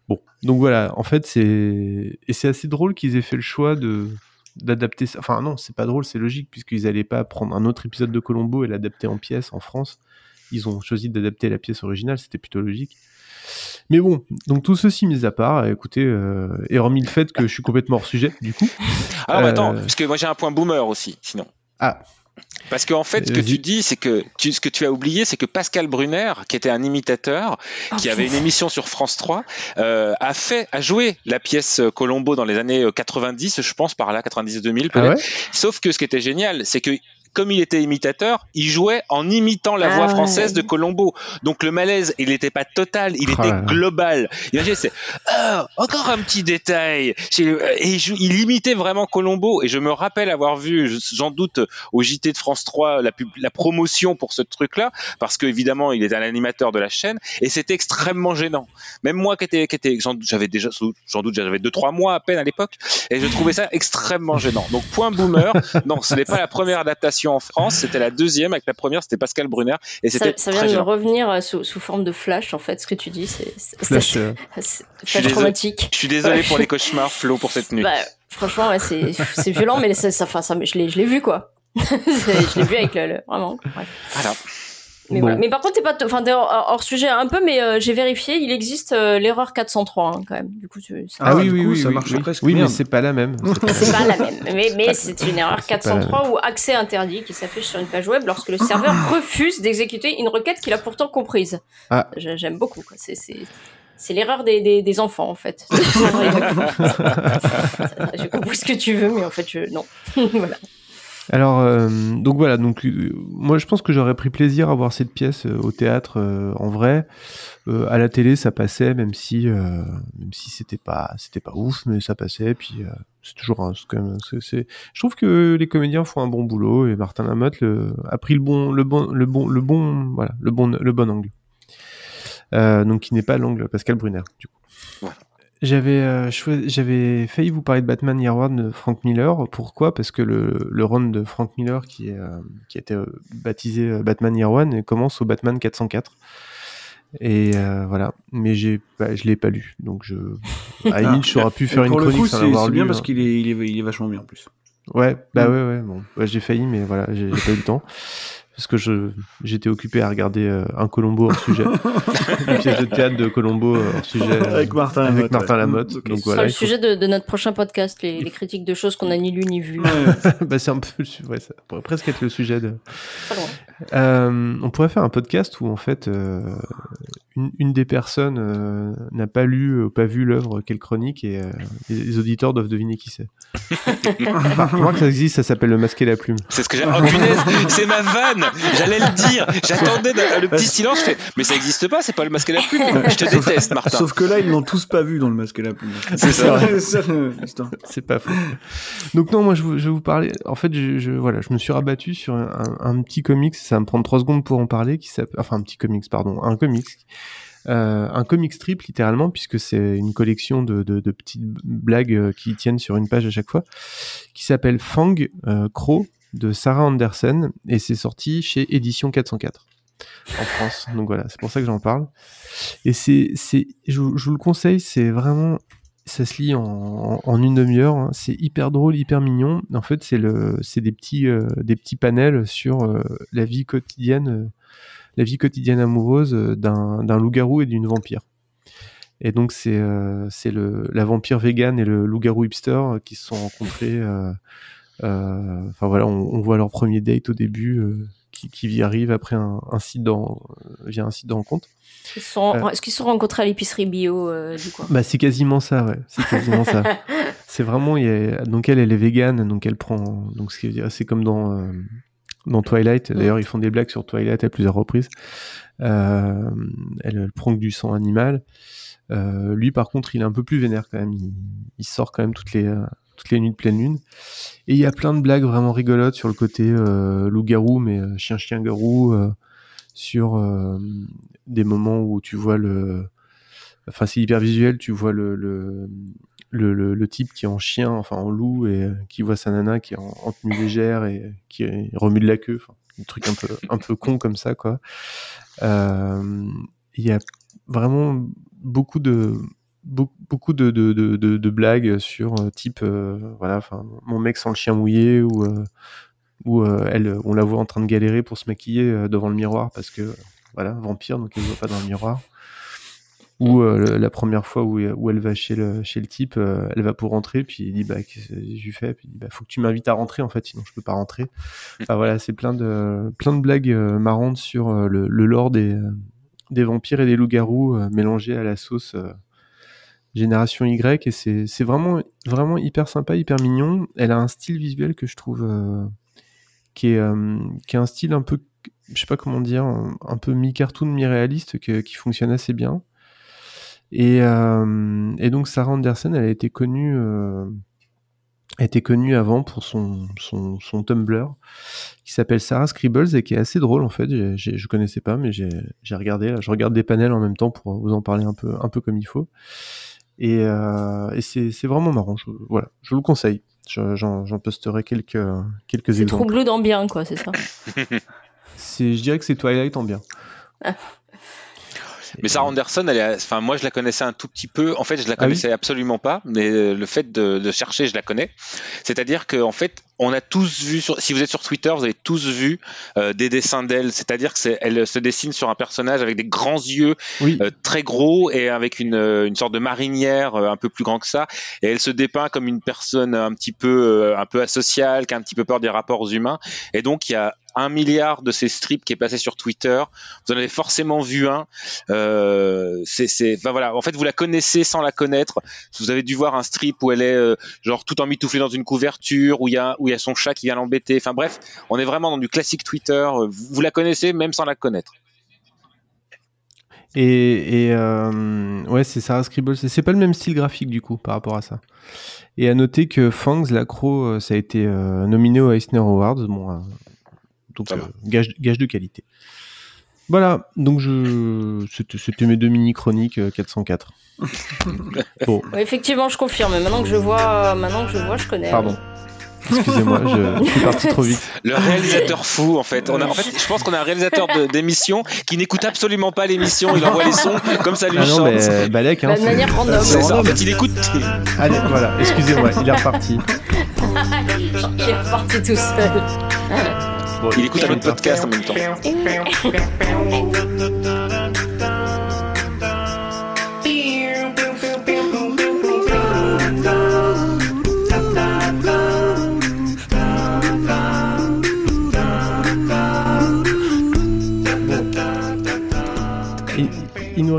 bon donc voilà en fait c'est et c'est assez drôle qu'ils aient fait le choix de d'adapter ça enfin non c'est pas drôle c'est logique puisqu'ils allaient pas prendre un autre épisode de Colombo et l'adapter en pièce en France ils ont choisi d'adapter la pièce originale c'était plutôt logique mais bon, donc tout ceci mis à part, écoutez, euh, et hormis le fait que je suis complètement hors sujet, du coup. Alors Euh, attends, parce que moi j'ai un point boomer aussi, sinon. Ah, Parce qu'en fait, ce que tu dis, c'est que tu, ce que tu as oublié, c'est que Pascal Brunner, qui était un imitateur, qui avait une émission sur France 3, euh, a fait, a joué la pièce Colombo dans les années euh, 90, je pense, par là, 90-2000 Ah ouais? Sauf que ce qui était génial, c'est que comme il était imitateur, il jouait en imitant la Ah voix ouais. française de Colombo. Donc le malaise, il n'était pas total, il Oh était là là. global. Imaginez, c'est ah, encore un petit détail. J'ai- Et je- il imitait vraiment Colombo. Et je me rappelle avoir vu, je- j'en doute, au JT de France 3, la, pub- la promotion pour ce truc-là, parce qu'évidemment, il est un animateur de la chaîne, et c'était extrêmement gênant. Même moi, qui était, qui était, j'avais déjà, j'en doute, j'avais deux trois mois à peine à l'époque, et je trouvais ça extrêmement gênant. Donc point boomer. Non, ce n'est pas la première adaptation en France, c'était la deuxième. Avec la première, c'était Pascal Brunner, et Ça, c'était ça vient de revenir euh, sous, sous forme de flash, en fait, ce que tu dis. C'est c'est- Flash, c'est- euh, c'est- Je flash traumatique. Je suis désolé pour les cauchemars, Flo, pour cette nuit. Bah, franchement, ouais, c'est c'est violent, mais ça, ça, enfin, ça, je l'ai je l'ai vu, quoi. Je l'ai vu avec le. le- vraiment. Bref. Voilà. Mais, Bon. voilà. mais par contre, t'es pas, enfin, hors, hors sujet un peu, mais euh, j'ai vérifié, il existe euh, l'erreur 403 hein, quand même. Du coup, tu- c'est Ah Ah, oui, du oui, coup, oui, ça oui, marche oui. presque Oui, mais c'est pas la même. C'est pas la c'est même. Mais, mais c'est une erreur C'est pas la 403 ou accès interdit qui s'affiche sur une page web lorsque le serveur refuse d'exécuter une requête qu'il a pourtant comprise. Ah. J'ai- J'aime beaucoup. quoi. C'est c'est c'est l'erreur des, des, des enfants en fait. je comprends ce que tu veux, mais en fait, je... non. voilà. Alors, euh, donc voilà, donc euh, moi je pense que j'aurais pris plaisir à voir cette pièce euh, au théâtre en vrai. À la télé, ça passait, même si même si c'était pas pas ouf, mais ça passait. Puis c'est toujours un, Je trouve que les comédiens font un bon boulot et Martin Lamotte le, a pris le bon le bon le bon le bon voilà le bon le bon angle. Donc qui n'est pas l'angle Pascal Brunner du coup. Voilà. J'avais euh, j'avais failli vous parler de Batman Year One de Frank Miller. Pourquoi? Parce que le, le run de Frank Miller qui, est, euh, qui a été euh, baptisé Batman Year One commence au Batman 404. Et voilà, mais j'ai pas, je l'ai pas lu, donc je, à la limite, j'aurais pu faire une chronique coup, sans c'est l'avoir lu. bien parce hein. qu'il est, il est, il est vachement bien en plus. Ouais, bah Mm. ouais, ouais, bon, Ouais, j'ai failli, mais voilà, j'ai pas eu le temps. Parce que je j'étais occupé à regarder euh, un Colombo hors sujet. Une pièce de théâtre de Colombo euh, hors sujet. euh, Avec Martin avec Lamotte, Martin ouais. Lamotte. Donc Ce sera voilà. le il faut- sujet de, de notre prochain podcast, les, les critiques de choses qu'on n'a ni lu ni vu. bah, c'est un peu, le ouais, ça pourrait presque être le sujet de. Pas loin. Euh, on pourrait faire un podcast où en fait euh, une, une des personnes euh, n'a pas lu ou pas vu l'œuvre qu'elle chronique et euh, les, les auditeurs doivent deviner qui c'est. Je crois que ça existe, ça s'appelle le masque et la plume. C'est ce que j'ai. Oh punaise, c'est ma vanne. J'allais le dire. J'attendais le petit silence. Je fais, mais ça existe pas. C'est pas le masque et la plume. Je te Sauf- déteste, Martin. Sauf que là, ils l'ont tous pas vu dans le masque et la plume. C'est ça. C'est pas faux. Donc non, moi je, vous- vais vous parler. En fait, je, je- voilà, je me suis rabattu sur un, un- un petit comics. Ça va me prendre trois secondes pour en parler. Qui enfin un petit comics, pardon, un comics, euh, un comic strip littéralement, puisque c'est une collection de, de- petites blagues euh, qui tiennent sur une page à chaque fois, qui s'appelle Fang euh, Crow de Sarah Andersen et c'est sorti chez Édition 404 en France. Donc voilà, c'est pour ça que j'en parle. Et c'est, je vous le conseille, c'est vraiment, ça se lit en, une demi-heure. hein. C'est hyper drôle, hyper mignon. En fait, c'est le, c'est des petits, euh, des petits panels sur euh, la vie quotidienne, euh, la vie quotidienne amoureuse euh, d'un, d'un loup-garou et d'une vampire. Et donc c'est, euh, c'est le, la vampire vegan et le loup-garou hipster qui se sont rencontrés. euh, Enfin voilà, on, on voit leur premier date au début. Euh, qui, qui y arrive après un, site dans, via un site de rencontre. Ils se sont- Euh. Est-ce qu'ils se sont rencontrés à l'épicerie bio euh, du coin Bah c'est quasiment ça, ouais. C'est quasiment ça. C'est vraiment, il y a- donc elle, elle est végane, donc elle prend, donc c'est comme dans euh, dans Twilight. D'ailleurs, ils font des blagues sur Twilight à plusieurs reprises. Euh, elle, elle prend que du sang animal. Euh, lui, par contre, il est un peu plus vénère quand même. Il, il sort quand même toutes les euh, toutes les nuits de pleine lune. Et il y a plein de blagues vraiment rigolotes sur le côté euh, loup-garou, mais euh, chien-chien-garou, euh, sur des moments où tu vois le... Enfin, c'est hyper visuel, tu vois le, le, le, type qui est en chien, enfin en loup, et qui voit sa nana qui est en, en tenue légère et qui remue de la queue, un truc un peu, un peu con comme ça, quoi. Il y a vraiment beaucoup de beaucoup de, blagues sur euh, type euh, voilà mon mec sans le chien mouillé ou euh, on la voit en train de galérer pour se maquiller devant le miroir parce que voilà vampire donc elle voit pas dans le miroir. Ou la première fois où, elle va chez le type elle va pour rentrer puis il dit bah qu'est-ce que je lui fais puis il dit bah faut que tu m'invites à rentrer en fait sinon je peux pas rentrer. Enfin voilà c'est plein de blagues marrantes sur le, le lore des des vampires et des loups-garous mélangés à la sauce génération Y et c'est vraiment vraiment hyper sympa hyper mignon elle a un style visuel que je trouve euh, qui est, euh, qui a un style un peu, je sais pas comment dire, un, peu mi-cartoon, mi-réaliste, qui fonctionne assez bien. Et, euh, et donc Sarah Anderson, elle a été connue, euh, a été connue avant pour son, son, son Tumblr qui s'appelle Sarah Scribbles et qui est assez drôle en fait. J'ai- j'ai- je connaissais pas, mais j'ai regardé. Là, je regarde des panels en même temps pour vous en parler un peu, un peu comme il faut. Et, euh, et c'est c'est vraiment marrant. Je, voilà, je vous le conseille. Je- J'en posterai quelques, quelques C'est exemples. troublant dans bien, quoi, c'est ça. C'est- Je dirais que c'est Twilight en bien. Mais Sarah Anderson, elle est, enfin moi je la connaissais un tout petit peu. En fait, je la Ah oui connaissais absolument pas, mais euh, le fait de, de chercher, je la connais. C'est-à-dire que en fait, on a tous vu, sur, si vous êtes sur Twitter, vous avez tous vu euh, des dessins d'elle. C'est-à-dire que c'est, elle se dessine sur un personnage avec des grands yeux, Oui. euh, très gros et avec une, euh, une sorte de marinière euh, un peu plus grand que ça. Et elle se dépeint comme une personne un petit peu, un peu asociale, qui a un petit peu peur des rapports humains. Et donc il y a un milliard de ces strips qui est passé sur Twitter. Vous en avez forcément vu un. Euh, c'est, enfin, voilà. En fait, vous la connaissez sans la connaître. Vous avez dû voir un strip où elle est euh, genre tout emmitouflée dans une couverture, où il y a, où il y a son chat qui vient l'embêter. Enfin bref, on est vraiment dans du classique Twitter. Vous, vous la connaissez même sans la connaître. Et, et euh, ouais, c'est Sarah Scribbles. Et C'est pas le même style graphique du coup par rapport à ça. Et à noter que Fangs, l'accro, euh, ça a été euh, nominé aux Eisner Awards. Bon, euh, donc euh, gage, gage de qualité. Voilà, donc je c'était c'était mes deux mini chroniques euh, 404. bon, Ouais, effectivement, je confirme. Maintenant que je vois, maintenant que je vois, je connais. pardon. Excusez-moi, je, je suis parti trop vite. Le réalisateur fou, en fait. On a, en fait, je pense qu'on a un réalisateur de- d'émission qui n'écoute absolument pas l'émission. Il envoie les sons comme ça lui Ah non, chante. mais Balek, hein, Bah, de c'est- manière random. C'est ça. En fait, il écoute. Allez, voilà, excusez-moi, il est reparti. Il est reparti tout seul. Bon, Il écoute un autre podcast en même temps.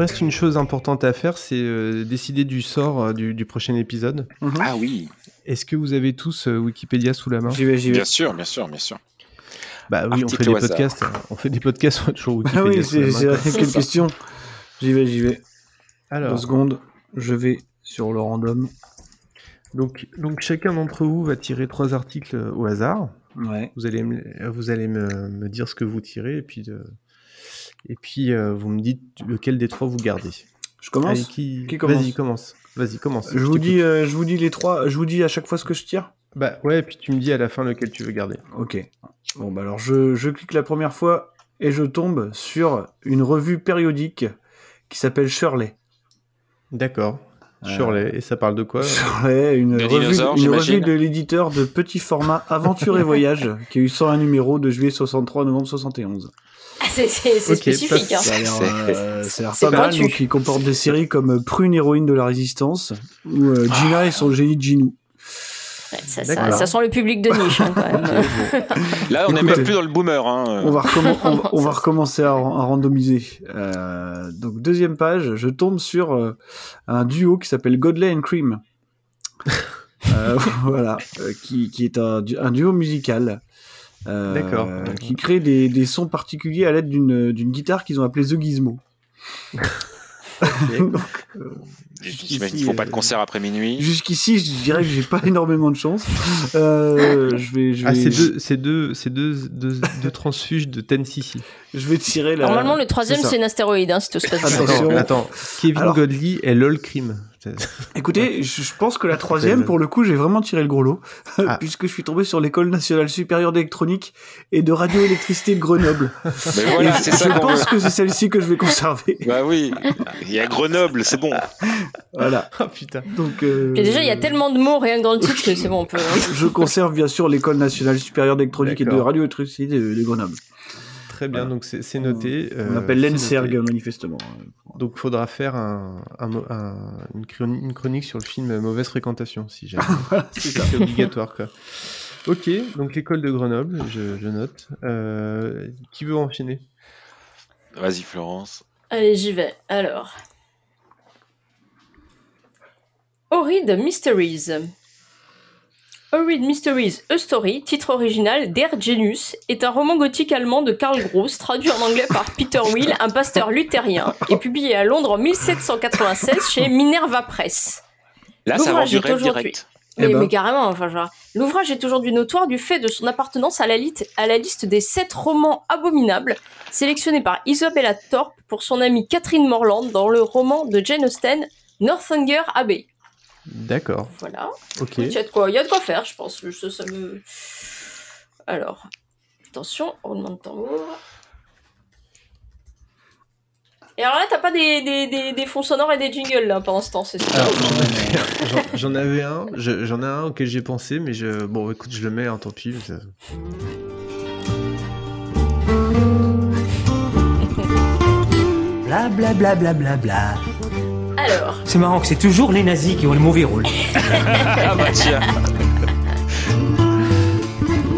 reste une chose importante à faire, c'est euh, décider du sort euh, du, du prochain épisode. Ah oui, Est-ce que vous avez tous euh, Wikipédia sous la main? J'y vais, j'y vais. bien sûr, bien sûr, bien sûr. Bah oui, on fait des podcasts. hein. On fait des podcasts, on toujours Wikipédia Ah oui, c'est quelle question. J'y vais, j'y vais. Deux Alors, secondes, je vais sur le random. donc, donc chacun d'entre vous va tirer trois articles au hasard. Ouais. Vous allez, me, vous allez me, me dire ce que vous tirez et puis, de- et puis euh, vous me dites lequel des trois vous gardez. Je commence Allez, qui... Qui commence Vas-y, commence. Vas-y, commence. je, vous t'écoute. dis, euh, je vous dis les trois, je vous dis à chaque fois ce que je tire Bah ouais, et puis tu me dis à la fin lequel tu veux garder. Ok. Bon, bah alors je, je clique la première fois et je tombe sur une revue périodique qui s'appelle Shirley. D'accord. Euh, Shirley, et ça parle de quoi Shirley, une, De revue, une revue de l'éditeur de petit format Aventure et Voyage qui a eu 101 numéros de juillet 63 à novembre 71. Ah, C'est spécifique. Hein. Ça a l'air, C'est- euh, pas mal, donc il comporte des séries comme Prune héroïne de la résistance ou euh, Gina et son génie de Ginou. Ça, D'accord. ça, ça sent le public de niche hein, quand même. Là, on n'est même plus dans le boomer. Hein. On va, recommen- on va- on va C'est- recommencer à, à randomiser. Euh, donc deuxième page, je tombe sur euh, un duo qui s'appelle Godley and Cream. Euh, voilà, euh, qui, qui est un duo musical. Euh, D'accord. Qui crée des, des sons particuliers à l'aide d'une d'une guitare qu'ils ont appelée The Gizmo. Donc, euh, J'imagine font pas de concert après minuit. Jusqu'ici, je dirais que j'ai pas énormément de chance. Euh, je vais, je vais, Ah, c'est deux, c'est deux, c'est deux, deux, deux transfuges de Tennessee. je vais tirer la. Normalement, le troisième, ça. c'est une astéroïde, hein, si tout se passe bien. Attention. Attends, attends. Kevin Alors- Godley et LOL Cream. Écoutez, je je pense que la troisième, pour le coup, j'ai vraiment tiré le gros lot, Ah. puisque je suis tombé sur l'école nationale supérieure d'électronique et de radioélectricité de Grenoble. Mais voilà, c'est je ça veut. pense que c'est celle-ci que je vais conserver. Bah oui, il y a Grenoble, c'est bon. Voilà. Ah putain. Donc. euh, Et déjà, il y a tellement de mots rien que dans le titre que c'est bon, on peut. hein. Je conserve bien sûr l'école nationale supérieure d'électronique et de radioélectricité de, de Grenoble. Très bien, donc c'est noté. On euh, appelle l'ENSERG manifestement. Donc faudra faire un, un mo- un- une, chroni- une chronique sur le film Mauvaise Fréquentation, si jamais. C'est obligatoire, quoi. Ok, donc l'école de Grenoble, je, je note. Euh, qui veut enchaîner? Vas-y, Florence. Allez, j'y vais. Alors. Horrid Mysteries. A Read Mysteries, A Story, titre original Der Genius, est un roman gothique allemand de Karl Gross, traduit en anglais par Peter Will, un pasteur luthérien, et publié à Londres en 1796 chez Minerva Press. Là, ça vend L'ouvrage du est rêve aujourd'hui- direct. Mais, Eh ben. mais carrément, enfin, genre, l'ouvrage est aujourd'hui notoire du fait de son appartenance à la, à la liste des sept romans abominables sélectionnés par Isabella Thorpe pour son amie Catherine Morland dans le roman de Jane Austen, Northanger Abbey. D'accord. Voilà. Ok. Il y a de quoi, il y a de quoi faire, je pense. Ça, ça me... Alors, attention, roulement de tambour. Et alors là, t'as pas des, des, des, des fonds sonores et des jingles là pendant ce temps, c'est ça Alors, j'en avais- j'en- j'en avais un, je- j'en ai un auquel j'ai pensé, mais je, bon, écoute, je le mets, hein, tant pis. ça- Bla bla bla bla bla bla. Alors, C'est marrant que c'est toujours les nazis qui ont le mauvais rôle. Ah bah tiens.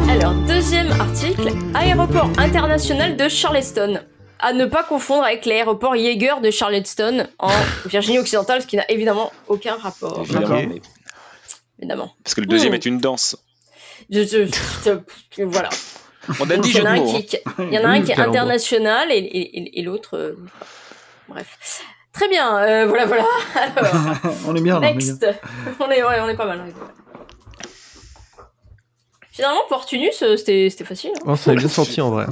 alors, deuxième article, aéroport international de Charleston. À ne pas confondre avec l'aéroport Yeager de Charleston en Virginie occidentale, ce qui n'a évidemment aucun rapport. Évidemment, mais- Évidemment. Parce que le deuxième est une danse. Je, je- je- voilà. On a dit Il y jeu en de a un mots. qui, qui- il y en a un qui est international et, et- et- et l'autre. euh, bref. Très bien, euh, voilà, voilà. Alors, on est bien là. on est bien. next. On est, ouais, on est pas mal. Finalement, Portunus, euh, c'était c'était facile. hein. Oh, ça a bien sorti en vrai.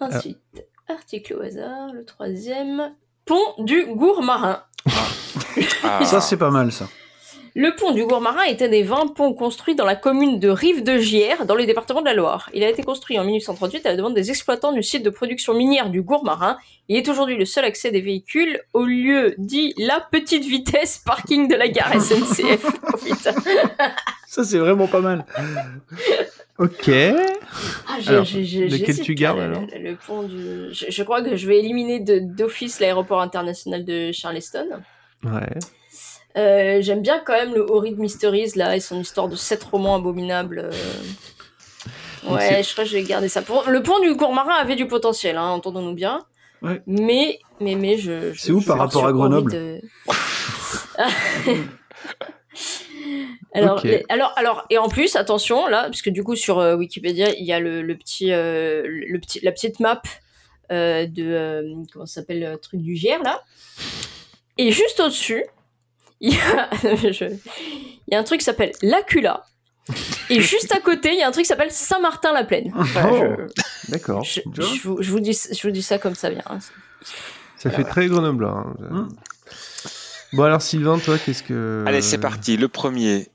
Ensuite, article au hasard, le troisième. Pont du Gourmarin. Ah. Ça, c'est pas mal, ça. Le pont du Gourmarin est un des 20 ponts construits dans la commune de Rive-de-Gière, dans le département de la Loire. Il a été construit en 1838 à la demande des exploitants du site de production minière du Gourmarin. Il est aujourd'hui le seul accès des véhicules au lieu dit la petite vitesse parking de la gare SNCF. Oh, putain. Ça, c'est vraiment pas mal. Ok. Ah, Alors, lequel tu gardes, le- alors le, le pont du... je, je crois que je vais éliminer de- d'office l'aéroport international de Charleston. Ouais. Euh, J'aime bien quand même le Horrid Mysteries là et son histoire de sept romans abominables. euh. Ouais, je crois que je vais garder ça. Pour... Le pont du Gourmarin avait du potentiel, hein, entendons-nous bien. Ouais. Mais, mais, mais je. je- C'est où je par rapport à Grenoble alors, les- alors, alors, et en plus, attention là, parce que du coup sur euh, Wikipédia, il y a le, le petit, euh, le petit, la petite map euh, de comment ça s'appelle le truc du GR là. Et juste au-dessus, il y a, je- il y a un truc qui s'appelle l'Acula. Et juste à côté, il y a un truc qui s'appelle Saint-Martin-la-Plaine. Voilà, Oh. je, D'accord. je, je vous, je vous dis, je vous dis ça comme ça vient. hein. Ça fait très Grenoble. hein. Hmm. Bon alors Sylvain, toi, qu'est-ce que Allez, c'est parti. Le premier.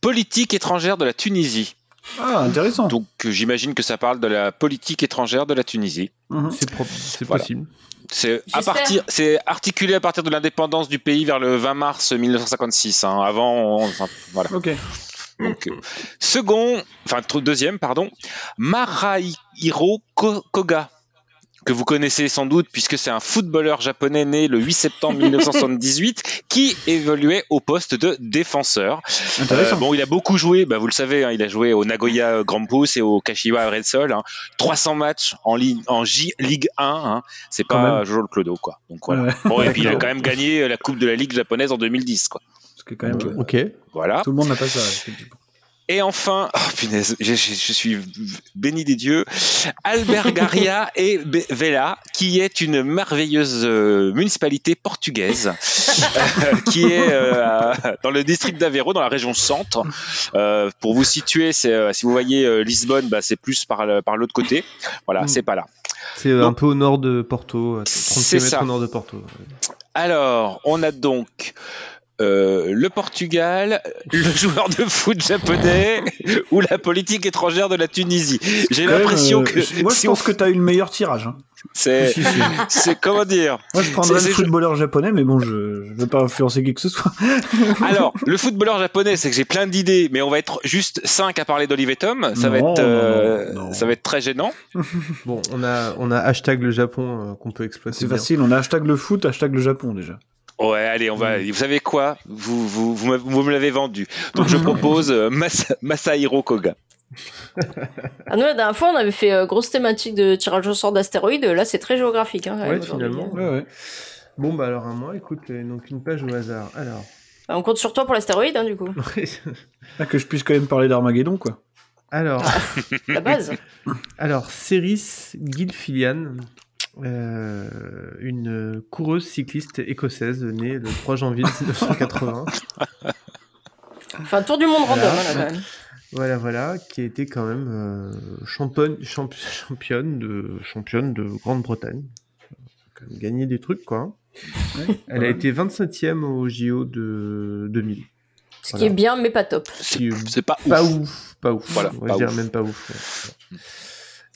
Politique étrangère de la Tunisie. Ah, intéressant. Donc euh, j'imagine que ça parle de la politique étrangère de la Tunisie. Mhm. C'est pro- c'est Voilà. possible. C'est à J'espère. partir, c'est articulé à partir de l'indépendance du pays vers le 20 mars 1956. hein. Avant, on- enfin, voilà. Ok. Donc, euh, second, enfin deuxième, pardon, Marahiro Ko- Koga, que vous connaissez sans doute puisque c'est un footballeur japonais né le 8 septembre 1978 qui évoluait au poste de défenseur. Intéressant. Euh, bon, il a beaucoup joué, bah, vous le savez, hein, il a joué au Nagoya Grampus et au Kashiwa Red Sol. hein. 300 matchs en, Ligue en J Ligue 1, hein. c'est pas. Jojo le Clodo, quoi. Donc voilà. Ouais. Bon, et puis il a quand même gagné la Coupe de la Ligue japonaise en 2010, quoi. Parce que quand même, euh, Ok. Voilà. tout le monde n'a pas ça. Et enfin, oh punaise, je, je- je suis béni des dieux, Albergaria et Be- Vela, qui est une merveilleuse euh, municipalité portugaise, euh, qui est euh, dans le district d'Aveiro, dans la région centre. Pour vous situer, si vous voyez Lisbonne, bah, c'est plus par, l'autre côté. Voilà, Mm. c'est pas là. C'est un peu au nord de Porto, à 30 C'est km ça. au nord de Porto. Alors, on a donc euh, le Portugal, le joueur de foot japonais ou la politique étrangère de la Tunisie. J'ai l'impression euh, que Moi, je pense on- que t'as eu le meilleur tirage. hein. c'est comment dire Moi, je prendrais le footballeur japonais, mais bon, je ne veux pas influencer qui que ce soit. Alors, le footballeur japonais, c'est que j'ai plein d'idées, mais on va être juste 5 à parler d'Olive Tom. Ça va être euh, non, non, non. ça va être très gênant. Bon, on a, on a hashtag le Japon euh, qu'on peut exploiter. C'est facile, on a hashtag le foot, hashtag le Japon déjà. Ouais, allez, on va. Vous savez quoi? Vous vous vous, me- vous me l'avez vendu. Donc je propose euh, Masa- Masahiro Koga. Ah, nous, la dernière fois, on avait fait euh, grosse thématique de tirage au sort d'astéroïdes. Là, c'est très géographique. Hein, Ouais, finalement. Ouais, ouais. Bon, bah alors à moi, écoute, euh, donc une page au hasard. Alors, Bah, on compte sur toi pour l'astéroïde, hein, du coup. Ah, que je puisse quand même parler d'Armageddon, quoi. Alors, La base. alors Ceris Gilfillian, euh, une coureuse cycliste écossaise née le 3 janvier 1980. Enfin, tour du monde random, Voilà. hein, là, quand même. Voilà, voilà, qui a été quand même euh, championne, champ- championne de championne de Grande-Bretagne. Gagné des trucs, quoi. Elle a été 27e au JO de 2000. Ce Voilà. qui est bien, mais pas top. Qui, C'est pas pas ouf. ouf, pas ouf. Voilà, Ouais, pas je dirais même pas ouf.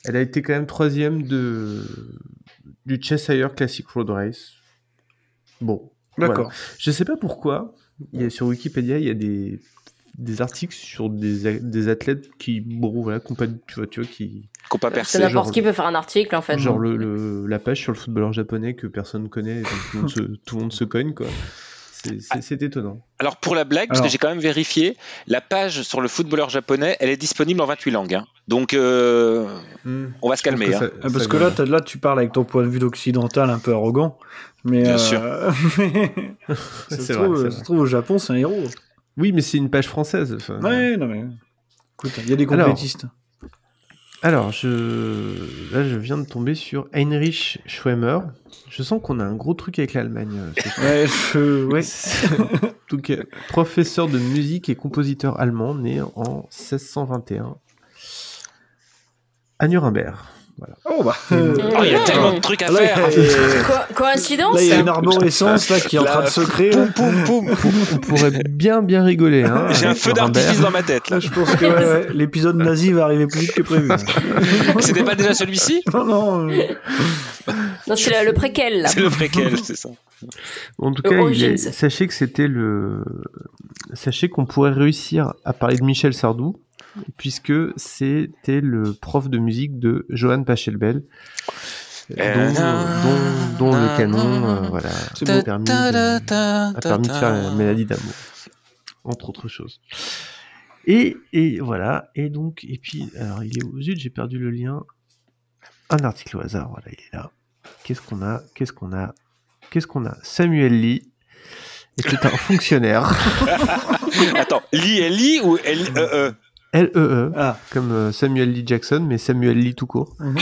Elle a été quand même troisième de du Cheshire Classic Road Race. Bon, D'accord. voilà. Je sais pas pourquoi. Il y a, sur Wikipédia, il y a des, des articles sur des, des athlètes qui, bon, voilà, qui pas- tu vois, tu vois, qui, Qu'on pas C'est percé. n'importe qui peut faire un article, en fait. genre le, le- la page sur le footballeur japonais que personne connaît, et donc tout, le monde se, tout le monde se cogne, quoi. C'est- C'est étonnant. Alors pour la blague, parce Alors. que j'ai quand même vérifié, la page sur le footballeur japonais, elle est disponible en 28 langues. hein. Donc euh, on va se calmer. Hein. ça- Ah, parce que là, tu parles avec ton point de vue d'occidental un peu arrogant. Mais, Bien euh, sûr. mais ça, C'est se vrai, trouve, c'est ça vrai. se trouve, au Japon, c'est un héros. Oui, mais c'est une page française. enfin. Ouais, non mais. Écoute, il y a des Alors. Alors, je... là, je viens de tomber sur Heinrich Schwemmer. Je sens qu'on a un gros truc avec l'Allemagne. euh. Ouais. Donc, euh, professeur de musique et compositeur allemand, né en 1621 à Nuremberg. Voilà. Oh bah. Mmh. Oh, il y a tellement de trucs à Là, faire. a- Co- coïncidence Là, il y a une arborescence là, qui est en train de se créer. Poum, poum, poum. On pourrait bien, bien rigoler. Hein, J'ai un feu d'artifice dans ma tête. Là. Là, je pense que ouais, ouais, l'épisode nazi va arriver plus vite que prévu. C'était pas déjà celui-ci? Non, non. euh, Non, c'est le, préquel, là. C'est le préquel, c'est ça. En tout cas, est- sachez que c'était le. Sachez qu'on pourrait réussir à parler de Michel Sardou, puisque c'était le prof de musique de Johann Pachelbel, dont, dont, dont le canon euh, voilà, a, permis de, a permis de faire la maladie d'amour, entre autres choses. Et, et voilà, et donc, et puis, alors il est où Zut, j'ai perdu le lien. Un article au hasard, voilà, il est là. Qu'est-ce qu'on a Qu'est-ce qu'on a Qu'est-ce qu'on a? Samuel Lee était un fonctionnaire, Attends, Li Li ou L E E L-E-E, Ah, comme euh, Samuel Lee Jackson, mais Samuel Lee tout court, Mhm.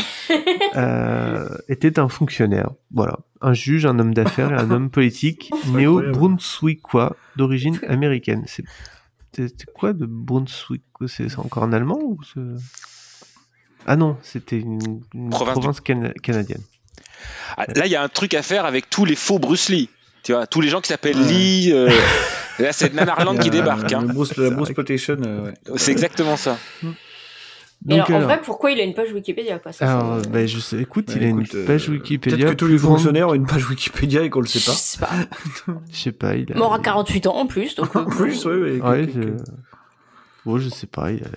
euh, était un fonctionnaire. Voilà, un juge, un homme d'affaires et un homme politique néo-brunswickois d'origine américaine. C'est quoi de Brunswick? C'est c'est encore en allemand ou Ah non, c'était une, une Province province, du- cana- canadienne. Ah, Là, il y a un truc à faire avec tous les faux Bruce Lee. Tu vois, tous les gens qui s'appellent. Lee. euh, Là, c'est Nanarland qui euh, débarque. hein. le Bruce, la Bruce Potation, euh, ouais. C'est exactement ça. Et alors, en vrai, pourquoi il a une page Wikipédia quoi, ça, alors, c'est- bah, je sais, écoute, Ouais, il a écoute, une page euh, Wikipédia. Peut-être que tous les fonctionnaires ont une page Wikipédia et qu'on le sait Je pas. sais pas. Je sais pas, il a. Mort à 48 ans en plus. Donc, euh, En plus, ouais, ouais. Je... Bon, je sais pas. il a-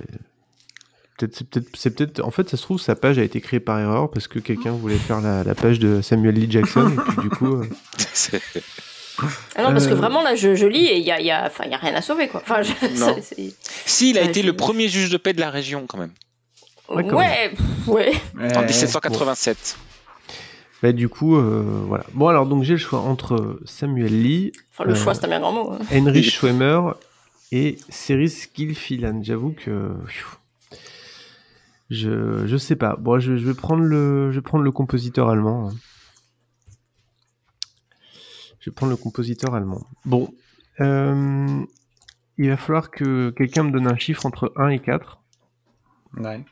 Peut-être, c'est peut-être, c'est peut-être. En fait, ça se trouve, sa page a été créée par erreur parce que quelqu'un voulait faire la, la page de Samuel Lee Jackson et puis du coup, euh, C'est- Ah non, parce que Euh. vraiment, là, je, je lis et il y a, il y, a, enfin, il y a rien à sauver, quoi. Enfin, je- Non. c'est- c'est- Si, il a été c'est- le premier juge de paix de la région, quand même, Ouais, quand Ouais, pff, ouais. Ouais, en 1787. bah, du coup, euh, voilà. Bon, alors donc j'ai le choix entre Samuel Lee, Enfin, le Euh, choix, c'est un bien grand mot. hein. Heinrich Schwemmer et Ceris Gilfillan. J'avoue que. Je, je sais pas. Bon, je, je vais prendre le, je vais prendre le compositeur allemand. Je vais prendre le compositeur allemand. Bon, euh, il va falloir que quelqu'un me donne un chiffre entre 1 et 4. Ouais.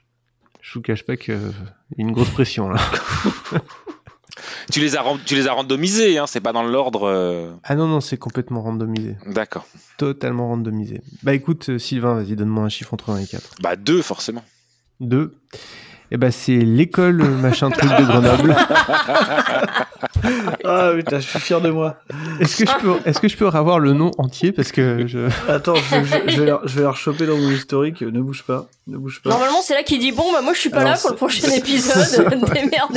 Je vous cache pas qu'il y a une grosse pression là. Tu les as, tu les as randomisés, hein, c'est pas dans l'ordre. euh, Ah non, non, c'est complètement randomisé. D'accord. Totalement randomisé. Bah écoute, euh, Sylvain, vas-y, donne-moi un chiffre entre 1 et 4. Bah, deux, forcément. 2. Et bah c'est l'école euh, machin truc de Grenoble. Ah putain, je suis fier de moi. Est-ce que je peux, est-ce que je peux avoir le nom entier parce que je. Attends, je, je- je vais, la- je vais la rechoper dans mon historique. Ne bouge pas, ne bouge pas. Normalement, c'est là qu'il dit Bon, bah, moi, je suis pas Alors, là pour le prochain épisode.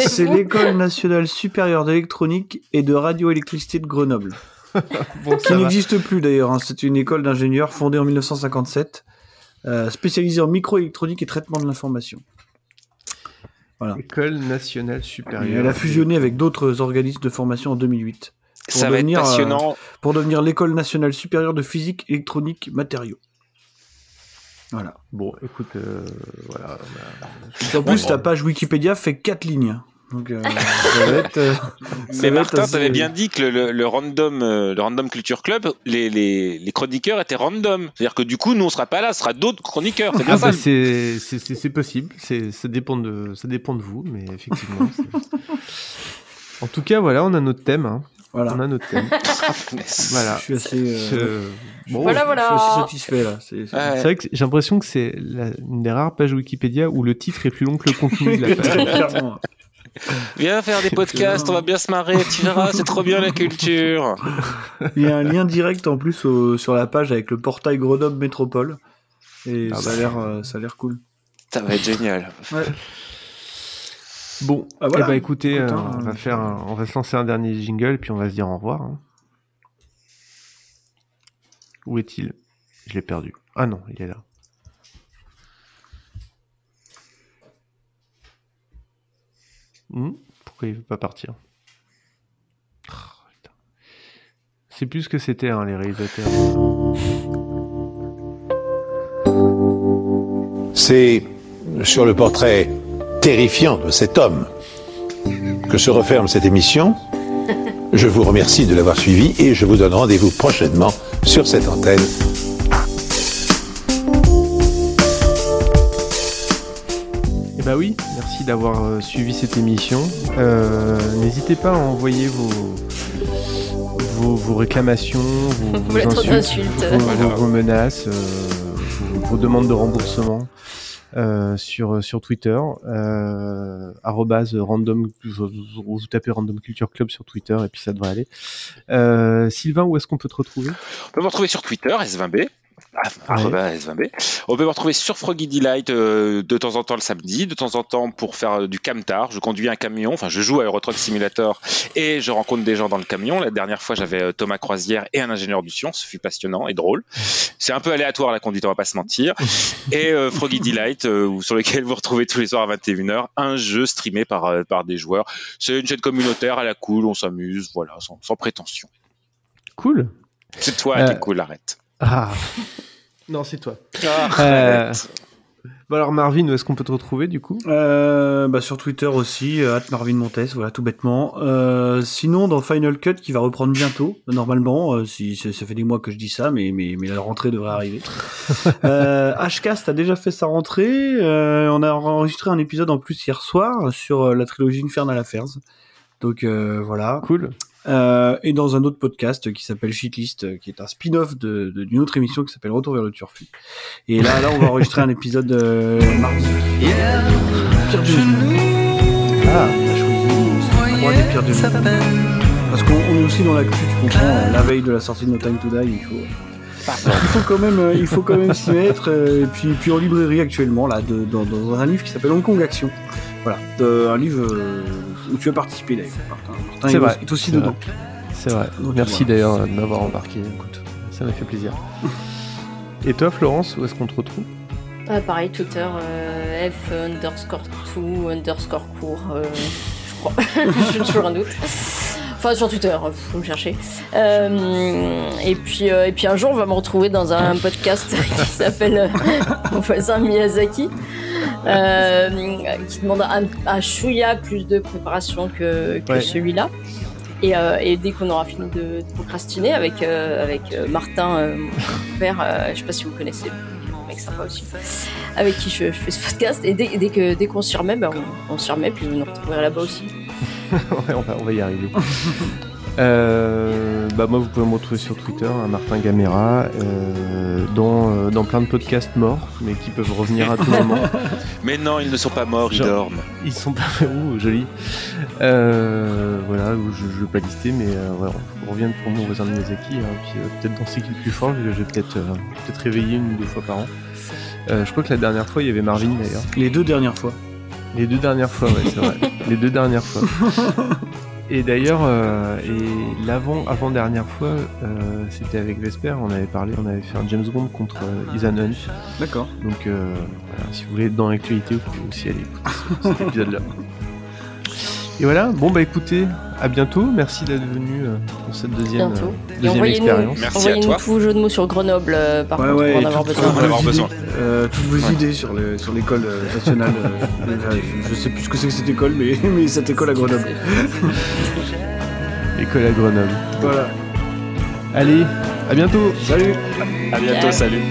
C'est l'école nationale supérieure d'électronique et de radioélectricité de Grenoble, Bon, qui n'existe plus d'ailleurs. hein. C'est une école d'ingénieurs fondée en 1957, euh, spécialisée en microélectronique et traitement de l'information. École nationale Et supérieure. Elle a fusionné avec d'autres organismes de formation en 2008. pour Ça va être devenir, euh, pour devenir l'école nationale supérieure de physique électronique matériaux. Voilà. Bon, écoute, euh, voilà. En plus, ta page Wikipédia fait 4 lignes. Donc, euh, ça va être, euh, ça Mais Martin, assez- t'avais bien dit que le, le- le random, euh, le random culture club, les, les, les chroniqueurs étaient random. C'est-à-dire que du coup, nous on sera pas là, ce sera d'autres chroniqueurs. C'est bien Ah ça. bah, c'est c'est- c'est- c'est possible, c'est ça dépend de ça dépend de vous, mais effectivement. en tout cas, voilà, on a notre thème. hein. Voilà. On a notre thème. voilà. Je suis assez. euh, Je- bon, Voilà, je- voilà. Je suis assez satisfait là. C'est- c'est- C'est vrai que j'ai l'impression que c'est la- une des rares pages Wikipédia où le titre est plus long que le contenu de la Très page. Viens faire des podcasts, on va bien se marrer, tu verras, c'est trop bien la culture. Il y a un lien direct en plus au- sur la page avec le portail Grenoble Métropole. Et Ah ça, bah. a l'air, euh, ça a l'air cool. Ça va être génial. Ouais. Bon, Ah, voilà. eh ben, écoutez, Écoute, euh, on va faire, un- on va se lancer un dernier jingle puis on va se dire au revoir. hein. Où est-il? Je l'ai perdu. Ah non, il est là. Hmm, Pourquoi il veut pas partir? Oh. C'est plus ce que c'était, hein, les réalisateurs. C'est sur le portrait terrifiant de cet homme que se referme cette émission. Je vous remercie de l'avoir suivi et je vous donne rendez-vous prochainement sur cette antenne. Eh bah oui, merci d'avoir euh, suivi cette émission. Euh, N'hésitez pas à envoyer vos, vos, vos réclamations, vos, vos Vos lettres insultes, vos, Voilà. vos- vos menaces, euh, vos, vos demandes de remboursement euh, sur, sur Twitter. Euh, arrobase random, vous, vous tapez Random Culture Club sur Twitter et puis ça devrait aller. Euh, Sylvain, où est-ce qu'on peut te retrouver? On peut me retrouver sur Twitter, S20B. Ah, S20B. On peut me retrouver sur Froggy Delight euh, de temps en temps le samedi, de temps en temps pour faire euh, du camtar. Je conduis un camion, enfin je joue à Euro Truck Simulator et je rencontre des gens dans le camion. La dernière fois j'avais euh, Thomas Croisière et un ingénieur du son, ce fut passionnant et drôle. C'est un peu aléatoire la conduite, on va pas se mentir. Et euh, Froggy Delight, euh, sur lequel vous retrouvez tous les soirs à 21h un jeu streamé par, par des joueurs. C'est une chaîne communautaire à la cool, on s'amuse, voilà, sans, sans prétention. Cool. C'est toi qui es cool, arrête. Ah Non, c'est toi. Ah, Euh. Bon alors Marvin, où est-ce qu'on peut te retrouver du coup? Euh, bah, sur Twitter aussi, euh, Marvin Montes, voilà, tout bêtement. Euh, sinon, dans Final Cut, qui va reprendre bientôt, normalement, euh, si, ça ça fait des mois que je dis ça, mais, mais, mais la rentrée devrait arriver. euh, Hcast a déjà fait sa rentrée. euh, on a enregistré un épisode en plus hier soir sur euh, la trilogie Infernal Affairs. Donc euh, voilà. Cool. Euh, et dans un autre podcast qui s'appelle Shitlist, euh, qui est un spin-off de- de- d'une autre émission qui s'appelle Retour vers le Turfu. Et là, là, on va enregistrer un épisode euh, mardi. Pire du Ah, on a choisi trois des pires Parce qu'on on est aussi dans l'actu, tu comprends, euh, la veille de la sortie de No Time to Die, il faut. Il faut quand même, euh, il faut quand même s'y mettre. et puis, puis en librairie actuellement, là, de- dans, dans un livre qui s'appelle Hong Kong Action. Voilà, de- un livre euh, où tu as participé d'ailleurs. Martin, Martin C'est est vrai. est aussi dedans. C'est vrai. Donc, Merci voilà. d'ailleurs de m'avoir embarqué. Écoute, ça m'a fait plaisir. Et toi, Florence, où est-ce qu'on te retrouve? Ah, pareil, Twitter, euh, F underscore 2 underscore court, euh, je crois. J'ai toujours un doute. Enfin, sur Twitter, euh, faut me chercher. Euh, et, puis, euh, et puis un jour, on va me retrouver dans un podcast qui s'appelle Mon voisin Miyazaki, euh, qui demande un, un chouïa plus de préparation que, que Ouais. celui-là. Et, euh, et dès qu'on aura fini de, de procrastiner avec, euh, avec Martin, mon père, je sais pas si vous connaissez, un mec sympa aussi, avec qui je, je fais ce podcast. Et dès, dès que dès qu'on s'y remet, ben, on, on s'y remet, puis vous nous retrouverez là-bas aussi. Ouais, on va, on va y arriver. Euh, bah moi, vous pouvez me retrouver sur Twitter, hein, Martin Gamera, euh, dans, euh, dans plein de podcasts morts, mais qui peuvent revenir à tout moment. Mais non, ils ne sont pas morts, ils dorment. Ils sont pas ouh, joli. Euh, voilà, je ne vais pas lister, mais euh, voilà, on revient pour mon voisin de Miyazaki, hein, puis euh, peut-être dans C'est qui le plus fort, je vais peut-être euh, peut-être réveiller une ou deux fois par an. Euh, je crois que la dernière fois, il y avait Marvin d'ailleurs. Les deux dernières fois. Les deux dernières fois, ouais, c'est vrai. Les deux dernières fois. Et d'ailleurs, euh, et l'avant avant dernière fois, euh, c'était avec Vesper. On avait parlé, on avait fait un James Bond contre euh, Ethan Hunt. D'accord. Donc euh, voilà, si vous voulez être dans l'actualité, vous pouvez aussi aller écouter ce- cet épisode-là. Et voilà, bon bah écoutez, à bientôt. Merci d'être venu euh, pour cette deuxième, Bientôt. euh, Et deuxième envoyez-nous expérience. Merci à envoyez-nous toi. tous vos jeux de mots sur Grenoble, euh, par Ouais, contre, ouais, pour en avoir toutes- besoin. On va en avoir vos besoin. idées, euh, toutes vos Ouais. idées sur le- sur l'école nationale. je, je sais plus ce que c'est que cette école, mais, mais cette école à Grenoble. École à Grenoble. Voilà. Allez, à bientôt. Salut. À bientôt, salut.